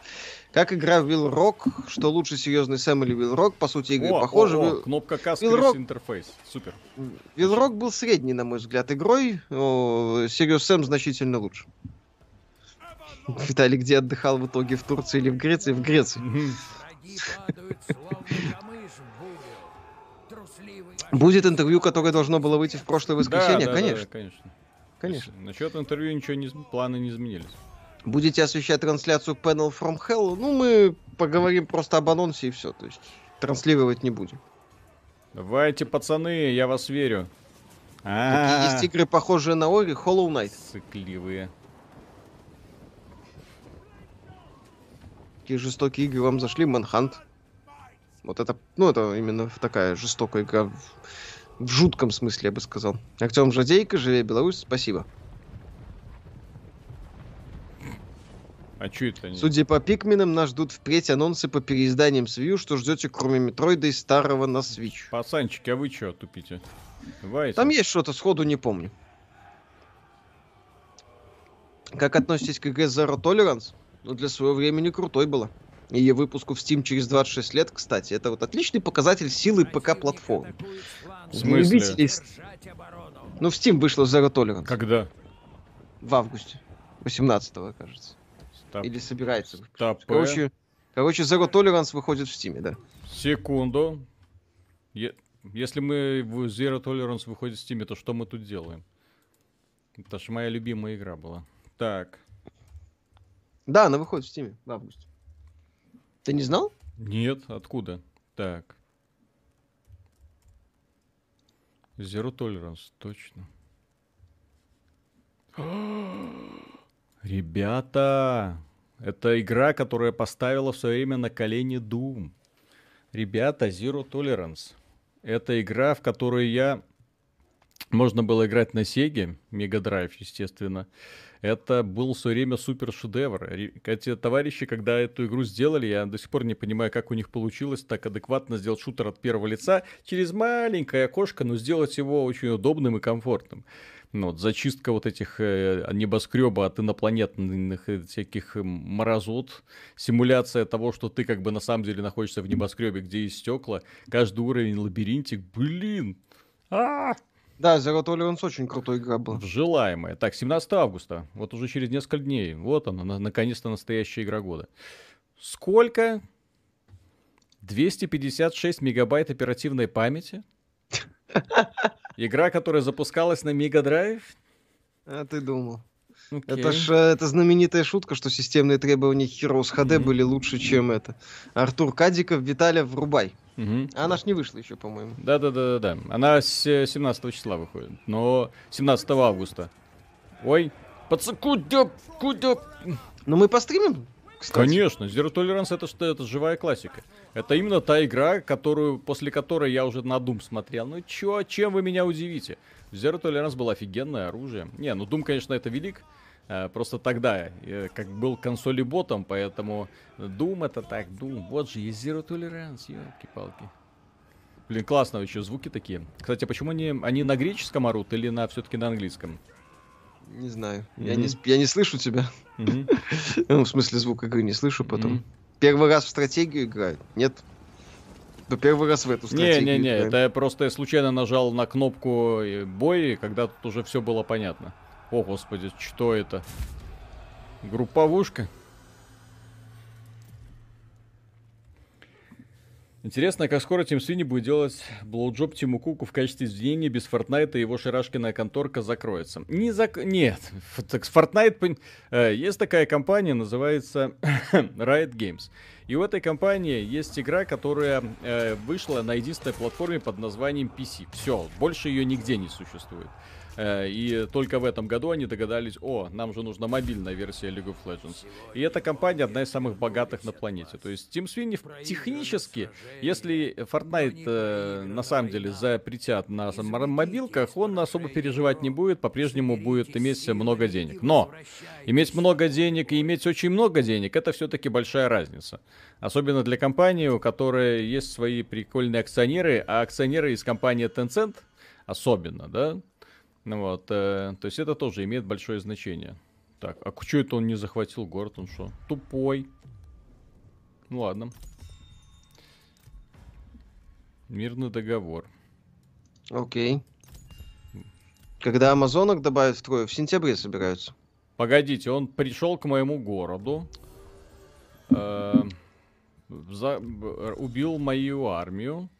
B: Как игра в Will Rock, что лучше серьезный Сэм или Will Rock, по сути игры
A: О,
B: похожи.
A: о, о,
B: Will-
A: кнопка К
B: Rock-
A: интерфейс. Супер.
B: Will Rock был средний, на мой взгляд, игрой. Serious Sam значительно лучше. Виталий, где отдыхал в итоге? В Турции или в Греции? В Греции. Будет интервью, которое должно было выйти в прошлое
A: Да,
B: воскресенье?
A: да, да,
B: конечно,
A: конечно.
B: конечно.
A: Насчет интервью ничего не, планы не изменились.
B: Будете освещать трансляцию Panel from Hell? Ну, мы поговорим просто об анонсе и все. То есть транслировать не будем.
A: Давайте, пацаны, я вас верю.
B: Какие есть игры, похожие на Ори, Hollow Knight.
A: сыкливые.
B: Какие жестокие игры вам зашли? Manhunt. Вот это, ну, это именно такая жестокая игра. В, в жутком смысле, я бы сказал. Артем Жадейко, Живее Беларусь, спасибо.
A: А чё это они?
B: Судя по Пикминам, нас ждут впредь анонсы по переизданиям с Wii что ждете, кроме Метроида и старого на Switch.
A: Пацанчики, а вы чё тупите? Давайте.
B: Там есть что-то, сходу не помню. Как относитесь к игре Zero Tolerance? Ну, для своего времени крутой была. И выпуску в Steam через 26 лет, кстати, это вот отличный показатель силы ПК-платформ.
A: В смысле?
B: Любителей. Ну, в Steam вышло Zero Tolerance.
A: Когда?
B: В августе. 18 кажется.
A: Стоп.
B: Или собирается.
A: Стоп.
B: Короче, короче, Zero Tolerance выходит в Steam, да.
A: Секунду. Е- Если мы в Zero Tolerance выходит в Steam, то что мы тут делаем? Это ж моя любимая игра была. Так.
B: Да, она выходит в Steam в августе. Ты не знал?
A: Нет, откуда? Так. Zero Tolerance, точно. Ребята, это игра, которая поставила в свое время на колени Doom. Ребята, Zero Tolerance. Это игра, в которую я... Можно было играть на Сеге, Мега Драйв, естественно. Это был в свое время супер шедевр. Эти товарищи, когда эту игру сделали, я до сих пор не понимаю, как у них получилось так адекватно сделать шутер от первого лица через маленькое окошко, но сделать его очень удобным и комфортным. Ну, вот зачистка вот этих э, небоскреба от инопланетных э, всяких э, морозот, симуляция того, что ты как бы на самом деле находишься в небоскребе, где есть стекла, каждый уровень лабиринтик, блин, а
B: Да, Zero Tolerance очень крутой игра была.
A: Желаемое. Так, 17 августа. Вот уже через несколько дней. Вот она, на- наконец-то настоящая игра года. Сколько? 256 мегабайт оперативной памяти? Игра, которая запускалась на Мега Драйв?
B: А ты думал.
A: Окей.
B: Это ж э, это знаменитая шутка, что системные требования Heroes HD
A: Мгм.
B: были лучше, чем это. Артур Кадиков, Виталя, врубай. А она ж не вышла еще, по-моему.
A: Да-да-да-да. Она с э, 17 числа выходит. Но 17 августа. Ой. Пацан, куда? Куда?
B: Но мы постримим, кстати.
A: Конечно, Zero Tolerance это что? Это живая классика. Это именно та игра, которую, после которой я уже на Doom смотрел. Ну чё, чем вы меня удивите? Zero Tolerance было офигенное оружие. Не, ну Doom, конечно, это велик. А, Просто тогда, э, как был консоли ботом, поэтому Doom это так, Doom. Вот же есть Zero Tolerance, елки-палки. Блин, классно еще звуки такие. Кстати, почему они, они на греческом орут или на все-таки на английском?
B: Не знаю. Я,
A: Мгм.
B: не, я не слышу тебя.
A: Мгм.
B: Ну, в смысле, звук игры не слышу потом.
A: Мгм.
B: Первый раз в стратегию играют? Нет. Да первый раз в эту стратегию
A: Не-не-не, это я просто я случайно нажал на кнопку бой, когда тут уже все было понятно. О, господи, что это? Групповушка? Интересно, как скоро Тим Свини будет делать блоуджоп Тиму Куку в качестве извинения без Фортнайта и его шарашкиная конторка закроется. Не зак... Нет, так Fortnite... Э, есть такая компания, называется Riot Games. И у этой компании есть игра, которая э, вышла на единственной платформе под названием PC. Все, больше ее нигде не существует. Э, и только в этом году они догадались, о, нам же нужна мобильная версия League of Legends. И эта компания одна из самых богатых на планете. То есть Team Sweeney технически, если Fortnite э, на самом деле запретят на мобилках, он особо переживать не будет, по-прежнему будет иметь много денег. Но иметь много денег и иметь очень много денег, это все-таки большая разница. Особенно для компании, у которой есть свои прикольные акционеры, а акционеры из компании Tencent особенно, да, ну вот, э, то есть это тоже имеет большое значение. Так, а что это он не захватил город? Он что, тупой? Ну ладно. Мирный договор.
B: Окей. Когда Амазонок добавят в трое, в сентябре собираются.
A: Погодите, он пришел к моему городу, э, за, убил мою армию,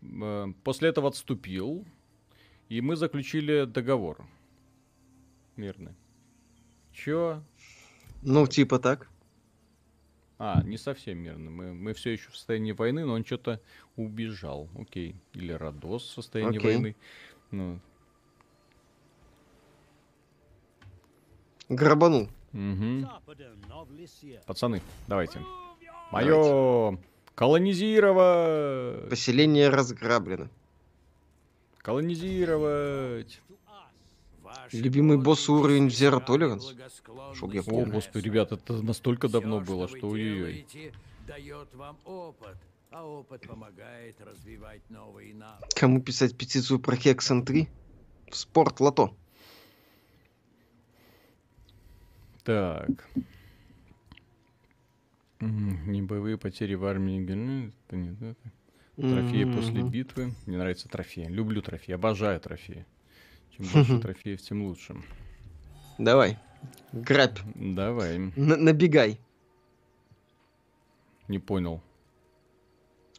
A: э, после этого отступил, и мы заключили договор. Мирный. Чё?
B: Ну, типа так.
A: А, не совсем мирно. Мы, мы все еще в состоянии войны, но он что-то убежал. Окей. Или Родос в состоянии Окей. войны. Ну.
B: Грабанул.
A: Угу. Пацаны, давайте. Мое колонизировать.
B: Поселение разграблено.
A: Колонизировать.
B: Любимый босс уровень Zero Tolerance?
A: Чтоб я помню. О, господи, ребят, это настолько давно было, что ой-ой-ой.
B: дает вам опыт, а опыт помогает развивать новые навыки. Кому писать петицию про Hexen 3? В спорт лото.
A: Так. Не боевые потери в армии. Это не это. Трофеи mm-hmm. после битвы. Мне нравится трофеи. Люблю трофеи, обожаю трофеи. Чем больше трофеев, тем лучше.
B: Давай. Грабь.
A: Давай. Н-
B: набегай.
A: Не понял.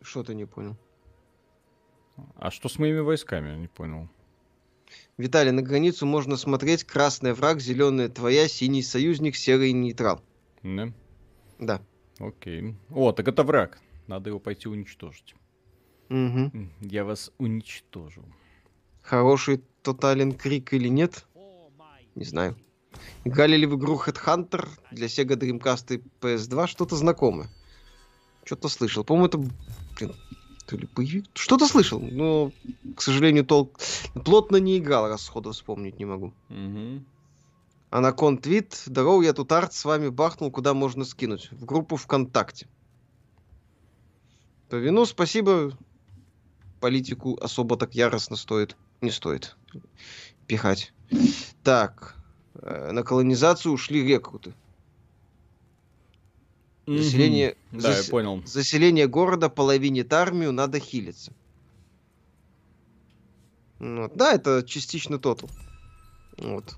B: Что ты не понял?
A: А что с моими войсками? Не понял.
B: Виталий, на границу можно смотреть красный враг, зеленый твоя, синий союзник, серый нейтрал.
A: Да?
B: Да.
A: Окей. О, так это враг. Надо его пойти уничтожить.
B: Угу.
A: Я вас уничтожу.
B: Хороший тотален крик или нет? Не знаю. Играли ли в игру Headhunter для Sega Dreamcast и PS2? Что-то знакомое. Что-то слышал. По-моему, это... Блин, то ли боевик? Что-то слышал, но, к сожалению, толк... Плотно не играл, раз сходу вспомнить не могу.
A: Угу.
B: Анакон твит. Здорово, я тут арт с вами бахнул, куда можно скинуть. В группу ВКонтакте. По вину спасибо политику особо так яростно стоит, не стоит пихать. Так, э, на колонизацию ушли рекруты. Заселение,
A: mm-hmm. да, зас... я понял.
B: Заселение города половинит армию, надо хилиться. Вот. Да, это частично тотал. Вот.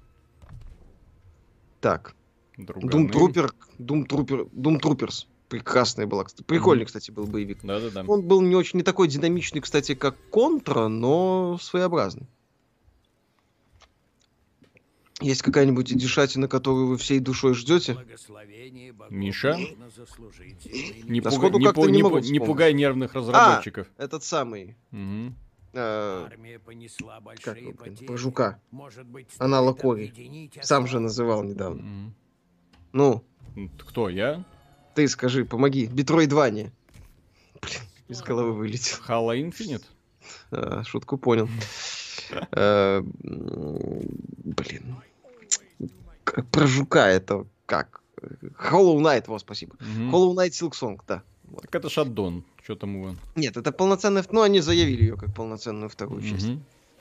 B: Так. Дум Трупер, Дум Трупер, Дум Труперс прекрасная была. Прикольный, mm-hmm. кстати, был боевик.
A: Да-да-да.
B: Он был не очень не такой динамичный, кстати, как Контра, но своеобразный. Есть какая-нибудь дешатина, которую вы всей душой ждете?
A: Миша? Не, да пуга... не, пу... не, пу... не пугай нервных разработчиков.
B: А, этот самый.
A: Угу.
B: А, как его, блин, про жука. Аналог Кори. Сам же называл недавно.
A: Угу.
B: Ну.
A: Кто, я?
B: Ты скажи, помоги. Битройдване. Блин, из головы вылетел.
A: Halo Infinite?
B: А, шутку понял. А, блин. Про жука это как? Hollow Knight, вот, спасибо. Hollow Knight Silksong, да.
A: Так это шаддон. Что там его?
B: Нет, это полноценная... Ну, они заявили ее как полноценную вторую часть.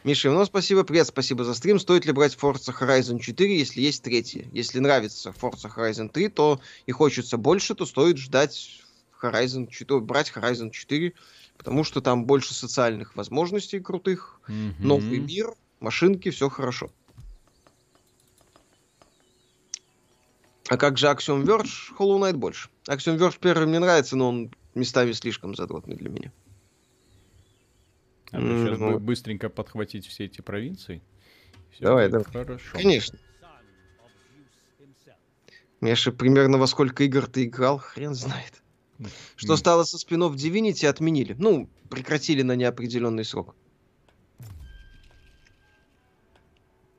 B: Миша ну спасибо, привет, спасибо за стрим. Стоит ли брать Forza Horizon 4, если есть третья? Если нравится Forza Horizon 3, то и хочется больше, то стоит ждать Horizon 4, брать Horizon 4, потому что там больше социальных возможностей крутых, mm-hmm. новый мир, машинки, все хорошо. А как же Axiom Verge? Hollow Knight больше. Axiom Verge первый мне нравится, но он местами слишком задротный для меня.
A: А сейчас ну... быстренько подхватить все эти провинции.
B: Все давай, давай. Хорошо. Конечно. Же примерно во сколько игр ты играл, хрен знает. Что стало со спинов Divinity, отменили. Ну, прекратили на неопределенный срок.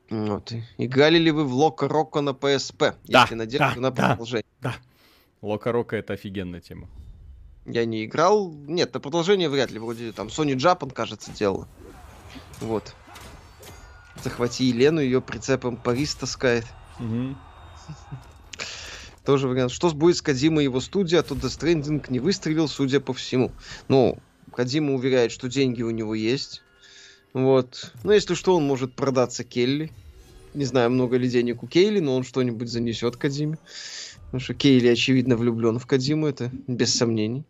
B: Вот. Играли ли вы в Лока Рока на PSP?
A: Да, если надежда да, на продолжение. Да, да. Лока Рока это офигенная тема.
B: Я не играл. Нет, на продолжение вряд ли. Вроде там Sony Japan, кажется, делала. Вот. Захвати Елену, ее прицепом Парис таскает. Угу. Тоже вариант. Что будет с Кадимой и его студией, а то Death Stranding не выстрелил, судя по всему. Ну, Кадима уверяет, что деньги у него есть. Вот. Но если что, он может продаться Келли. Не знаю, много ли денег у Кейли, но он что-нибудь занесет Кадиме. Потому что Кейли, очевидно, влюблен в Кадиму, это без сомнений.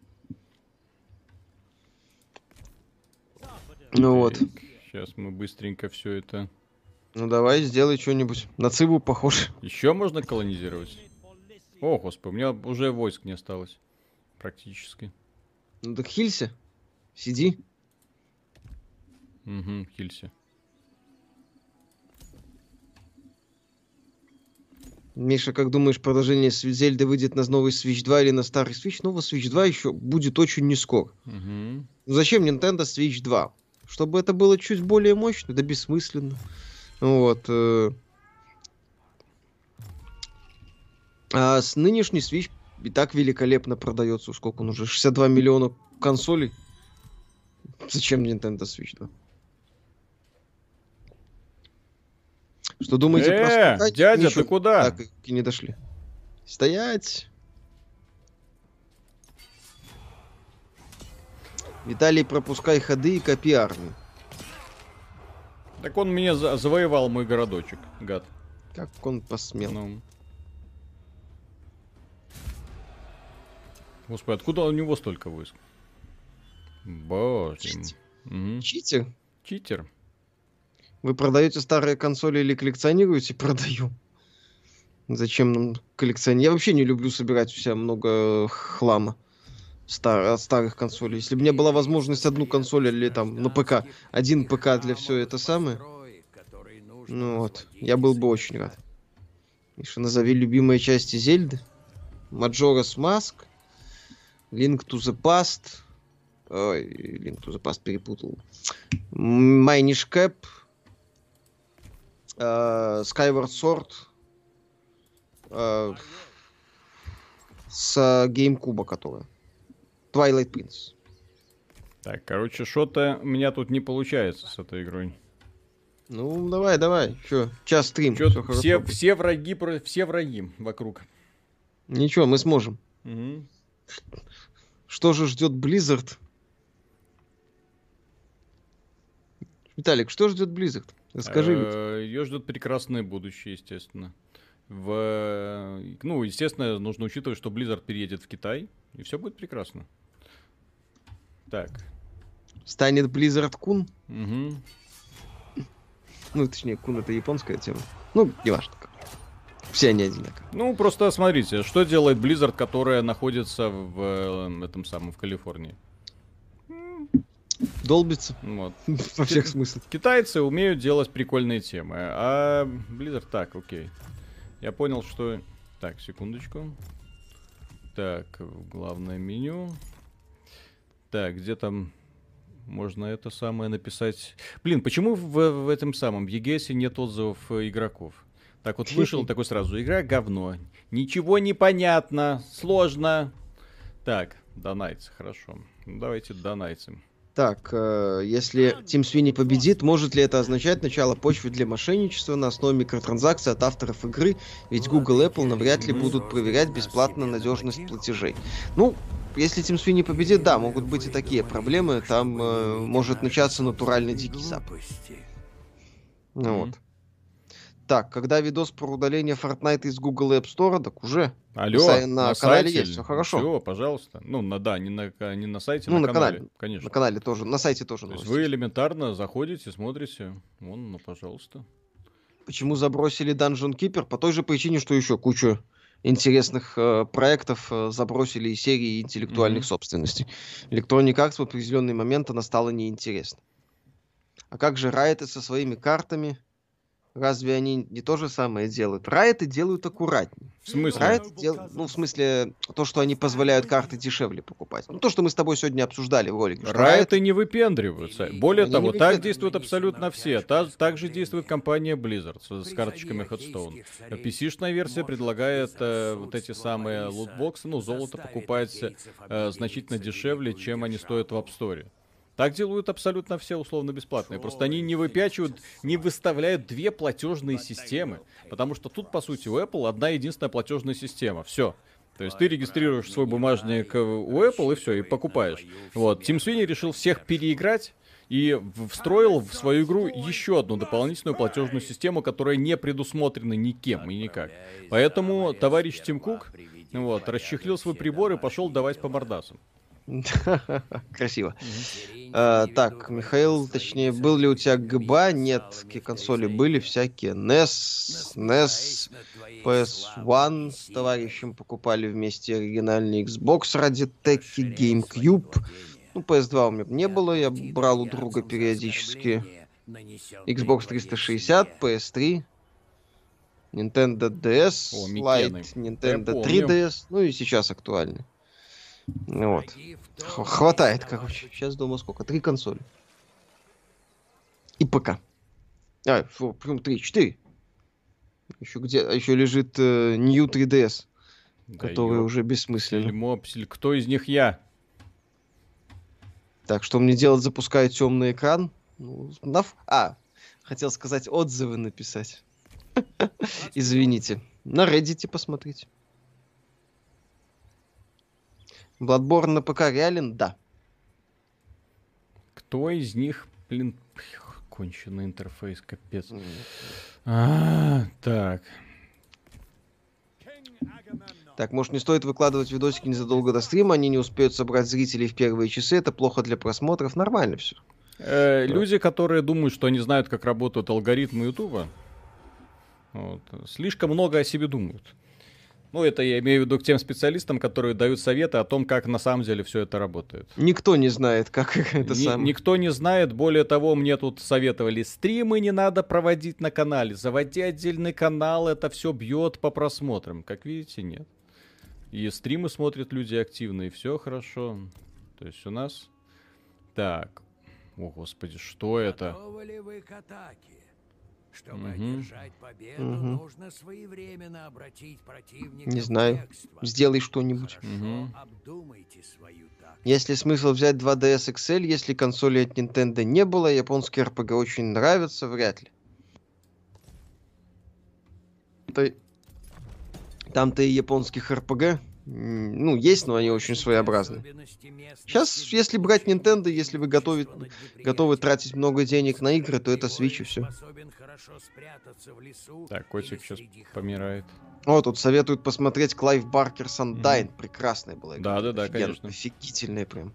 B: Ну вот.
A: Сейчас мы быстренько все это...
B: Ну давай, сделай что-нибудь. На Цибу похож.
A: Еще можно колонизировать? О, господи, у меня уже войск не осталось. Практически.
B: Ну так хилься. Сиди.
A: Угу, хилься.
B: Миша, как думаешь, продолжение Зельды выйдет на новый Switch 2 или на старый Switch? Новый Switch 2 еще будет очень скоро. Угу. Зачем Nintendo Switch 2? Чтобы это было чуть более мощно, да бессмысленно. Вот. Э. А с нынешний Switch и так великолепно продается. Сколько он уже? 62 миллиона консолей. Зачем Nintendo Switch 2? Что думаете
A: э, про скакать? дядя, Ничего. ты куда?
B: Так, и не дошли. Стоять! Виталий, пропускай ходы и копи армию.
A: Так он меня за завоевал, мой городочек, гад.
B: Как он посмел? Ну.
A: Господи, откуда у него столько войск? Боже.
B: Читер. Угу. Читер?
A: Читер.
B: Вы продаете старые консоли или коллекционируете? Продаю. Зачем нам коллекционировать? Я вообще не люблю собирать у себя много хлама стар, от старых консолей. Если бы мне была возможность одну консоль или там на ПК, один ПК для все это самое, ну вот, я был бы очень рад. Еще назови любимые части Зельды. Majora's Mask, Link to the Past, ой, Link to the Past перепутал, Minish Cap, э, Skyward Sword э, с GameCube, которая. Twilight Prince.
A: Так, короче, что-то у меня тут не получается с этой игрой.
B: Ну, давай, давай. Че, час стрим.
A: Чё, все, все, все враги, все враги вокруг.
B: Ничего, мы сможем. Угу. Что же ждет Blizzard? Виталик, что ждет Blizzard? Расскажи.
A: Э, Ее ждет прекрасное будущее, естественно. В... Ну, естественно, нужно учитывать, что Blizzard переедет в Китай, и все будет прекрасно. Так.
B: Станет Blizzard Кун? Угу. Ну, точнее, Кун это японская тема. Ну, неважно. Все они одинаковые.
A: Ну, просто смотрите, что делает Blizzard, которая находится в э, этом самом, в Калифорнии?
B: Долбится.
A: Вот.
B: Во всех смыслах.
A: Китайцы умеют делать прикольные темы, а Blizzard так, окей. Я понял, что... Так, секундочку. Так, главное меню. Так, где там можно это самое написать? Блин, почему в, в этом самом EGS нет отзывов игроков? Так вот вышел такой сразу, игра говно. Ничего не понятно, сложно. Так, донайтс, хорошо. Ну, давайте донайтсим.
B: Так, э, если Тим Свини победит, может ли это означать начало почвы для мошенничества на основе микротранзакций от авторов игры? Ведь Google и Apple навряд ли будут проверять бесплатно надежность платежей. Ну, если Тим Свини победит, да, могут быть и такие проблемы. Там э, может начаться натуральный дикий запах. Ну вот. Так, когда видос про удаление Fortnite из Google App Store, так уже
A: Алло, на, на канале сайте, есть, все хорошо. Все, пожалуйста. Ну, на, да, не на, не на сайте, ну, на, на канале, канале, конечно.
B: На канале тоже, на сайте тоже.
A: То есть вы элементарно заходите, смотрите, вон, ну, пожалуйста.
B: Почему забросили Dungeon Keeper? По той же причине, что еще куча интересных э, проектов э, забросили из серии интеллектуальных mm-hmm. собственностей. Electronic Arts в определенный момент она стала неинтересна. А как же Riot со своими картами? Разве они не то же самое делают? Райты делают аккуратнее.
A: В смысле?
B: Райты дел... Ну, в смысле, то, что они позволяют карты дешевле покупать. Ну, то, что мы с тобой сегодня обсуждали в ролике.
A: Райты Riot... не выпендриваются. Более они того, так действуют абсолютно все. Та, так же действует компания Blizzard с, с карточками Headstone. PC-шная версия предлагает э, вот эти самые лутбоксы, ну, золото покупать э, значительно дешевле, чем они стоят в App Store. Так делают абсолютно все условно бесплатные. Просто они не выпячивают, не выставляют две платежные системы. Потому что тут, по сути, у Apple одна единственная платежная система. Все. То есть ты регистрируешь свой бумажник у Apple и все, и покупаешь. Вот. Тим Свини решил всех переиграть и встроил в свою игру еще одну дополнительную платежную систему, которая не предусмотрена никем и никак. Поэтому товарищ Тим Кук вот, расчехлил свой прибор и пошел давать по мордасам.
B: Красиво. А, так, Михаил, точнее, был ли у тебя ГБА? Нет, какие консоли были всякие. NES, NES, PS1 с товарищем покупали вместе оригинальный Xbox ради Теки, GameCube. Ну, PS2 у меня не было, я брал у друга периодически. Xbox 360, PS3, Nintendo DS, О, Lite, Nintendo 3DS, ну и сейчас актуальный. Вот. Хватает, короче. Сейчас дома сколько? Три консоли. И ПК. А, фу, прям три, четыре. Еще где? А еще лежит э, New 3DS, да который уже бессмысленный.
A: Мопсель, кто из них я?
B: Так, что мне делать? Запускаю темный экран? Ну, на... А, хотел сказать отзывы написать. Извините. На Reddit посмотрите. Bloodborne на ПК реален? Да.
A: Кто из них, блин, конченый интерфейс, капец. А, так.
B: Так, может не стоит выкладывать видосики незадолго до стрима, они не успеют собрать зрителей в первые часы, это плохо для просмотров, нормально все.
A: Э, люди, которые думают, что они знают, как работают алгоритмы Ютуба, вот, слишком много о себе думают. Ну, это я имею в виду к тем специалистам, которые дают советы о том, как на самом деле все это работает.
B: Никто не знает, как это Ни, самое.
A: Никто не знает. Более того, мне тут советовали, стримы не надо проводить на канале. Заводи отдельный канал, это все бьет по просмотрам. Как видите, нет. И стримы смотрят люди активно, и все хорошо. То есть у нас... Так. О, господи, что это? Ли вы к атаке?
B: Чтобы угу. одержать победу, угу. нужно своевременно обратить противника Не знаю. Сделай что-нибудь. Угу. Обдумайте свою тактику. Если смысл взять 2DS XL, если консоли от Nintendo не было, японские RPG очень нравятся, вряд ли. Там-то и японских RPG ну, есть, но они очень своеобразны. Сейчас, если брать Nintendo, если вы готовы, готовы тратить много денег на игры, то это Switch и все.
A: Так, котик сейчас помирает.
B: О, тут советуют посмотреть Clive Barker's Undying. Mm. Прекрасная была
A: игра. Да, да, да, конечно.
B: Офигительная прям.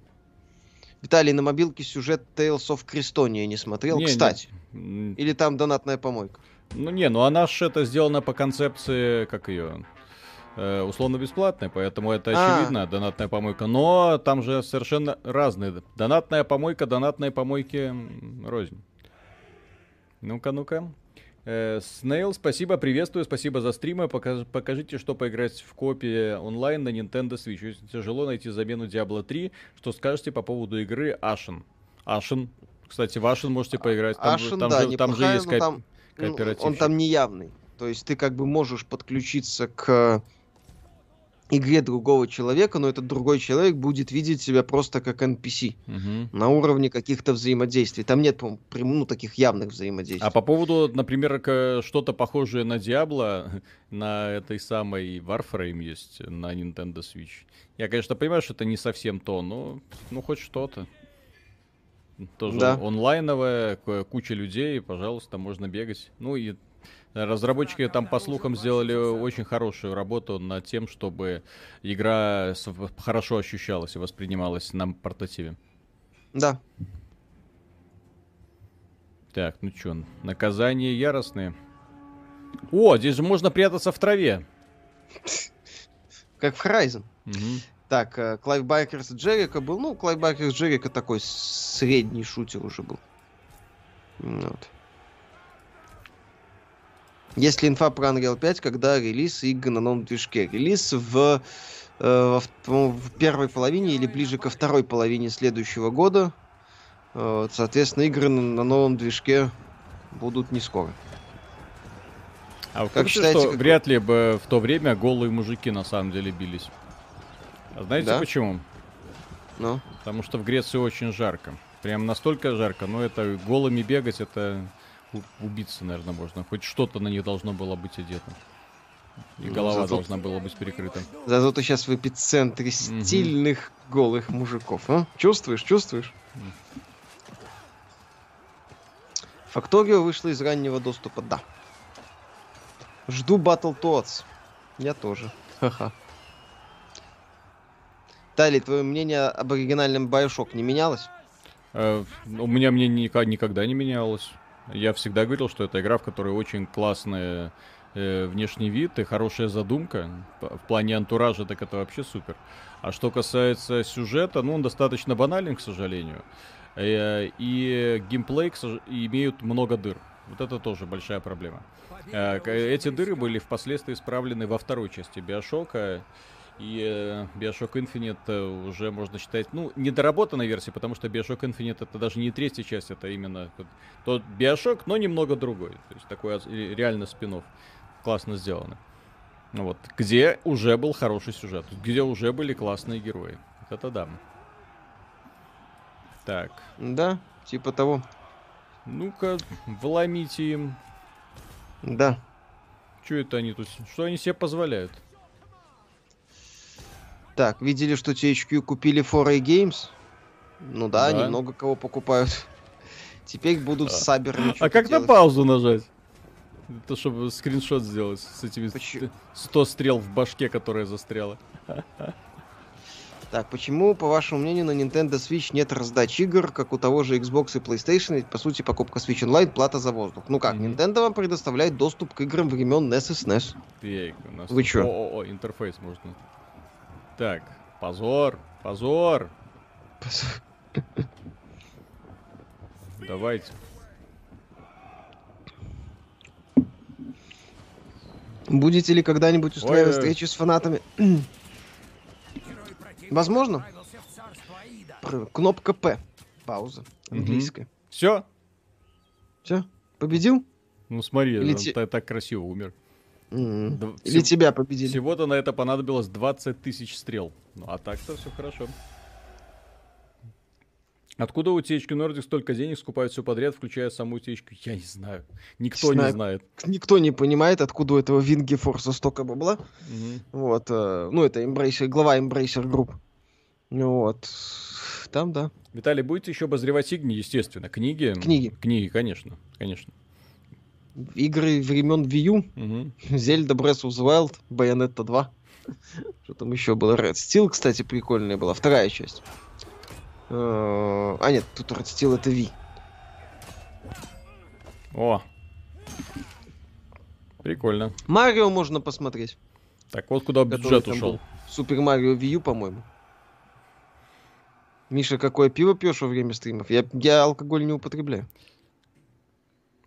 B: Виталий, на мобилке сюжет Tales of Crestoria не смотрел, не, кстати. Не. Или там донатная помойка?
A: Ну не, ну она же это сделана по концепции, как ее, э, условно бесплатной, поэтому это а. очевидно, донатная помойка. Но там же совершенно разные. Донатная помойка, донатные помойки рознь. Ну-ка, ну-ка. Э, Снейл, спасибо, приветствую, спасибо за стримы. Покаж, покажите, что поиграть в копии онлайн на Nintendo Switch. Если тяжело найти замену Diablo 3, что скажете по поводу игры Ashen? Ashen. Кстати, в Ashen можете поиграть.
B: Там, Ashen, там, да, же, там же есть кооп... там, кооператив. Он там неявный. То есть ты как бы можешь подключиться к игре другого человека, но этот другой человек будет видеть себя просто как NPC угу. на уровне каких-то взаимодействий. Там нет, ну, таких явных взаимодействий.
A: А по поводу, например, что-то похожее на Diablo, на этой самой Warframe есть на Nintendo Switch. Я, конечно, понимаю, что это не совсем то, но ну хоть что-то. Тоже да. онлайновая, куча людей, пожалуйста, можно бегать. Ну и Разработчики там, по слухам, сделали очень хорошую работу над тем, чтобы игра хорошо ощущалась и воспринималась на портативе.
B: Да.
A: Так, ну чё, наказания яростные. О, здесь же можно прятаться в траве.
B: Как в Horizon. Угу. Так, э, Clive Barker's Jericho был. Ну, Clive Barker's Jericho такой средний шутер уже был. Вот. Есть ли инфа про Unreal 5, когда релиз игр на новом движке? Релиз в, э, в, в первой половине или ближе ко второй половине следующего года. Э, соответственно, игры на, на новом движке будут не скоро.
A: А вы как считаете, что как... вряд ли бы в то время голые мужики на самом деле бились? А знаете да? почему? Ну? Потому что в Греции очень жарко. Прям настолько жарко, но это голыми бегать, это убиться, наверное, можно. Хоть что-то на них должно было быть одето. И ну, голова зато... должна была быть перекрыта.
B: Зато ты сейчас в эпицентре угу. стильных голых мужиков, а? Чувствуешь, чувствуешь? Факторио вышла из раннего доступа, да. Жду Battletoads. Я тоже. Ха-ха. Тали, твое мнение об оригинальном Bioshock не менялось?
A: Э, у меня мне никогда не менялось. Я всегда говорил, что это игра, в которой очень классный э, внешний вид и хорошая задумка. В плане антуража, так это вообще супер. А что касается сюжета, ну, он достаточно банален, к сожалению. Э, и геймплей имеют много дыр. Вот это тоже большая проблема. Э, эти дыры были впоследствии исправлены во второй части Биошока. И э, Bioshock Infinite э, уже можно считать, ну, недоработанной версией, потому что Bioshock Infinite это даже не третья часть, это именно тот Bioshock, но немного другой. То есть такой реально спин Классно сделано. Вот. Где уже был хороший сюжет, где уже были классные герои. Вот это да. Так.
B: Да, типа того.
A: Ну-ка, вломите им.
B: Да.
A: Что это они тут? Что они себе позволяют?
B: Так, видели, что THQ купили 4A Games? Ну да, да. немного кого покупают. Теперь будут а. с саберами
A: А как делать. на паузу нажать? Это чтобы скриншот сделать с этими Почему? 100 стрел в башке, которая застряла.
B: Так, почему, по вашему мнению, на Nintendo Switch нет раздач игр, как у того же Xbox и PlayStation, ведь, по сути, покупка Switch Online — плата за воздух? Ну как, mm-hmm. Nintendo вам предоставляет доступ к играм времен NES и SNES.
A: Ей, у нас Вы чё? О, -о, интерфейс можно. Так, позор, позор. Позор. Давайте.
B: Будете ли когда-нибудь устраивать Ой, встречи с фанатами? Возможно. Кнопка П. Пауза. Английская.
A: Все?
B: Все? Победил?
A: Ну смотри, Или он те... так красиво умер.
B: Д- Или всего... тебя победили.
A: Всего-то на это понадобилось 20 тысяч стрел. Ну а так-то все хорошо. Откуда у THQ Nordic столько денег скупают все подряд, включая саму THQ? Я не знаю. Никто не, не знает.
B: Никто не понимает, откуда у этого Винги Форса столько бабла. Угу. Вот. Э, ну, это Embracer, глава Embracer Group. Вот. Там, да.
A: Виталий, будете еще обозревать игры? Естественно. Книги?
B: Книги.
A: Книги, конечно. Конечно.
B: Игры времен Wii U. Угу. Zelda Breath of the Wild, Bayonetta 2. Что там еще было? Red Steel, кстати, прикольная была. Вторая часть. Э, а, нет, тут Red Steel это V.
A: О. Прикольно.
B: Марио можно посмотреть.
A: Так вот куда бюджет ушел.
B: Super Mario Wii U, по-моему. Миша, какое пиво пьешь во время стримов? Я, я алкоголь не употребляю.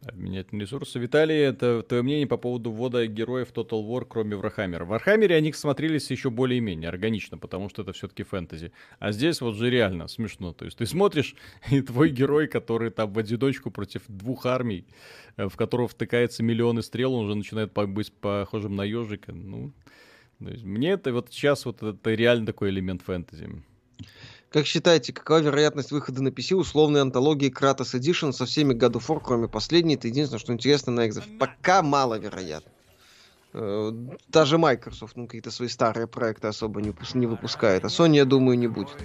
A: Обменять на ресурсы. Виталий, это твое мнение по поводу ввода героев Total War, кроме Warhammer а. В Warhammer е они смотрелись еще более-менее органично, потому что это все-таки фэнтези. А здесь вот же реально смешно. То есть ты смотришь, и твой герой, который там в одиночку против двух армий, э, в которого втыкается миллионы стрел, он уже начинает быть похожим на ежика. Ну, мне это вот сейчас вот это реально такой элемент фэнтези.
B: Как считаете, какова вероятность выхода на PC условной антологии Kratos Edition со всеми God of War, кроме последней? Это единственное, что интересно на Exif. Пока маловероятно. Э, даже Microsoft ну, какие-то свои старые проекты особо не, не выпускает. А Sony, я думаю, не будет.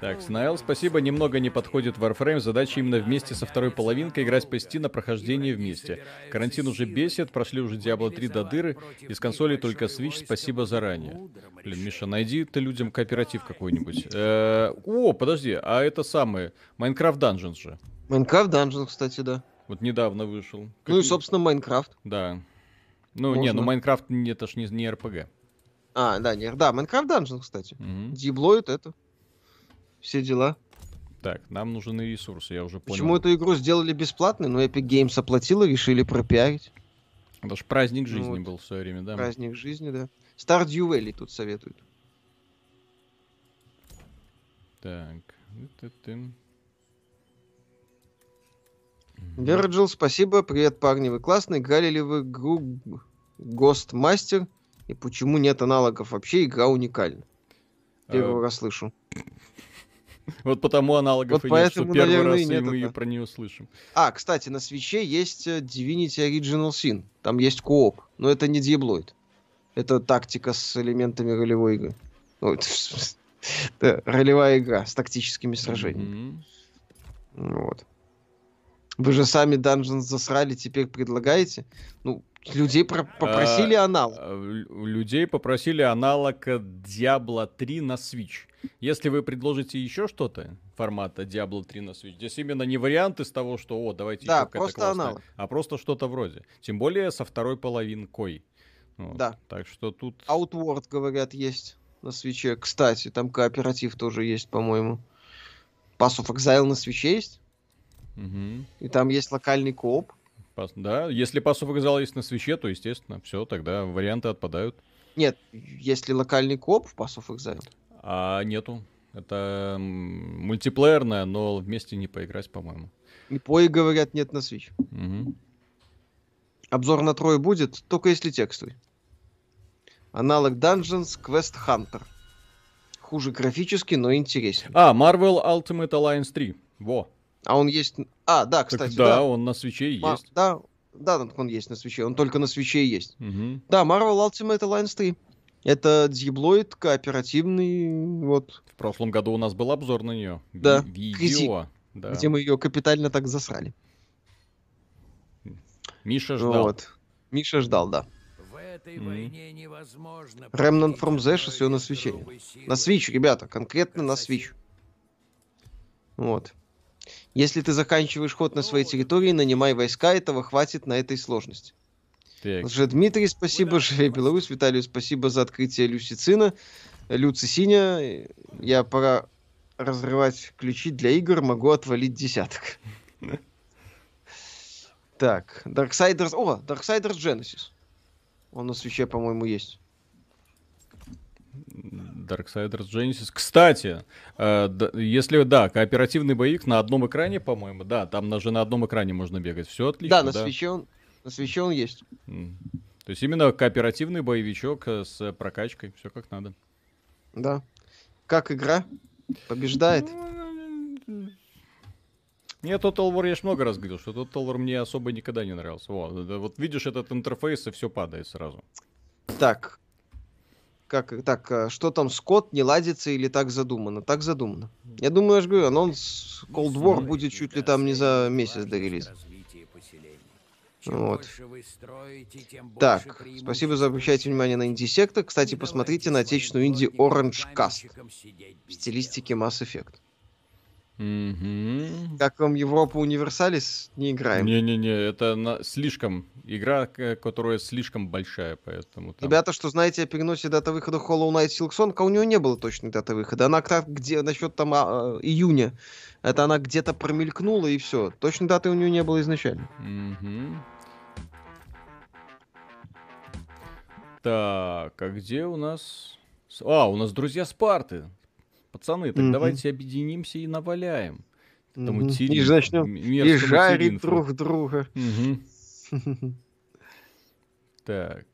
A: Так, Snail, спасибо. Немного не подходит Warframe. Задача именно вместе со второй половинкой играть по Steam на прохождение вместе. Карантин уже бесит, прошли уже Diablo 3 до дыры. Из консолей только Switch, спасибо заранее. Блин, Миша, найди ты людям кооператив какой-нибудь. Э, о, подожди, а это самое, Minecraft Dungeons же.
B: Minecraft Dungeons, кстати, да.
A: Вот недавно вышел.
B: Ну и, собственно, Майнкрафт.
A: Да. Ну, не, ну Майнкрафт это ж не, не РПГ.
B: А, да, не, да, Minecraft Dungeon, кстати. Диблоид это. Все дела.
A: Так, нам нужны ресурсы, я уже
B: понял. Почему эту игру сделали бесплатной? Ну, Epic Games оплатила, решили пропиарить.
A: Это же праздник жизни ну, вот. был в свое время, да?
B: Праздник жизни, да. Stardew Valley тут советуют.
A: Так.
B: Верджил, спасибо. Привет, парни, вы классные. Играли ли вы игру Master? И почему нет аналогов вообще? Игра уникальна. Первый а... раз слышу.
A: Вот потому аналогов вот и поэтому, нет, что первый наверное, раз и мы ее про нее слышим.
B: А, кстати, на свече есть э, Divinity Original Sin. Там есть кооп, но это не Diabloid. Это тактика с элементами ролевой игры. Ну, это, ролевая игра с тактическими сражениями. Mm-hmm. Вот. Вы же сами Dungeons засрали, теперь предлагаете? Ну, людей про- попросили а, аналог.
A: Людей попросили аналог Diablo 3 на Switch. Если вы предложите еще что-то формата Diablo 3 на Switch, здесь именно не вариант из того, что, о, давайте
B: да, еще просто аналог.
A: а просто что-то вроде. Тем более со второй половинкой.
B: Вот. Да.
A: Так что тут...
B: Outward, говорят, есть на свече. Кстати, там кооператив тоже есть, по-моему. Pass of Exile на свече есть.
A: Угу.
B: И там есть локальный кооп.
A: Да, если of Exile есть на свече, то, естественно, все, тогда варианты отпадают.
B: Нет, если локальный кооп в of Exile.
A: А нету. Это мультиплеерная, но вместе не поиграть, по-моему.
B: И пои, говорят, нет на Switch.
A: Угу.
B: Обзор на трое будет, только если текстовый. Аналог Dungeons Quest Hunter. Хуже графически, но интереснее.
A: А, Marvel Ultimate Alliance 3. Во.
B: А он есть... А, да, кстати, так,
A: да. Да, он на свече есть. А,
B: да, да, он есть на свече. Он только на свече есть.
A: Угу.
B: Да, Marvel Ultimate Alliance 3. Это Диблоид кооперативный, вот.
A: В прошлом году у нас был обзор на нее.
B: Да.
A: Видео. Да.
B: Где мы ее капитально так засрали.
A: Миша ждал. Вот.
B: Миша ждал, да.
C: В этой mm-hmm. войне невозможно...
B: Remnant from Ashes ее на свече. На Switch, ребята, конкретно на Switch. Вот. Если ты заканчиваешь ход на своей территории, нанимай войска, этого хватит на этой сложности. Же Дмитрий, спасибо. Живе Беларусь. Виталию, спасибо за открытие Люсицина. Люци Синя. Я пора разрывать ключи для игр, могу отвалить десяток. Так, Darksiders... О, Darksiders Genesis. Он на свече, по-моему, есть.
A: Darksiders Genesis. Кстати, э, если, да, кооперативный боевик на одном экране, по-моему, да, там даже на одном экране можно бегать. Все отлично,
B: да? на да? свече он, на свече он есть.
A: То есть именно кооперативный боевичок э, с прокачкой, все как надо.
B: Да. Как игра? Побеждает?
A: Мне Total War, я ж много раз говорил, что Total War мне особо никогда не нравился. Вот, вот видишь этот интерфейс, и все падает сразу.
B: Так, как, так, э, что там, Скотт не ладится или так задумано? Так задумано. Я думаю, я же говорю, анонс Cold War будет чуть ли там не за месяц до релиза. Вот. Так, спасибо за обращайте внимание на инди-сектор. Кстати, посмотрите на отечественную инди Orange Cast в стилистике Mass Effect.
A: Угу.
B: Как вам Европа Универсалис? Не играем.
A: Не-не-не, это на... слишком игра, которая слишком большая, поэтому...
B: Там... Ребята, что знаете о переносе даты выхода Hollow Knight Silksong, а у нее не было точной даты выхода. Она как где насчет там а, июня. Это она где-то промелькнула и все. Точной даты у нее не было изначально.
A: Угу. Так, а где у нас... А, у нас друзья Спарты. Пацаны, так mm-hmm. давайте объединимся и наваляем.
B: Этому mm-hmm. И начнем и жарить друг друга.
A: Mm-hmm. так.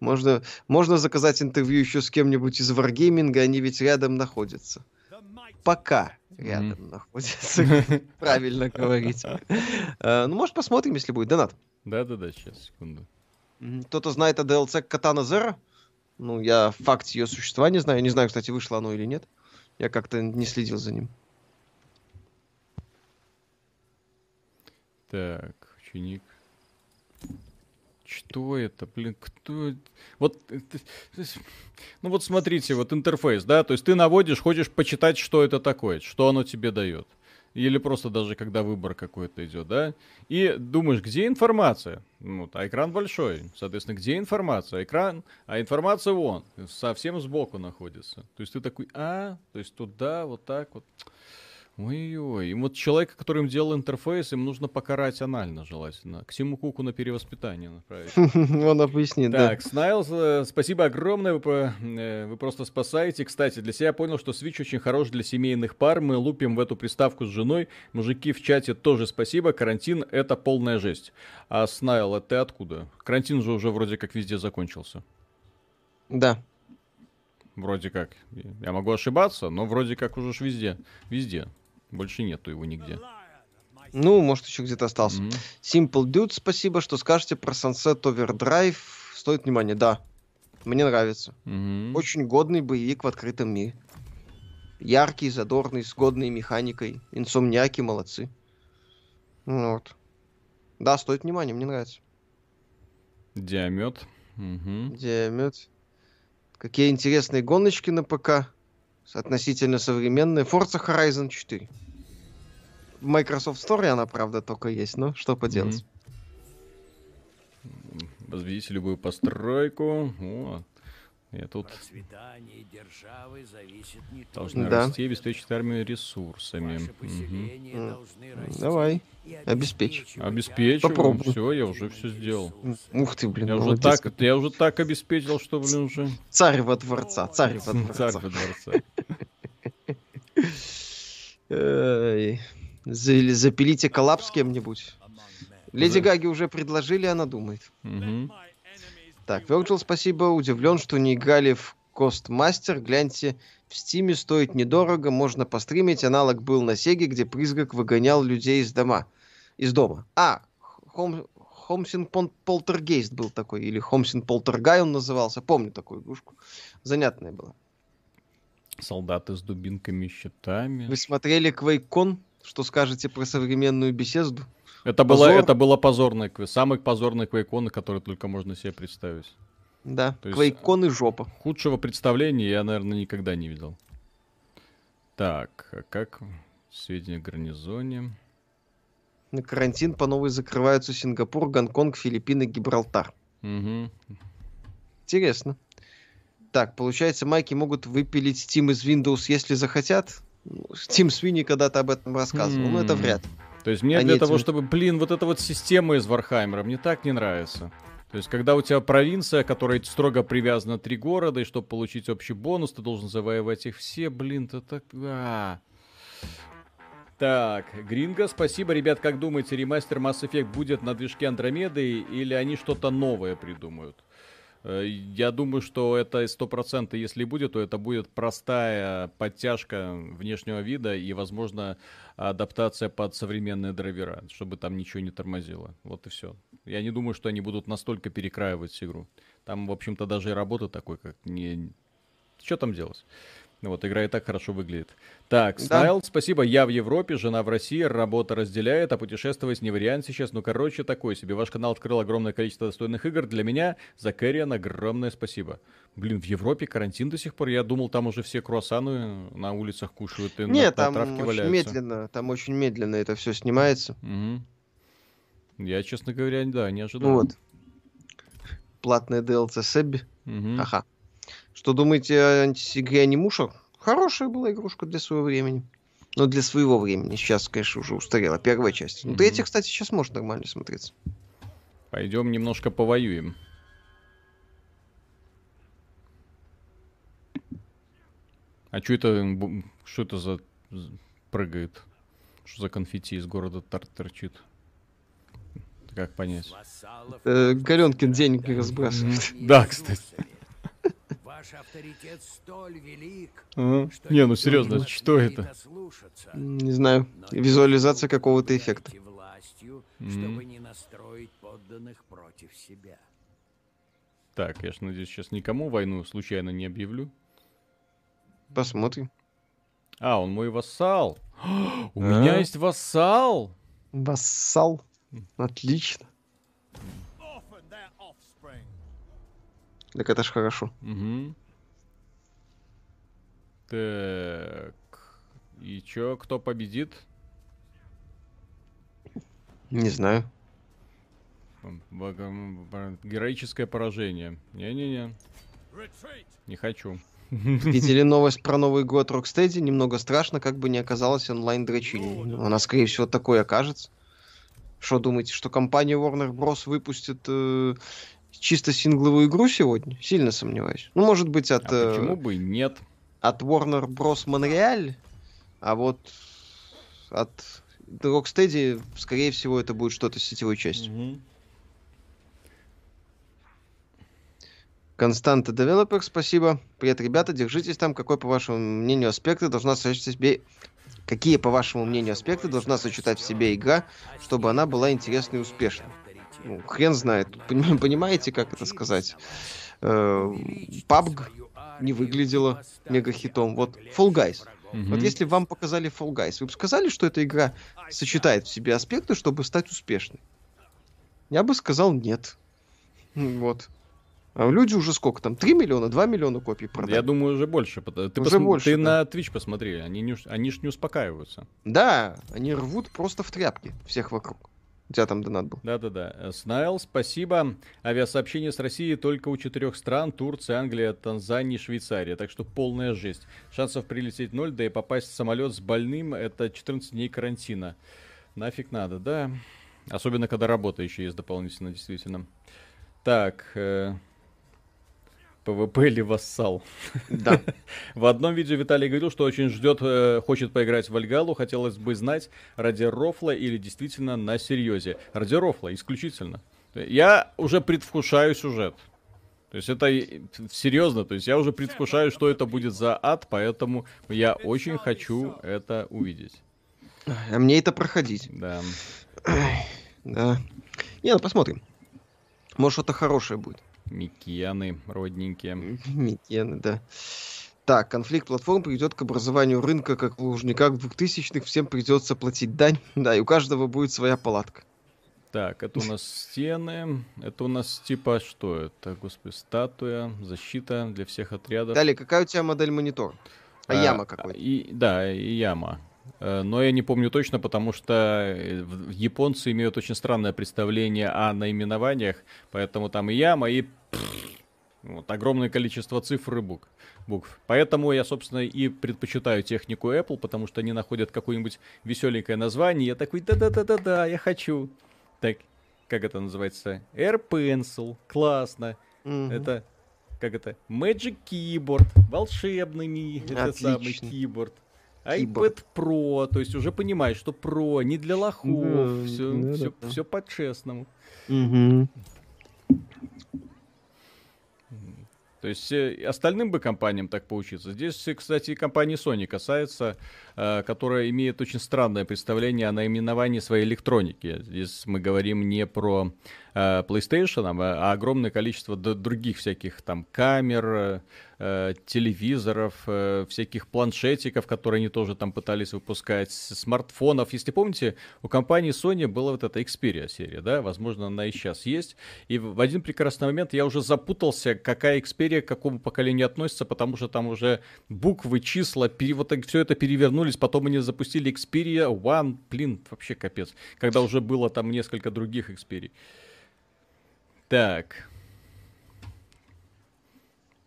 B: Можно, можно заказать интервью еще с кем-нибудь из Wargaming, они ведь рядом находятся. Пока рядом mm-hmm. находятся. Правильно говорить. А, ну, может, посмотрим, если будет донат.
A: Да-да-да, сейчас, секунду.
B: Кто-то знает о DLC Катана Zero? Ну, я факт ее существования знаю. Не знаю, кстати, вышло оно или нет. Я как-то не следил за ним.
A: Так, ученик. Что это, блин, кто Вот, ну вот смотрите, вот интерфейс, да, то есть ты наводишь, хочешь почитать, что это такое, что оно тебе дает. Или просто даже когда выбор какой-то идет, да? И думаешь, где информация? Ну, а экран большой. Соответственно, где информация? Экран, а информация вон, совсем сбоку находится. То есть ты такой, а, то есть туда, вот так вот. Ой-ой, и вот человека, который им делал интерфейс, им нужно покарать анально, желательно. К Симу Куку на перевоспитание направить.
B: Он объяснит, да.
A: Так, Снайлз, э, спасибо огромное, вы, э, вы просто спасаете. Кстати, для себя понял, что Switch очень хорош для семейных пар. Мы лупим в эту приставку с женой. Мужики в чате тоже спасибо. Карантин — это полная жесть. А Снайл, а ты откуда? Карантин же уже вроде как везде закончился.
B: Да.
A: Вроде как. Я могу ошибаться, но вроде как уже ж везде. Везде. Больше нету его нигде.
B: Ну, может, еще где-то остался. Mm-hmm. Simple Dude, спасибо, что скажете про Sunset Overdrive. Стоит внимания, да. Мне нравится. Mm-hmm. Очень годный боевик в открытом мире. Яркий, задорный, с годной механикой. Инсомниаки молодцы. Ну вот. Да, стоит внимания, мне нравится.
A: Диамет. Угу.
B: Диамет. Какие интересные гоночки на ПК относительно современная. Forza Horizon 4. В Microsoft Store она, правда, только есть, но что поделать.
A: Mm-hmm. Возведите любую постройку. Вот. Я тут
C: державы зависит не
A: должны да. расти и обеспечить армию ресурсами.
B: Угу. Давай, обеспечь.
A: Обеспечу. Попробуй. Все, я уже все сделал.
B: Ух ты, блин.
A: Я уже, так, я уже так обеспечил, что, блин, уже...
B: Царь во дворца, царь во дворца.
A: Царь во дворца.
B: Запилите коллапс с кем-нибудь. Леди Гаги уже предложили, она думает.
A: Угу.
B: Так, Virgil, спасибо. Удивлен, что не играли в Костмастер. Гляньте, в Стиме стоит недорого, можно постримить. Аналог был на Сеге, где призрак выгонял людей из дома. Из дома. А, Хом, Хомсин Полтергейст был такой, или Хомсин Полтергай он назывался. Помню такую игрушку. Занятная была.
A: Солдаты с дубинками щитами.
B: Вы смотрели Квейкон? Что скажете про современную беседу?
A: Это было, это было позорное квест. Самый позорный квейкон, который только можно себе представить.
B: Да, То квейкон и жопа.
A: Худшего представления я, наверное, никогда не видел. Так, а как сведения о гарнизоне?
B: На карантин по новой закрываются Сингапур, Гонконг, Филиппины, Гибралтар.
A: Угу.
B: Интересно. Так, получается, майки могут выпилить Steam из Windows, если захотят. Steam Sweeney когда-то об этом рассказывал, mm. но это вряд ли.
A: То есть мне Они для того, чтобы, блин, вот эта вот система из Вархаймера, мне так не нравится. То есть, когда у тебя провинция, которая строго привязана три города, и чтобы получить общий бонус, ты должен завоевать их все, блин, ты так... А. Так, Гринго, спасибо. Ребят, как думаете, ремастер Mass Effect будет на движке Андромеды или они что-то новое придумают? Э, я думаю, что это сто процентов, если будет, то это будет простая подтяжка внешнего вида и, возможно, адаптация под современные драйвера, чтобы там ничего не тормозило. Вот и все. Я не думаю, что они будут настолько перекраивать игру. Там, в общем-то, даже и работа такой, как не... Что там делать? Вот, игра и так хорошо выглядит. Так, Стайл, да. спасибо. Я в Европе, жена в России, работа разделяет, а путешествовать не вариант сейчас. Ну, короче, такой себе. Ваш канал открыл огромное количество достойных игр. Для меня, за Кэриан, огромное спасибо. Блин, в Европе карантин до сих пор. Я думал, там уже все круассаны на улицах кушают и
B: Нет,
A: на,
B: там на очень валяются. медленно, там очень медленно это все снимается.
A: Угу. Я, честно говоря, да, не ожидал.
B: Вот. Платная DLC Себби. Угу. Ага. Что думаете о антисигре Анимуша? Хорошая была игрушка для своего времени. Но для своего времени. Сейчас, конечно, уже устарела первая часть. Ну, третья, кстати, сейчас может нормально смотреться.
A: Пойдем немножко повоюем. А что это, что это за прыгает? Что за конфетти из города тор торчит? Как понять?
B: Э, Галенкин деньги разбрасывает.
A: Да, кстати. Ваш авторитет столь велик, ага. что Не, ну серьезно, что это?
B: Не знаю. Визуализация какого-то эффекта.
C: Властью, чтобы не настроить подданных против себя.
A: Так, я ж надеюсь, сейчас никому войну случайно не объявлю.
B: Посмотрим.
A: А, он мой вассал. У а? меня есть вассал.
B: Вассал. Отлично. Так это ж хорошо.
A: Угу. Так. И чё, кто победит?
B: Не знаю.
A: Героическое поражение. Не-не-не. Не хочу.
B: Видели новость про Новый год Рокстеди? Немного страшно, как бы не оказалось онлайн дрочильни. Она, скорее всего, такой окажется. Что думаете, что компания Warner Bros. выпустит э, чисто сингловую игру сегодня? Сильно сомневаюсь. Ну, может быть, от...
A: А почему э, бы нет?
B: От Warner Bros. Montreal, а вот от Rocksteady, скорее всего, это будет что-то с сетевой частью. Угу. Константа Девелопер, спасибо. Привет, ребята, держитесь там. Какой, по вашему мнению, аспекты должна сочетать в себе... Какие, по вашему мнению, аспекты должна сочетать в себе игра, чтобы она была интересной и успешной? Ну, хрен знает. Понимаете, как это сказать? PUBG э, не выглядела мега хитом. Вот Fall Guys. Угу. Вот если вам показали Fall Guys, вы бы сказали, что эта игра сочетает в себе аспекты, чтобы стать успешной? Я бы сказал нет. Вот. А люди уже сколько там? 3 миллиона, 2 миллиона копий продали?
A: Я думаю, уже больше. Ты, уже посм... больше, ты да. на Twitch посмотри, они, не, они ж не успокаиваются.
B: Да, они рвут просто в тряпки всех вокруг. У тебя там донат был.
A: Да-да-да. Снайл, спасибо. Авиасообщение с Россией только у четырех стран. Турция, Англия, Танзания, Швейцария. Так что полная жесть. Шансов прилететь ноль, да и попасть в самолет с больным это 14 дней карантина. Нафиг надо, да? Особенно, когда работа еще есть дополнительно, действительно. Так, э, PvP или вассал.
B: Да.
A: В одном видео Виталий говорил, что очень ждет, э, хочет поиграть в Вальхаллу. Хотелось бы знать, ради рофла или действительно на серьезе. Ради рофла, исключительно. Я уже предвкушаю сюжет. То есть это серьезно, то есть я уже предвкушаю, что это будет за ад, поэтому я очень хочу это увидеть.
B: А мне это проходить.
A: Да.
B: Да. Не, ну посмотрим. Может, что-то хорошее будет.
A: Микены родненькие.
B: Микены, да. Так, конфликт платформ приведет к образованию рынка, как в Лужниках 2000-х. Всем придется платить дань. Да, и у каждого будет своя палатка.
A: Так, это у нас стены. Это у нас типа что это? Господи, статуя, защита для всех отрядов.
B: Далее, какая у тебя модель монитора? А, а яма какой?
A: И, да, и яма. Э, но я не помню точно, потому что э, японцы имеют очень странное представление о наименованиях, поэтому там и яма, и вот, огромное количество цифр и букв. букв. Поэтому я, собственно, и предпочитаю технику Apple, потому что они находят какое-нибудь веселенькое название, я такой, да-да-да-да-да, я хочу. Так, как это называется? Air Pencil, классно. Угу. Это, как это? Magic Keyboard, волшебный этот самый keyboard iPad Pro, то есть уже понимаешь, что Pro не для лохов, да, все, да, все, да. все по-честному.
B: Угу.
A: То есть э, остальным бы компаниям так поучиться. Здесь, кстати, компания Sony касается, э, которая имеет очень странное представление о наименовании своей электроники. Здесь мы говорим не про э, PlayStation, а огромное количество других всяких там камер, э, телевизоров, э, всяких планшетиков, которые они тоже там пытались выпускать, смартфонов. Если помните, у компании Sony была вот эта Xperia серия, да, возможно, она и сейчас есть. И в один прекрасный момент я уже запутался, какая Xperia к какому поколению относится, потому что там уже буквы, числа, пере... вот все это перевернулись, потом они запустили Xperia One, блин, вообще капец, когда уже было там несколько других Xperia. Так,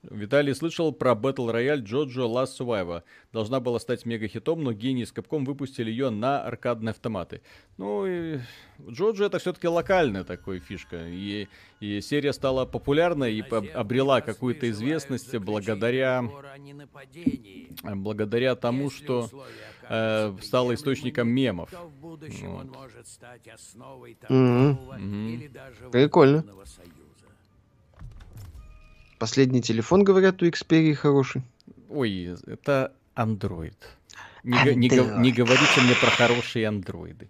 A: Виталий слышал про Battle Royale Jojo Last Survivor. Должна была стать мега-хитом, но гении с Capcom выпустили ее на аркадные автоматы. Ну, и Джоджо это все-таки локальная такая фишка. И, и серия стала популярной и обрела какую-то известность благодаря, благодаря тому, что э, стала источником мемов. Вот.
B: Mm-hmm. Прикольно. Последний телефон, говорят, у Xperia хороший.
A: Ой, это Android. Не, Android. не, не говорите мне про хорошие андроиды.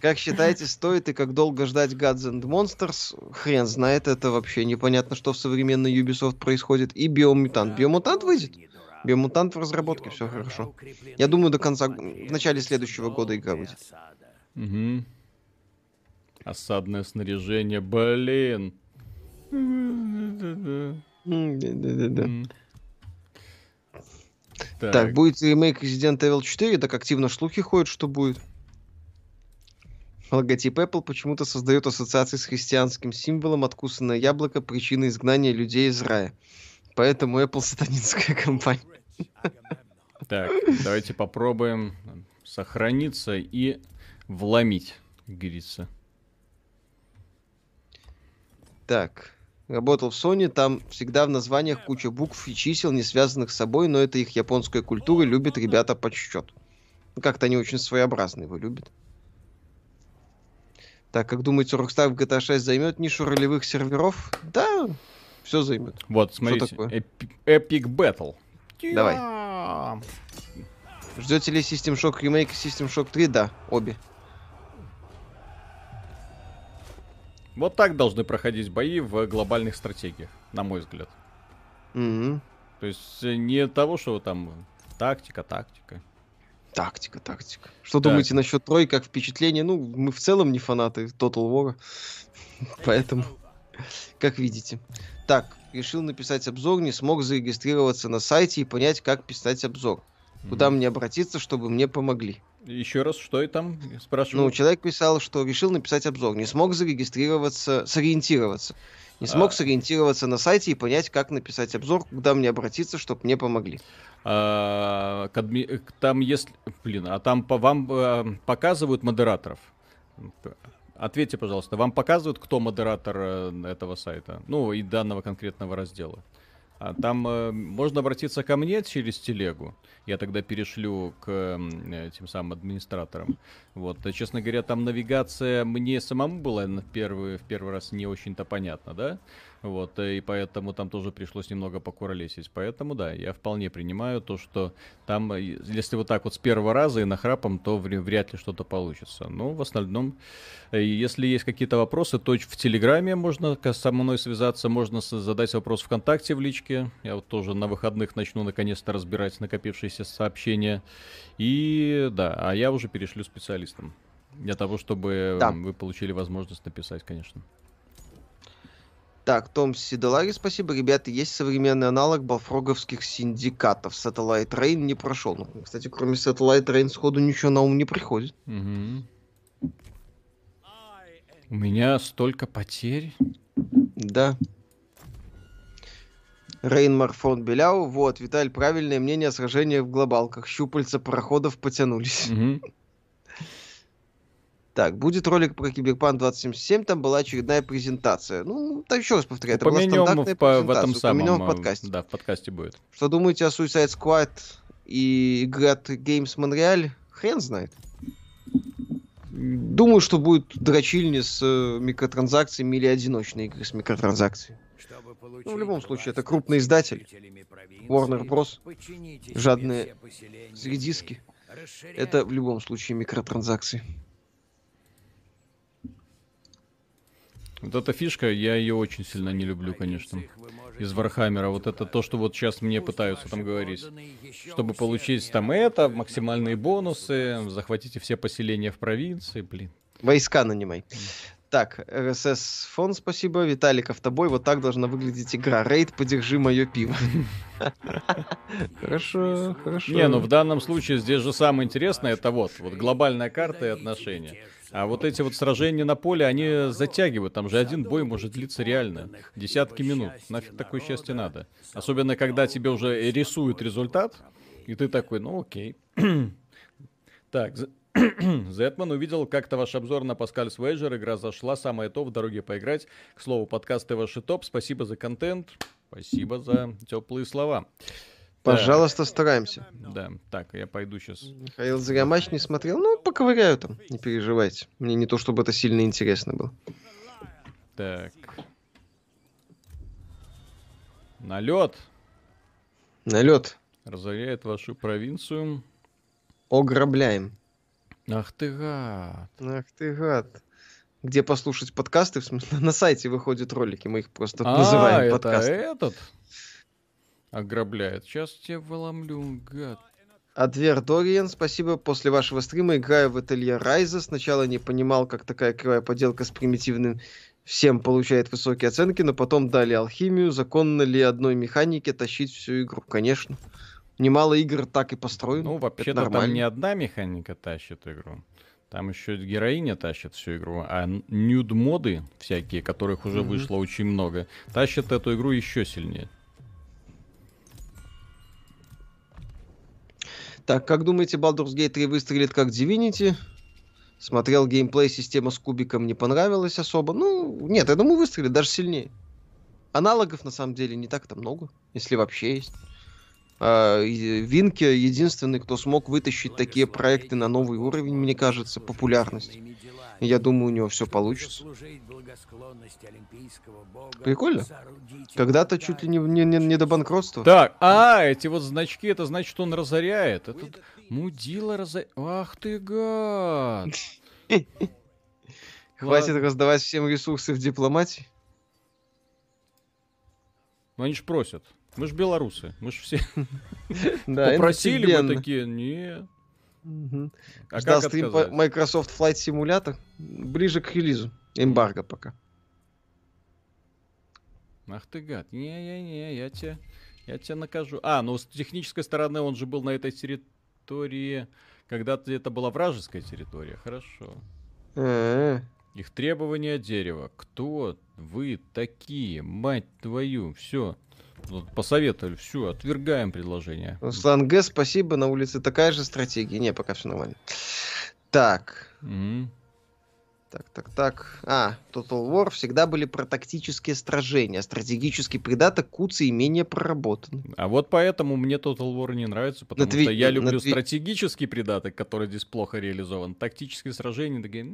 B: Как считаете, стоит и как долго ждать Gods and Monsters? Хрен знает, это вообще непонятно, что в современной Ubisoft происходит. И Биомутант. Биомутант выйдет? Биомутант в разработке, все хорошо. Я думаю, до конца, в начале следующего года игра выйдет.
A: Угу. Осадное снаряжение, блин.
B: Да-да-да. Так. так, будет ремейк Resident Evil 4, так активно шлухи ходят, что будет. Логотип Apple почему-то создает ассоциации с христианским символом откусанное яблоко, причина изгнания людей из рая. Поэтому Apple сатанинская компания.
A: Так, давайте попробуем сохраниться и вломить, как говорится.
B: Так, работал в Sony, там всегда в названиях куча букв и чисел, не связанных с собой, но это их японская культура, любят ребята по счету. Ну, как-то они очень своеобразные, его любят. Так, как думаете, Rockstar в GTA 6 займет нишу ролевых серверов? Да, все займет.
A: Вот, смотрите, Epic Battle.
B: Давай. Ждете ли System Shock ремейк и System Shock 3? Да, обе.
A: Вот так должны проходить бои в глобальных стратегиях, на мой взгляд.
B: Mm-hmm.
A: То есть э, не того, что там тактика, тактика.
B: Тактика, тактика. Что так. думаете насчет трой, как впечатление? Ну, мы в целом не фанаты Total War, поэтому, как видите. Так, решил написать обзор, не смог зарегистрироваться на сайте и понять, как писать обзор. Куда mm-hmm. мне обратиться, чтобы мне помогли?
A: Еще раз, что и там спрашиваю?
B: Ну, человек писал, что решил написать обзор, не смог зарегистрироваться, сориентироваться. Не смог а... сориентироваться на сайте и понять, как написать обзор, куда мне обратиться, чтобы мне помогли.
A: А, там если... Блин, а там по вам а, показывают модераторов? Ответьте, пожалуйста, вам показывают, кто модератор э, этого сайта? Ну, и данного конкретного раздела. А там э, можно обратиться ко мне через телегу. Я тогда перешлю к э, тем самым администраторам. Вот, честно говоря, там навигация мне самому была в первый, в первый раз не очень-то понятна, да? Вот, э, и поэтому там тоже пришлось немного покуролесить. Поэтому, да, я вполне принимаю то, что там, э, если вот так вот с первого раза и нахрапом, то вряд ли что-то получится. Но в остальном, э, если есть какие-то вопросы, то в Телеграме можно со мной связаться, можно задать вопрос ВКонтакте в личке. Я вот тоже на выходных начну наконец-то разбирать накопившиеся сообщения. И да, а я уже перешлю специалистам. Для того, чтобы да. вы получили возможность написать, конечно.
B: Так, Том Сидалари, спасибо. Ребята, есть современный аналог балфроговских синдикатов. Satellite Rain не прошел. Ну, кстати, кроме Satellite Rain сходу ничего на ум не приходит.
A: Угу. У меня столько потерь.
B: Да. Рейн Марфон Беляу. Вот, Виталь, правильное мнение о сражениях в глобалках. Щупальца проходов потянулись.
A: Угу.
B: Так, будет ролик про Киберпан 2077, там была очередная презентация. Ну, так еще раз повторяю,
A: это была стандартная в, презентация. В этом
B: самом,
A: в подкасте. Да, в подкасте будет.
B: Что думаете о Suicide Squad и игре от Games Montreal? Хрен знает. Думаю, что будет дрочильни с э, микротранзакциями или одиночные игры с микротранзакциями. Ну, в любом случае, это крупный издатель. Warner Bros. Жадные диски. Это в любом случае микротранзакции.
A: Вот эта фишка, я ее очень сильно не люблю, конечно. Из Warhammer а. Вот это то, что вот сейчас мне пытаются там говорить. Чтобы получить там это, максимальные бонусы, захватите все поселения в провинции, блин.
B: Войска нанимай. Так, РСС фон, спасибо. Виталик, автобой. Вот так должна выглядеть игра. Рейд, подержи мое пиво. Хорошо, хорошо.
A: Не, ну в данном случае здесь же самое интересное, это вот, вот глобальная карта и отношения. А вот эти вот сражения на поле, они затягивают. Там же один бой может длиться реально десятки минут. Нафиг такое счастье надо. Особенно, когда тебе уже рисуют результат, и ты такой, ну окей. так, Зетман увидел как-то ваш обзор на Паскаль Свейджер. Игра зашла, самое то в дороге поиграть. К слову, подкасты ваши топ. Спасибо за контент. Спасибо за теплые слова.
B: Пожалуйста, стараемся.
A: Да, так, я пойду сейчас.
B: Михаил зря матч не смотрел. Ну, поковыряю там, не переживайте. Мне не то, чтобы это сильно интересно было.
A: Так. Налет.
B: Налет.
A: Разоряет вашу провинцию.
B: Ограбляем.
A: Ах ты гад.
B: Ах ты гад. Где послушать подкасты? В смысле, на сайте выходят ролики, мы их просто
A: а,
B: называем
A: это
B: подкасты.
A: этот? Ограбляет. Сейчас тебя выломлю, гад.
B: Адвер Дориен, спасибо. После вашего стрима играю в ателье Райза. Сначала не понимал, как такая кривая поделка с примитивным всем получает высокие оценки, но потом дали алхимию. Законно ли одной механике тащить всю игру? Конечно. Немало игр так и построено.
A: Ну, вообще-то там не одна механика тащит игру. Там еще героиня тащит всю игру, а нюд-моды всякие, которых уже mm-hmm. вышло очень много, тащат эту игру еще сильнее.
B: Так, как думаете, Baldur's Gate 3 выстрелит как Divinity? Смотрел геймплей, система с кубиком не понравилась особо. Ну, нет, я думаю, выстрелит даже сильнее. Аналогов, на самом деле, не так-то много, если вообще есть. А, Винке единственный, кто смог вытащить такие проекты на новый уровень, мне кажется, популярность. Я думаю, у него все получится. Прикольно. Когда-то чуть ли не, не, не, не до банкротства.
A: Так, а, эти вот значки, это значит, он разоряет. Этот мудила разоряет. Ах ты гад.
B: Хватит раздавать всем ресурсы в дипломатии.
A: Ну они ж просят. Мы ж белорусы, мы ж все попросили, мы такие, нет.
B: А как стрим по Microsoft Flight Simulator ближе к релизу. Эмбарго пока.
A: Ах ты гад. Не-не-не, я тебя, я тебя накажу. А, ну с технической стороны он же был на этой территории, когда-то это была вражеская территория. Хорошо.
B: Э.
A: Их требования дерева. Кто вы такие, мать твою? Все. Посоветовали, все, отвергаем предложение.
B: Руслан Г, спасибо, на улице такая же стратегия. Не, пока все нормально. Так.
A: Mm-hmm.
B: Так, так, так. А, Total War всегда были про тактические сражения. Стратегический придаток Куцы и менее проработан.
A: А вот поэтому мне Total War не нравится, потому на что я люблю на стратегический придаток, который здесь плохо реализован. Тактические сражения, такие...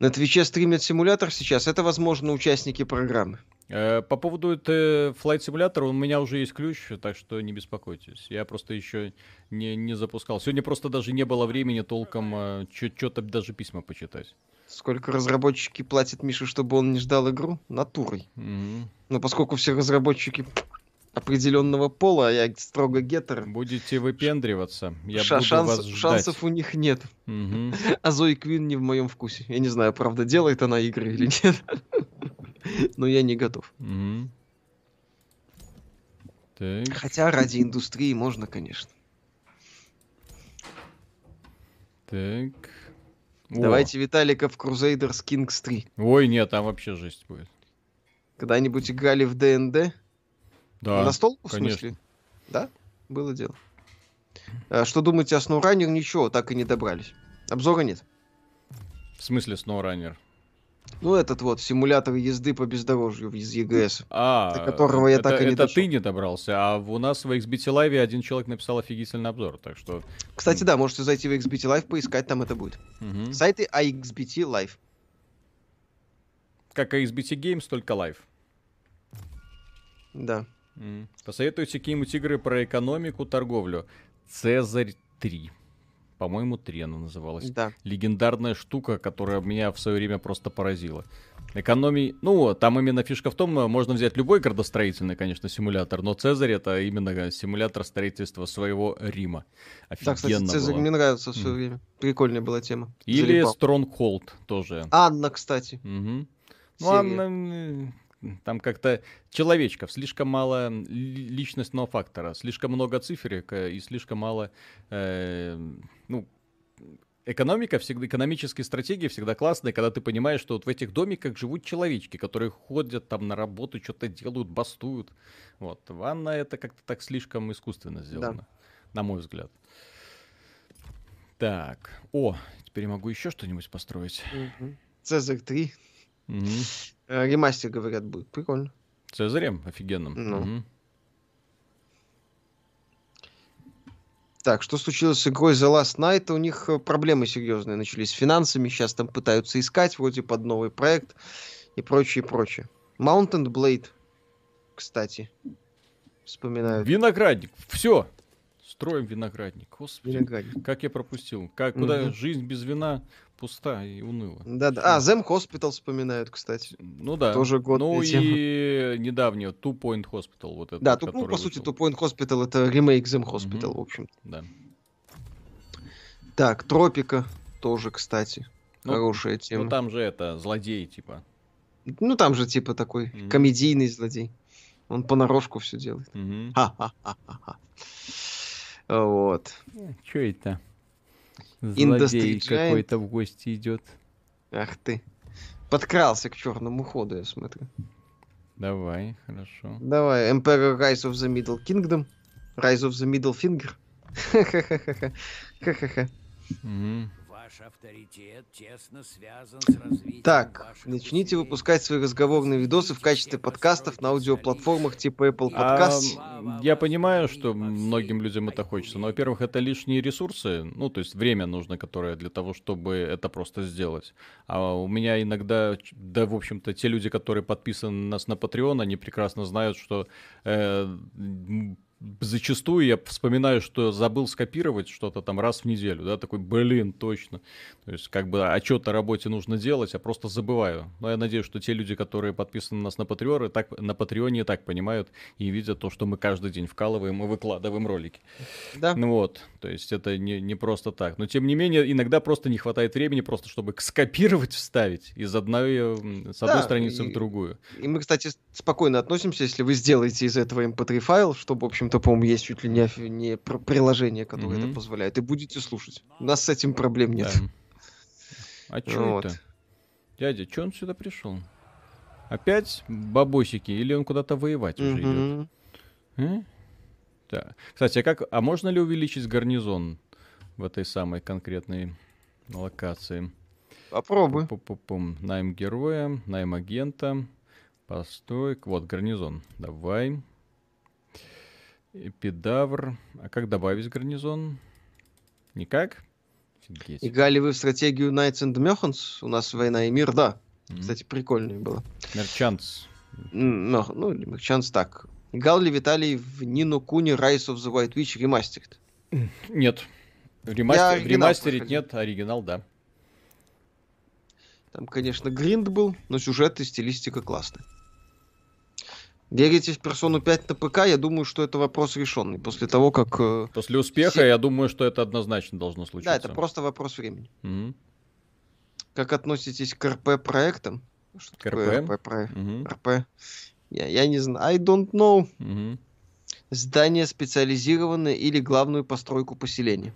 B: На Твиче стримят симулятор сейчас. Это, возможно, участники программы.
A: Э, по поводу этого Flight Simulator, у меня уже есть ключ, так что не беспокойтесь. Я просто еще не, не запускал. Сегодня просто даже не было времени толком э, что-то даже письма почитать.
B: Сколько разработчики платят Мише, чтобы он не ждал игру? Натурой.
A: Mm-hmm.
B: Но поскольку все разработчики определенного пола, а я строго гетер.
A: Будете выпендриваться, я Ша- буду шанс, вас ждать.
B: Шансов у них нет.
A: Угу.
B: А Зои Квин не в моем вкусе. Я не знаю, правда, делает она игры или нет. Но я не готов.
A: Угу. Так.
B: Хотя ради индустрии можно, конечно.
A: Так.
B: Давайте О. Виталика в Crusaders Kings 3.
A: Ой, нет, там вообще жесть будет.
B: Когда-нибудь играли в ДНД?
A: Да.
B: На стол, в конечно. смысле? Да? Было дело. А, что думаете о SnowRunner? Ничего, так и не добрались. Обзора нет.
A: В смысле SnowRunner?
B: Ну, этот вот симулятор езды по бездорожью из ЕГС.
A: А,
B: до которого я
A: это,
B: так и не
A: Это
B: дошел.
A: ты не добрался, а у нас в XBT Live один человек написал офигительный обзор, так что...
B: Кстати, да, можете зайти в XBT Live, поискать, там это будет.
A: Угу.
B: Сайты iXBT Live.
A: Как XBT Games, только Live.
B: Да.
A: Посоветуйте какие-нибудь игры про экономику, торговлю. Цезарь 3. По-моему, 3 она называлась.
B: Да.
A: Легендарная штука, которая меня в свое время просто поразила. Экономии... Ну, там именно фишка в том, можно взять любой градостроительный, конечно, симулятор, но Цезарь это именно симулятор строительства своего Рима. Офигенно
B: да, кстати, Цезарь
A: было.
B: мне нравится в свое mm. время. Прикольная была тема.
A: Или Стронгхолд тоже.
B: Анна, кстати.
A: Угу. Ну, Анна там как-то человечков, слишком мало личностного фактора, слишком много циферек и слишком мало, э, ну, экономика всегда, экономические стратегии всегда классные, когда ты понимаешь, что вот в этих домиках живут человечки, которые ходят там на работу, что-то делают, бастуют. Вот. Ванна это как-то так слишком искусственно сделано, да. на мой взгляд. Так. О, теперь могу еще что-нибудь построить.
B: Угу. Цезарь 3.
A: Угу.
B: Ремастер, говорят, будет. Прикольно.
A: Цезарем офигенным.
B: Ну.
A: Угу.
B: Так, что случилось с игрой The Last Night? У них э, проблемы серьезные начались с финансами. Сейчас там пытаются искать вроде под новый проект и прочее, прочее. Mountain Blade, кстати, вспоминаю.
A: Виноградник. Все. Строим виноградник. Господи,
B: виноградник.
A: как я пропустил. Как, куда угу. жизнь без вина пуста и уныла.
B: Да, да. А, Зем Hospital вспоминают, кстати.
A: Ну да.
B: Тоже год.
A: Ну и недавнее Two Point Hospital. Вот это,
B: да, Two, ну, по сути, Two Point Hospital это ремейк Зем Hospital, угу. в общем.
A: Да.
B: Так, Тропика тоже, кстати.
A: Ну,
B: Хорошая тема.
A: Ну там же это, злодей, типа.
B: Ну там же типа такой mm комедийный злодей. Он понарошку все делает.
A: Мгм.
B: Ха-ха-ха-ха. Вот.
A: Чё это? Злодей какой-то в гости идет.
B: Ах ты. Подкрался к черному ходу, я смотрю.
A: Давай, хорошо.
B: Давай, Emperor Rise of the Middle Kingdom. Rise of the Middle Finger. Ха-ха-ха-ха. Ха-ха-ха.
C: Ваш авторитет тесно связан с развитием
B: Так, начните
C: усилий.
B: выпускать свои разговорные видосы в качестве подкастов на аудиоплатформах типа Apple Podcasts.
A: А, я понимаю, что многим людям это хочется, но, во-первых, это лишние ресурсы, ну, то есть время нужно, которое для того, чтобы это просто сделать. А у меня иногда, да, в общем-то, те люди, которые подписаны на нас на Patreon, они прекрасно знают, что э, зачастую я вспоминаю, что забыл скопировать что-то там раз в неделю, да, такой, блин, точно. То есть, как бы отчет о работе нужно делать, а просто забываю. Но я надеюсь, что те люди, которые подписаны на нас на Patreon, так, на Патреоне так понимают и видят то, что мы каждый день вкалываем и выкладываем ролики.
B: Да.
A: Ну вот, то есть это не, не просто так. Но тем не менее, иногда просто не хватает времени, просто чтобы скопировать, вставить из одной, с одной
B: Да,
A: страницы
B: и-
A: в другую.
B: И мы, кстати, спокойно относимся, если вы сделаете из этого mp3 файл, что, в общем-то, по-моему, есть чуть ли не, не пр- приложение, которое
A: Мгм.
B: это позволяет, и будете слушать. У нас с этим проблем нет.
A: Да. А чё
B: Вот.
A: это? Дядя, чё он сюда пришел? Опять бабосики или он куда-то воевать уже идет?
B: Мгм.
A: М? Да. Кстати, а как, а можно ли увеличить гарнизон в этой самой конкретной локации?
B: Попробуй.
A: Пу-пу-пум. Найм героя, найм агента, постой, вот гарнизон. Давай. Эпидавр. А как добавить гарнизон? Никак? Офигеть.
B: Играли вы в стратегию Knights and Mechans? У нас война и мир, да.
A: Мгм.
B: Кстати, прикольная была.
A: Мерчантс.
B: М, Мех- Ну, Mechans так. Играл ли Виталий в Нину Куни Rise of the White Witch Remastered?
A: Нет. Ремастер,
B: оригинал
A: ремастерить
B: проходил.
A: нет, оригинал, да.
B: Там, конечно, гринд был, но сюжет и стилистика классные. Верите в персону 5 на ПК? Я думаю, что это вопрос решенный. После того, как... э,
A: После успеха,
B: Все-
A: я думаю, что это однозначно должно случиться.
B: Да, это просто вопрос времени.
A: Мгм.
B: Как относитесь к РП-проектам? Что
A: К
B: такое
A: РП?
B: РП-проект? РП. Я, я не знаю. I don't know.
A: Мгм.
B: Здание специализированное или главную постройку поселения.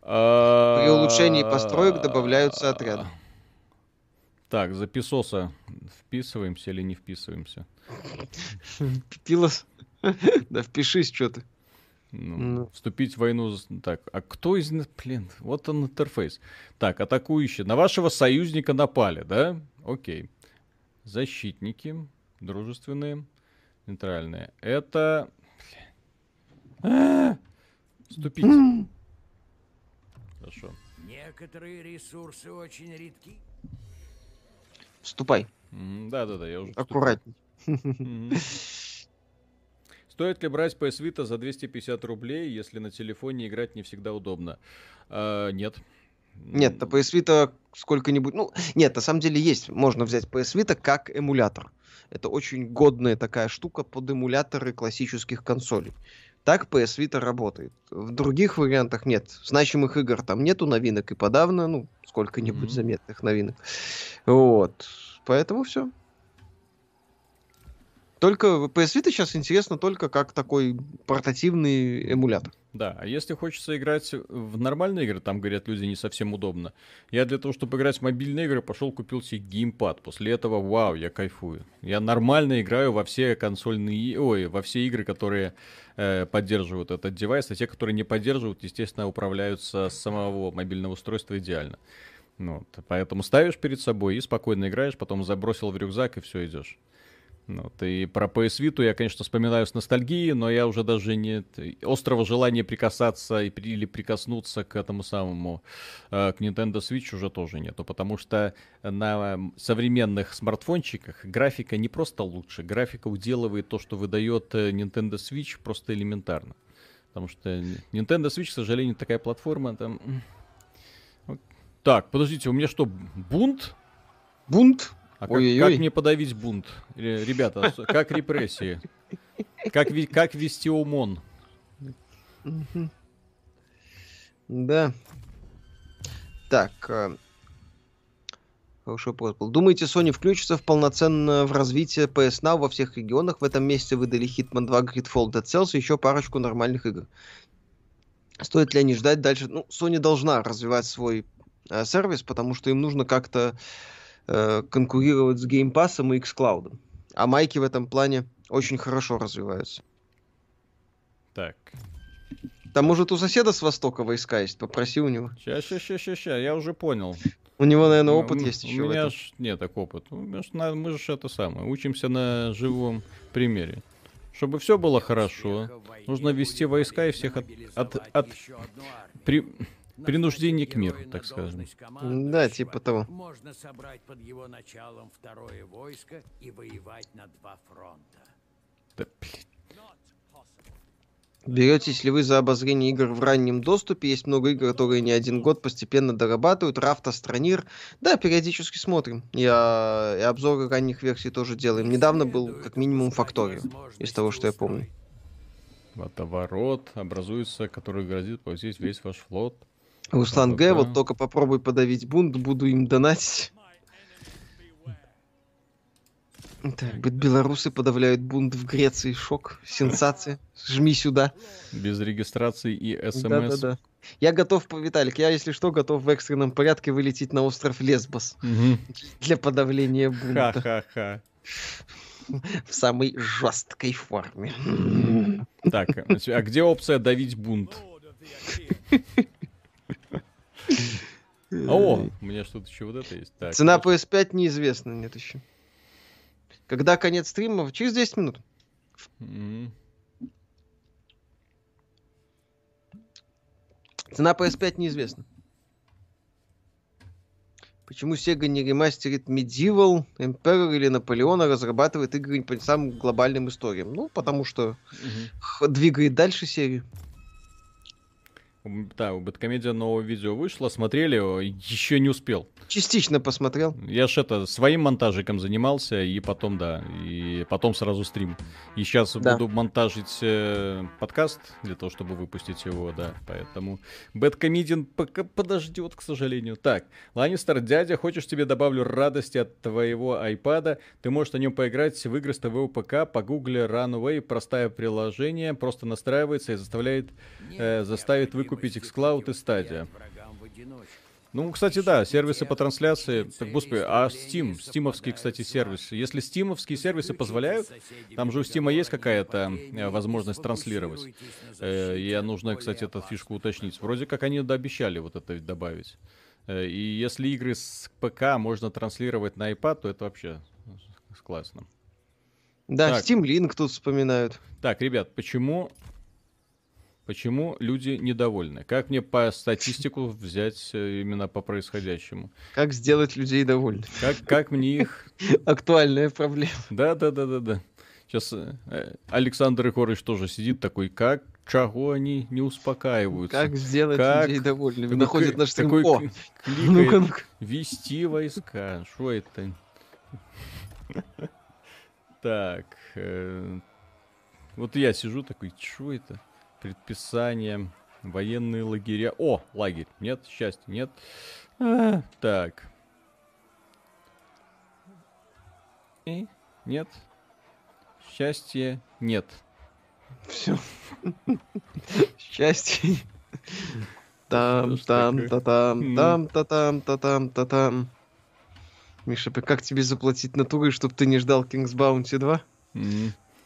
A: А,
B: При улучшении построек добавляются отряды.
A: Так, за песоса вписываемся или не вписываемся?
B: Пилос. Да впишись, что ты.
A: Ну,
B: Ну.
A: Вступить в войну... Так, а кто из... Блин, вот он интерфейс. Так, атакующие. На вашего союзника напали, да? Окей. Защитники. Дружественные. Нейтральные. Это... Вступить. Хорошо.
C: Некоторые ресурсы очень редки.
B: Вступай.
A: Да-да-да, я уже...
B: Аккуратней.
A: Стоит ли брать PS Vita за 250 рублей, если на телефоне играть не всегда удобно? А, нет.
B: Нет, на PS Vita сколько-нибудь... Ну, нет, на самом деле есть. Можно взять PS Vita как эмулятор. Это очень годная такая штука под эмуляторы классических консолей. Так PS Vita работает. В других вариантах нет. Значимых игр там нету новинок и подавно, ну, сколько-нибудь
A: Мгм.
B: заметных новинок. Вот. Поэтому все. Только PS Vita сейчас интересно только как такой портативный эмулятор.
A: Да, а если хочется играть в нормальные игры, там, говорят, люди не совсем удобно. Я для того, чтобы играть в мобильные игры, пошел купил себе геймпад. После этого, вау, я кайфую. Я нормально играю во все консольные, ой, во все игры, которые э, поддерживают этот девайс, а те, которые не поддерживают, естественно, управляются с самого мобильного устройства идеально. Ну, вот, поэтому ставишь перед собой и спокойно играешь, потом забросил в рюкзак и все идешь. Вот, и про PS Vita я, конечно, вспоминаю с ностальгией, но я уже даже не... Острого желания прикасаться или прикоснуться к этому самому, э, к Nintendo Switch уже тоже нету, потому что на современных смартфончиках графика не просто лучше, графика уделывает то, что выдает э, Nintendo Switch просто элементарно. Потому что Nintendo Switch, к сожалению, такая платформа, там... Так, подождите, у меня что, бунт?
B: Бунт.
A: А как,
B: Ой-ой-ой.
A: как мне подавить бунт? Или, Ребята, как репрессии? Как, как вести ОМОН?
B: Да. Так. э, Хороший вопрос был. Думаете, Sony включится в полноценно в развитие PS Now во всех регионах? В этом месяце выдали Hitman 2, Gridfall, Dead Cells и еще парочку нормальных игр. Стоит ли они ждать дальше? Ну, Sony должна развивать свой э, сервис, потому что им нужно как-то э, конкурировать с Game Pass и xCloud. А майки в этом плане очень хорошо развиваются.
A: Так.
B: Там, может, у соседа с Востока войска есть, попроси у него.
A: Сейчас, сейчас, сейчас, сейчас, я уже понял.
B: У него, наверное, опыт у, есть
A: еще. У меня ж нет так опыт. Мы же это самое. Учимся на живом примере. Чтобы все было хорошо, нужно вести войска и всех от, от, от при, принуждения к миру, так скажем.
B: Да, типа того.
C: Можно собрать под его началом второе войско и воевать на два фронта.
A: Да, блин.
B: Беретесь ли вы за обозрение игр в раннем доступе? Есть много игр, которые не один год постепенно дорабатывают. Рафт, Астронир. Да, периодически смотрим. Я и обзоры ранних версий тоже делаем. Недавно был как минимум Факторио, из того, что я помню.
A: Водоворот образуется, который грозит повесить весь ваш флот.
B: Руслан Г, вот только попробуй подавить бунт, буду им донатить. Так, белорусы подавляют бунт в Греции. Шок, сенсация. Жми сюда.
A: Без регистрации и смс.
B: Да-да-да. Я готов, Виталик, я, если что, готов в экстренном порядке вылететь на остров Лесбос.
A: Угу.
B: Для подавления бунта.
A: Ха-ха-ха.
B: В самой жесткой форме.
A: Так, а где опция давить бунт? О, у меня что-то еще вот это есть.
B: Так, Цена PS5 неизвестна, нет еще. Когда конец стрима? Через 10 минут. Цена PS5 неизвестна. Почему Sega не ремастерит Medieval, Emperor или Наполеона, разрабатывает игры по самым глобальным историям? Ну, потому что угу. двигает дальше серию.
A: Да, у Бэткомедиа новое видео вышло, смотрели, еще не успел.
B: Частично посмотрел.
A: Я ж это своим монтажиком занимался, и потом, да, и потом сразу стрим. И сейчас да. буду монтажить э, подкаст для того, чтобы выпустить его, да. Поэтому Бэткомедиан пока подождет, к сожалению. Так, Ланнистер, дядя, хочешь тебе добавлю радости от твоего айпада? Ты можешь на нем поиграть в игры с твоего ПК, погугли Runway, простое приложение, просто настраивается и заставляет, э, заставит выкупить купить xCloud и Stadia. Ну, кстати, да, сервисы по трансляции. Так, господи, а Steam, стимовский, кстати, сервис. Если стимовские сервисы позволяют, там же у Стима есть какая-то э, возможность транслировать. Э, и нужно, кстати, эту фишку уточнить. Вроде как они обещали вот это добавить. Э, и если игры с ПК можно транслировать на iPad, то это вообще классно.
B: Да, так. Steam Link тут вспоминают.
A: Так, ребят, почему Почему люди недовольны? Как мне по статистику взять э, именно по происходящему?
B: Как сделать людей довольны?
A: Как, как мне их...
B: Актуальная проблема.
A: Да, да, да, да, да. Сейчас э, Александр Егорович тоже сидит такой, как чего они не успокаиваются.
B: Как сделать как... людей довольными? Ну, Находит наш.
A: Такой О, ну-ка, ну Вести войска. Что это? Так. Э, вот я сижу такой, что это? Предписания, военные лагеря. О, лагерь. Нет, счастья, нет. А, так. И нет. Счастья нет.
B: Все. Счастье. Там, там, та там, там, та там, та там, та там. Миша, как тебе заплатить натурой, чтобы ты не ждал King's Bounty 2?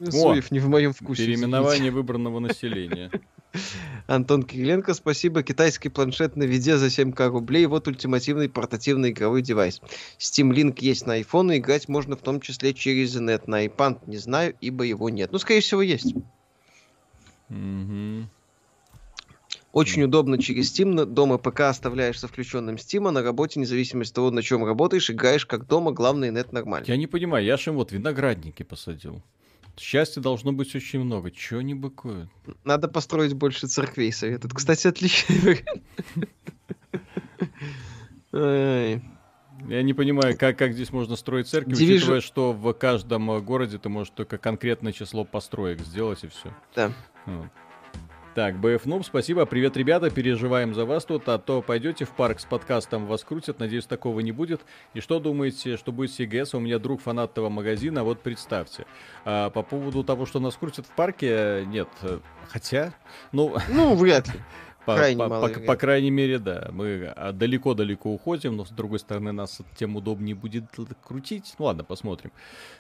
B: Суев не в моем вкусе.
A: Переименование выбранного населения.
B: Антон Кириленко, спасибо. Китайский планшет на виде за 7к рублей. Вот ультимативный портативный игровой девайс. Steam Link есть на iPhone, и играть можно в том числе через нет. На iPad не знаю, ибо его нет. Ну, скорее всего, есть.
A: Mm-hmm.
B: Очень удобно через Steam. Дома ПК оставляешь со включенным Steam, а на работе, независимо от того, на чем работаешь, играешь как дома, главное, нет нормально.
A: Я не понимаю, я же вот виноградники посадил. Счастья должно быть очень много. Чего не быкуют?
B: Надо построить больше церквей, советуют. Кстати, отличный
A: Я не понимаю, как, как здесь можно строить церкви, Division... учитывая, что в каждом городе ты можешь только конкретное число построек сделать и все.
B: Да.
A: Вот. Так, BF Noob, спасибо. Привет, ребята, переживаем за вас тут, а то пойдете в парк с подкастом, вас крутят, надеюсь, такого не будет. И что думаете, что будет с EGS? У меня друг фанат этого магазина, вот представьте. А, по поводу того, что нас крутят в парке, нет, хотя, ну...
B: Ну, вряд ли.
A: По, крайне по, по, по крайней мере, да. Мы а, далеко-далеко уходим, но с другой стороны нас тем удобнее будет крутить. Ну ладно, посмотрим.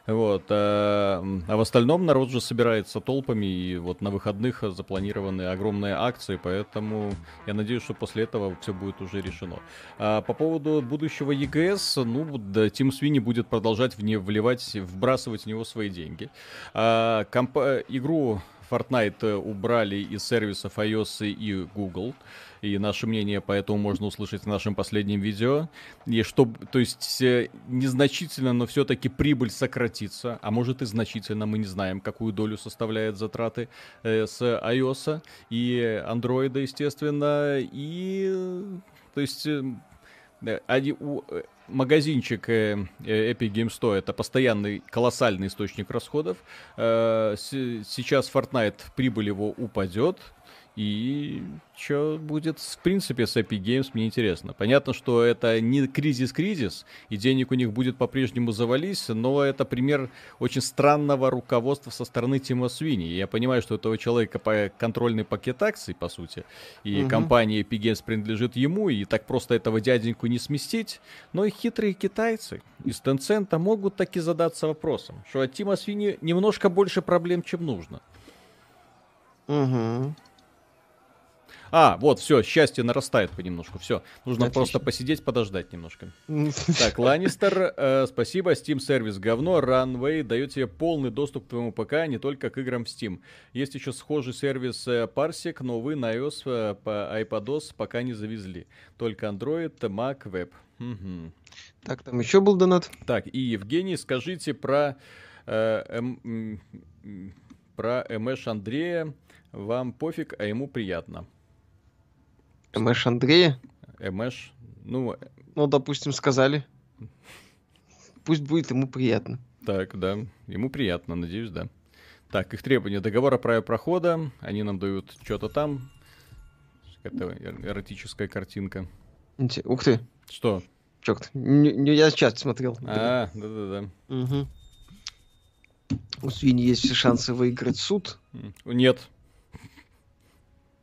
A: Вот. А, а в остальном народ же собирается толпами, и вот на выходных запланированы огромные акции, поэтому я надеюсь, что после этого все будет уже решено. А по поводу будущего ЕГС, ну, да, Тим Свини будет продолжать в не вливать, вбрасывать в него свои деньги. А, комп... Игру Fortnite э, убрали из сервисов iOS и Google. И наше мнение по этому можно услышать в нашем последнем видео. И что, то есть, э, незначительно, но все-таки прибыль сократится. А может и значительно, мы не знаем, какую долю составляет затраты э, с iOS и Android, естественно. И, то есть, э, они, у, магазинчик э, э, Epic Game Store это постоянный колоссальный источник расходов. Э, сейчас Fortnite прибыль его упадет, и что будет, в принципе, с Epic Games, мне интересно. Понятно, что это не кризис-кризис, и денег у них будет по-прежнему завались, но это пример очень странного руководства со стороны Тима Свини. Я понимаю, что у этого человека контрольный пакет акций, по сути, и угу. компания Epic Games принадлежит ему, и так просто этого дяденьку не сместить. Но и хитрые китайцы из Tencent могут таки задаться вопросом, что от Тима Свини немножко больше проблем, чем нужно.
B: Угу.
A: А, вот, все, счастье нарастает понемножку. Все, нужно Отлично. просто посидеть, подождать немножко. Так, Ланнистер, э, спасибо. Steam сервис говно. Runway дает тебе полный доступ к твоему ПК, не только к играм в Steam. Есть еще схожий сервис э, Parsec, но вы на iOS э, по iPadOS пока не завезли. Только Android, Mac, Web. Угу.
B: Так, там еще был донат.
A: Так, и Евгений, скажите про э, эм, про Мэш Андрея. Вам пофиг, а ему приятно.
B: Эмэш Андрея?
A: Эмэш, ну...
B: Ну, допустим, сказали. Пусть будет ему приятно.
A: Так, да, ему приятно, надеюсь, да. Так, их требования. Договор о праве прохода. Они нам дают что-то там. Это эротическая картинка.
B: Ух ты.
A: Что?
B: Черт, не, не, я сейчас смотрел.
A: А, да-да-да.
B: Угу. У свиньи есть все шансы выиграть суд?
A: Нет.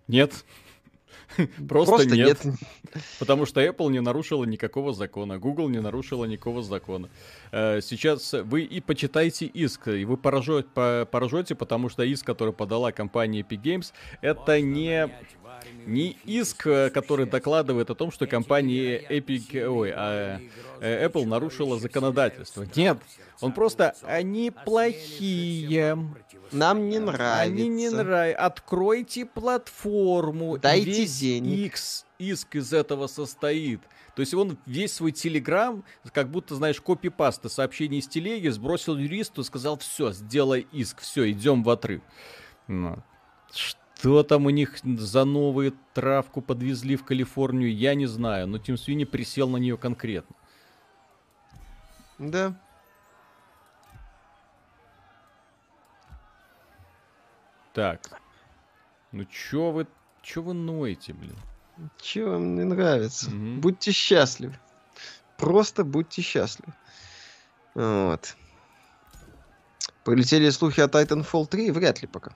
A: Нет. Просто, Просто нет. нет. Потому что Apple не нарушила никакого закона, Google не нарушила никакого закона. Э, сейчас вы и почитайте иск, и вы поражете, поражете, потому что иск, который подала компания Epic Games, это не не иск, э, который докладывает о том, что компания Epic, ой, а, Apple нарушила законодательство. Нет, он просто, они плохие.
B: Нам не нравится.
A: Они не нравятся. Откройте платформу.
B: Дайте весь денег.
A: X, иск из этого состоит. То есть он весь свой телеграм, как будто, знаешь, копипаста сообщений из телеги, сбросил юристу, сказал, все, сделай иск, все, идем в отрыв. Ну. Что там у них за новую травку подвезли в Калифорнию, я не знаю, но Тим Свини присел на нее конкретно.
B: Да.
A: Так. Ну чё вы, чё вы ноете, блин?
B: Чё вам не нравится? Угу. Будьте счастливы. Просто будьте счастливы. Вот. Полетели слухи о Titanfall 3? Вряд ли пока.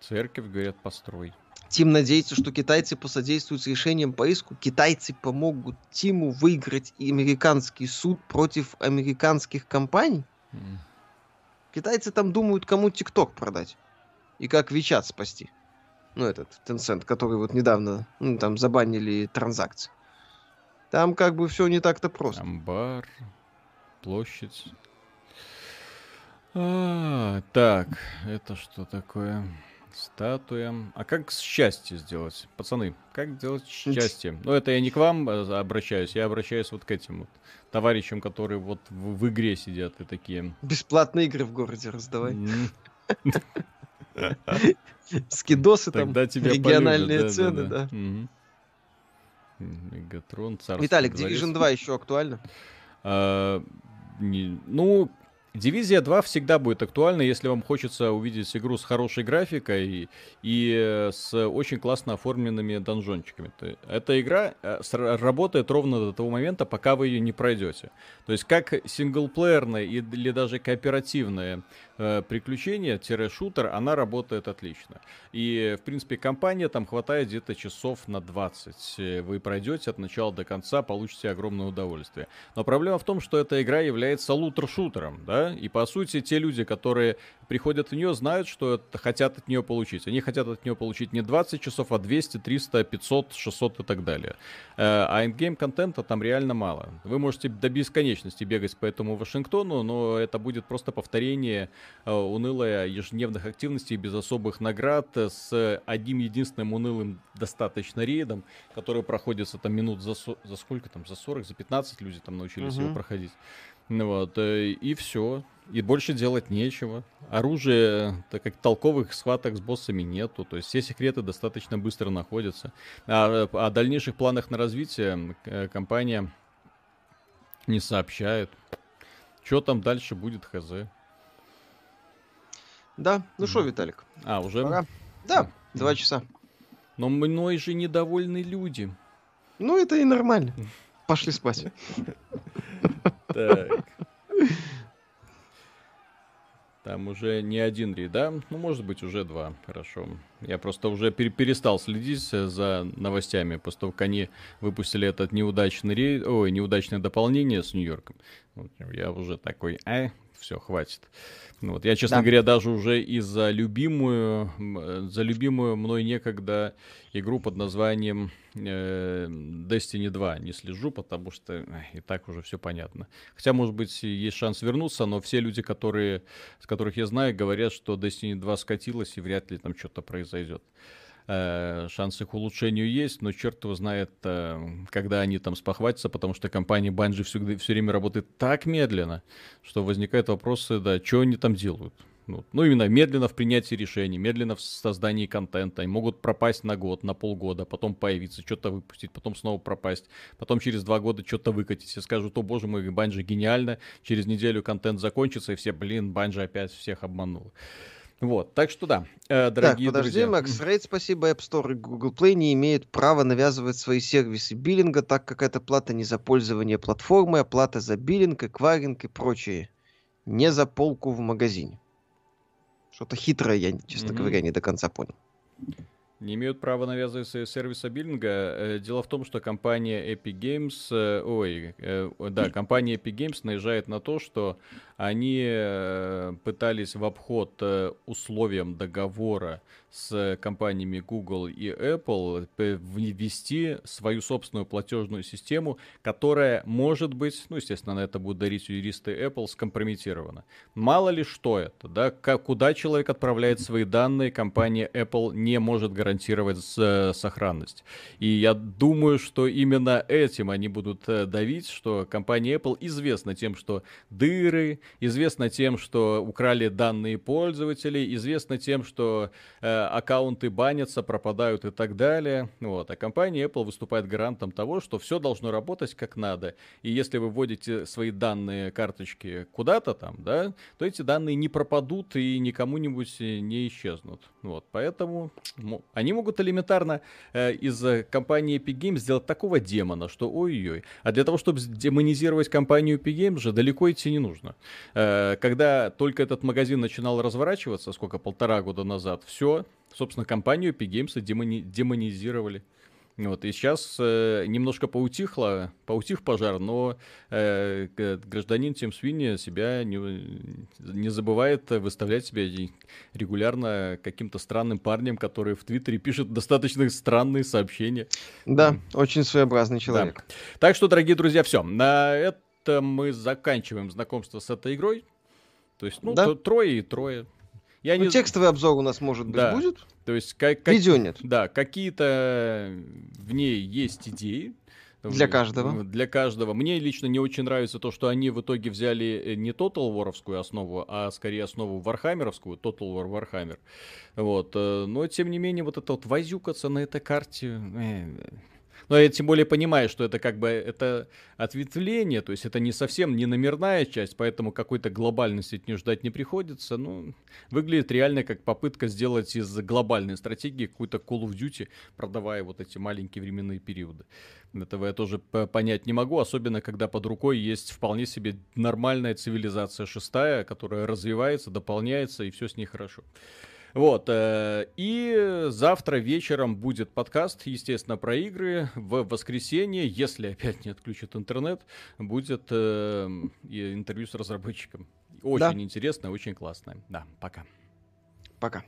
A: Церковь, говорят, построй.
B: Тим надеется, что китайцы посодействуют с решением по иску. Китайцы помогут Тиму выиграть американский суд против американских компаний? Mm. Китайцы там думают, кому ТикТок продать. И как Вичат спасти. Ну, этот Tencent, который вот недавно ну, там забанили транзакции. Там как бы все не так-то просто.
A: Амбар, площадь. А, так, это что такое? Статуя. А как счастье сделать? Пацаны, как сделать счастье? Ну, это я не к вам э, обращаюсь, я обращаюсь вот к этим вот товарищам, которые вот в, в игре сидят и такие.
B: Бесплатные игры в городе раздавай. Скидосы там, региональные цены, да.
A: Мегатрон,
B: царство. Виталик, Division 2 еще актуально?
A: А, ну, Дивизия 2 всегда будет актуальна, если вам хочется увидеть игру с хорошей графикой и э, с очень классно оформленными донжончиками. Эта игра э, работает ровно до того момента, пока вы ее не пройдете. То есть как синглплеерная или даже кооперативная э, приключение-шутер, она работает отлично. И, в принципе, компания там хватает где-то часов на 20. Вы пройдете от начала до конца, получите огромное удовольствие. Но проблема в том, что эта игра является лутер-шутером, да, и по сути те люди, которые приходят в нее, знают, что это, хотят от нее получить. Они хотят от нее получить не 20 часов, а 200, 300, 500, 600 и так далее. Э, а ингейм контента там реально мало. Вы можете до бесконечности бегать по этому Вашингтону, но это будет просто повторение э, унылой ежедневных активностей без особых наград с одним единственным унылым достаточно рейдом, который проходится там минут за, за сколько там, за 40, за 15 люди там научились угу. его проходить. Ну вот, э, и все. И больше делать нечего. Оружия, так как толковых схваток с боссами нету. То есть все секреты достаточно быстро находятся. А о дальнейших планах на развитие э, компания не сообщает. Что там дальше будет, хз.
B: Да, ну что, Виталик?
A: А, уже?
B: Пора. Да, два часа.
A: Но мной же недовольны люди.
B: Ну, это и нормально. Пошли спать.
A: Так. Там уже не один рейд, да? Ну, может быть, уже два. Хорошо. Я просто уже пер- перестал следить за новостями, после того, как они выпустили этот неудачный рейд, ой, неудачное дополнение с Нью-Йорком. Я уже такой, а, все, хватит. Ну вот. Я, честно да. говоря, даже уже и за любимую, за любимую мной некогда игру под названием э, Destiny 2 не слежу, потому что э, и так уже все понятно. Хотя, может быть, есть шанс вернуться, но все люди, которые, с которых я знаю, говорят, что Destiny 2 скатилась и вряд ли там что-то произойдет. Э, шансы к улучшению есть, но черт его знает, э, когда они там спохватятся, потому что компания Bungie все, все время работает так медленно, что возникают вопросы, да, что они там делают. Ну, ну, именно медленно в принятии решений, медленно в создании контента. Они могут пропасть на год, на полгода, потом появиться, что-то выпустить, потом снова пропасть, потом через два года что-то выкатить. И скажут, о боже мой, Банжи гениально, через неделю контент закончится, и все, блин, Банжи опять всех обманул. Вот, так что да,
B: э, дорогие так, подожди, друзья. Макс Рейд, спасибо, App Store и Google Play не имеют права навязывать свои сервисы биллинга, так как это плата не за пользование платформой, а плата за биллинг, эквайринг и прочее. Не за полку в магазине. Что-то хитрое я, честно mm-hmm. говоря, не до конца понял
A: не имеют права навязывать свои сервисы биллинга. Э, дело в том, что компания Epic Games, э, ой, э, да, компания Epic Games наезжает на то, что они пытались в обход условиям договора с компаниями Google и Apple ввести свою собственную платежную систему, которая может быть, ну, естественно, на это будут дарить юристы Apple, скомпрометирована. Мало ли что это, да, как, куда человек отправляет свои данные, компания Apple не может гарантировать с, сохранность. И я думаю, что именно этим они будут э, давить, что компания Apple известна тем, что дыры, известна тем, что украли данные пользователей, известна тем, что э, аккаунты банятся, пропадают и так далее. Вот. А компания Apple выступает гарантом того, что все должно работать как надо. И если вы вводите свои данные карточки куда-то там, да, то эти данные не пропадут и никому-нибудь не исчезнут. Вот. Поэтому они могут элементарно э, из компании Epic Games сделать такого демона, что ой-ой. А для того, чтобы демонизировать компанию Epic Games же далеко идти не нужно. Э, когда только этот магазин начинал разворачиваться, сколько, полтора года назад, все, собственно, компанию Epic Games демони- демонизировали. Вот, и сейчас э, немножко поутихло, поутих пожар, но э, гражданин Тим Свинни себя не, не забывает выставлять себя регулярно каким-то странным парнем, который в Твиттере пишет достаточно странные сообщения.
B: Да, очень своеобразный человек.
A: Да. Так что, дорогие друзья, все. На этом мы заканчиваем знакомство с этой игрой. То есть, ну, да? трое и трое.
B: Я ну, не... Текстовый обзор у нас, может быть, да. будет?
A: То есть, как, как...
B: Видео нет.
A: Да, какие-то в ней есть идеи.
B: Для каждого.
A: Для каждого. Мне лично не очень нравится то, что они в итоге взяли э, не Total War'овскую основу, а скорее основу Вархаммеровскую, Total War Warhammer. Вот. Э, но, тем не менее, вот это вот возюкаться на этой карте... Но я тем более понимаю, что это как бы это ответвление, то есть это не совсем не номерная часть, поэтому какой-то глобальности от нее ждать не приходится. Ну, выглядит реально как попытка сделать из глобальной стратегии какую-то Call of Duty, продавая вот эти маленькие временные периоды. Этого я тоже понять не могу, особенно когда под рукой есть вполне себе нормальная цивилизация шестая, которая развивается, дополняется, и все с ней хорошо. Вот, э, и завтра вечером будет подкаст, естественно, про игры. В воскресенье, если опять не отключат интернет, будет э, интервью с разработчиком. Очень да. интересно, очень классно. Да, пока.
B: Пока.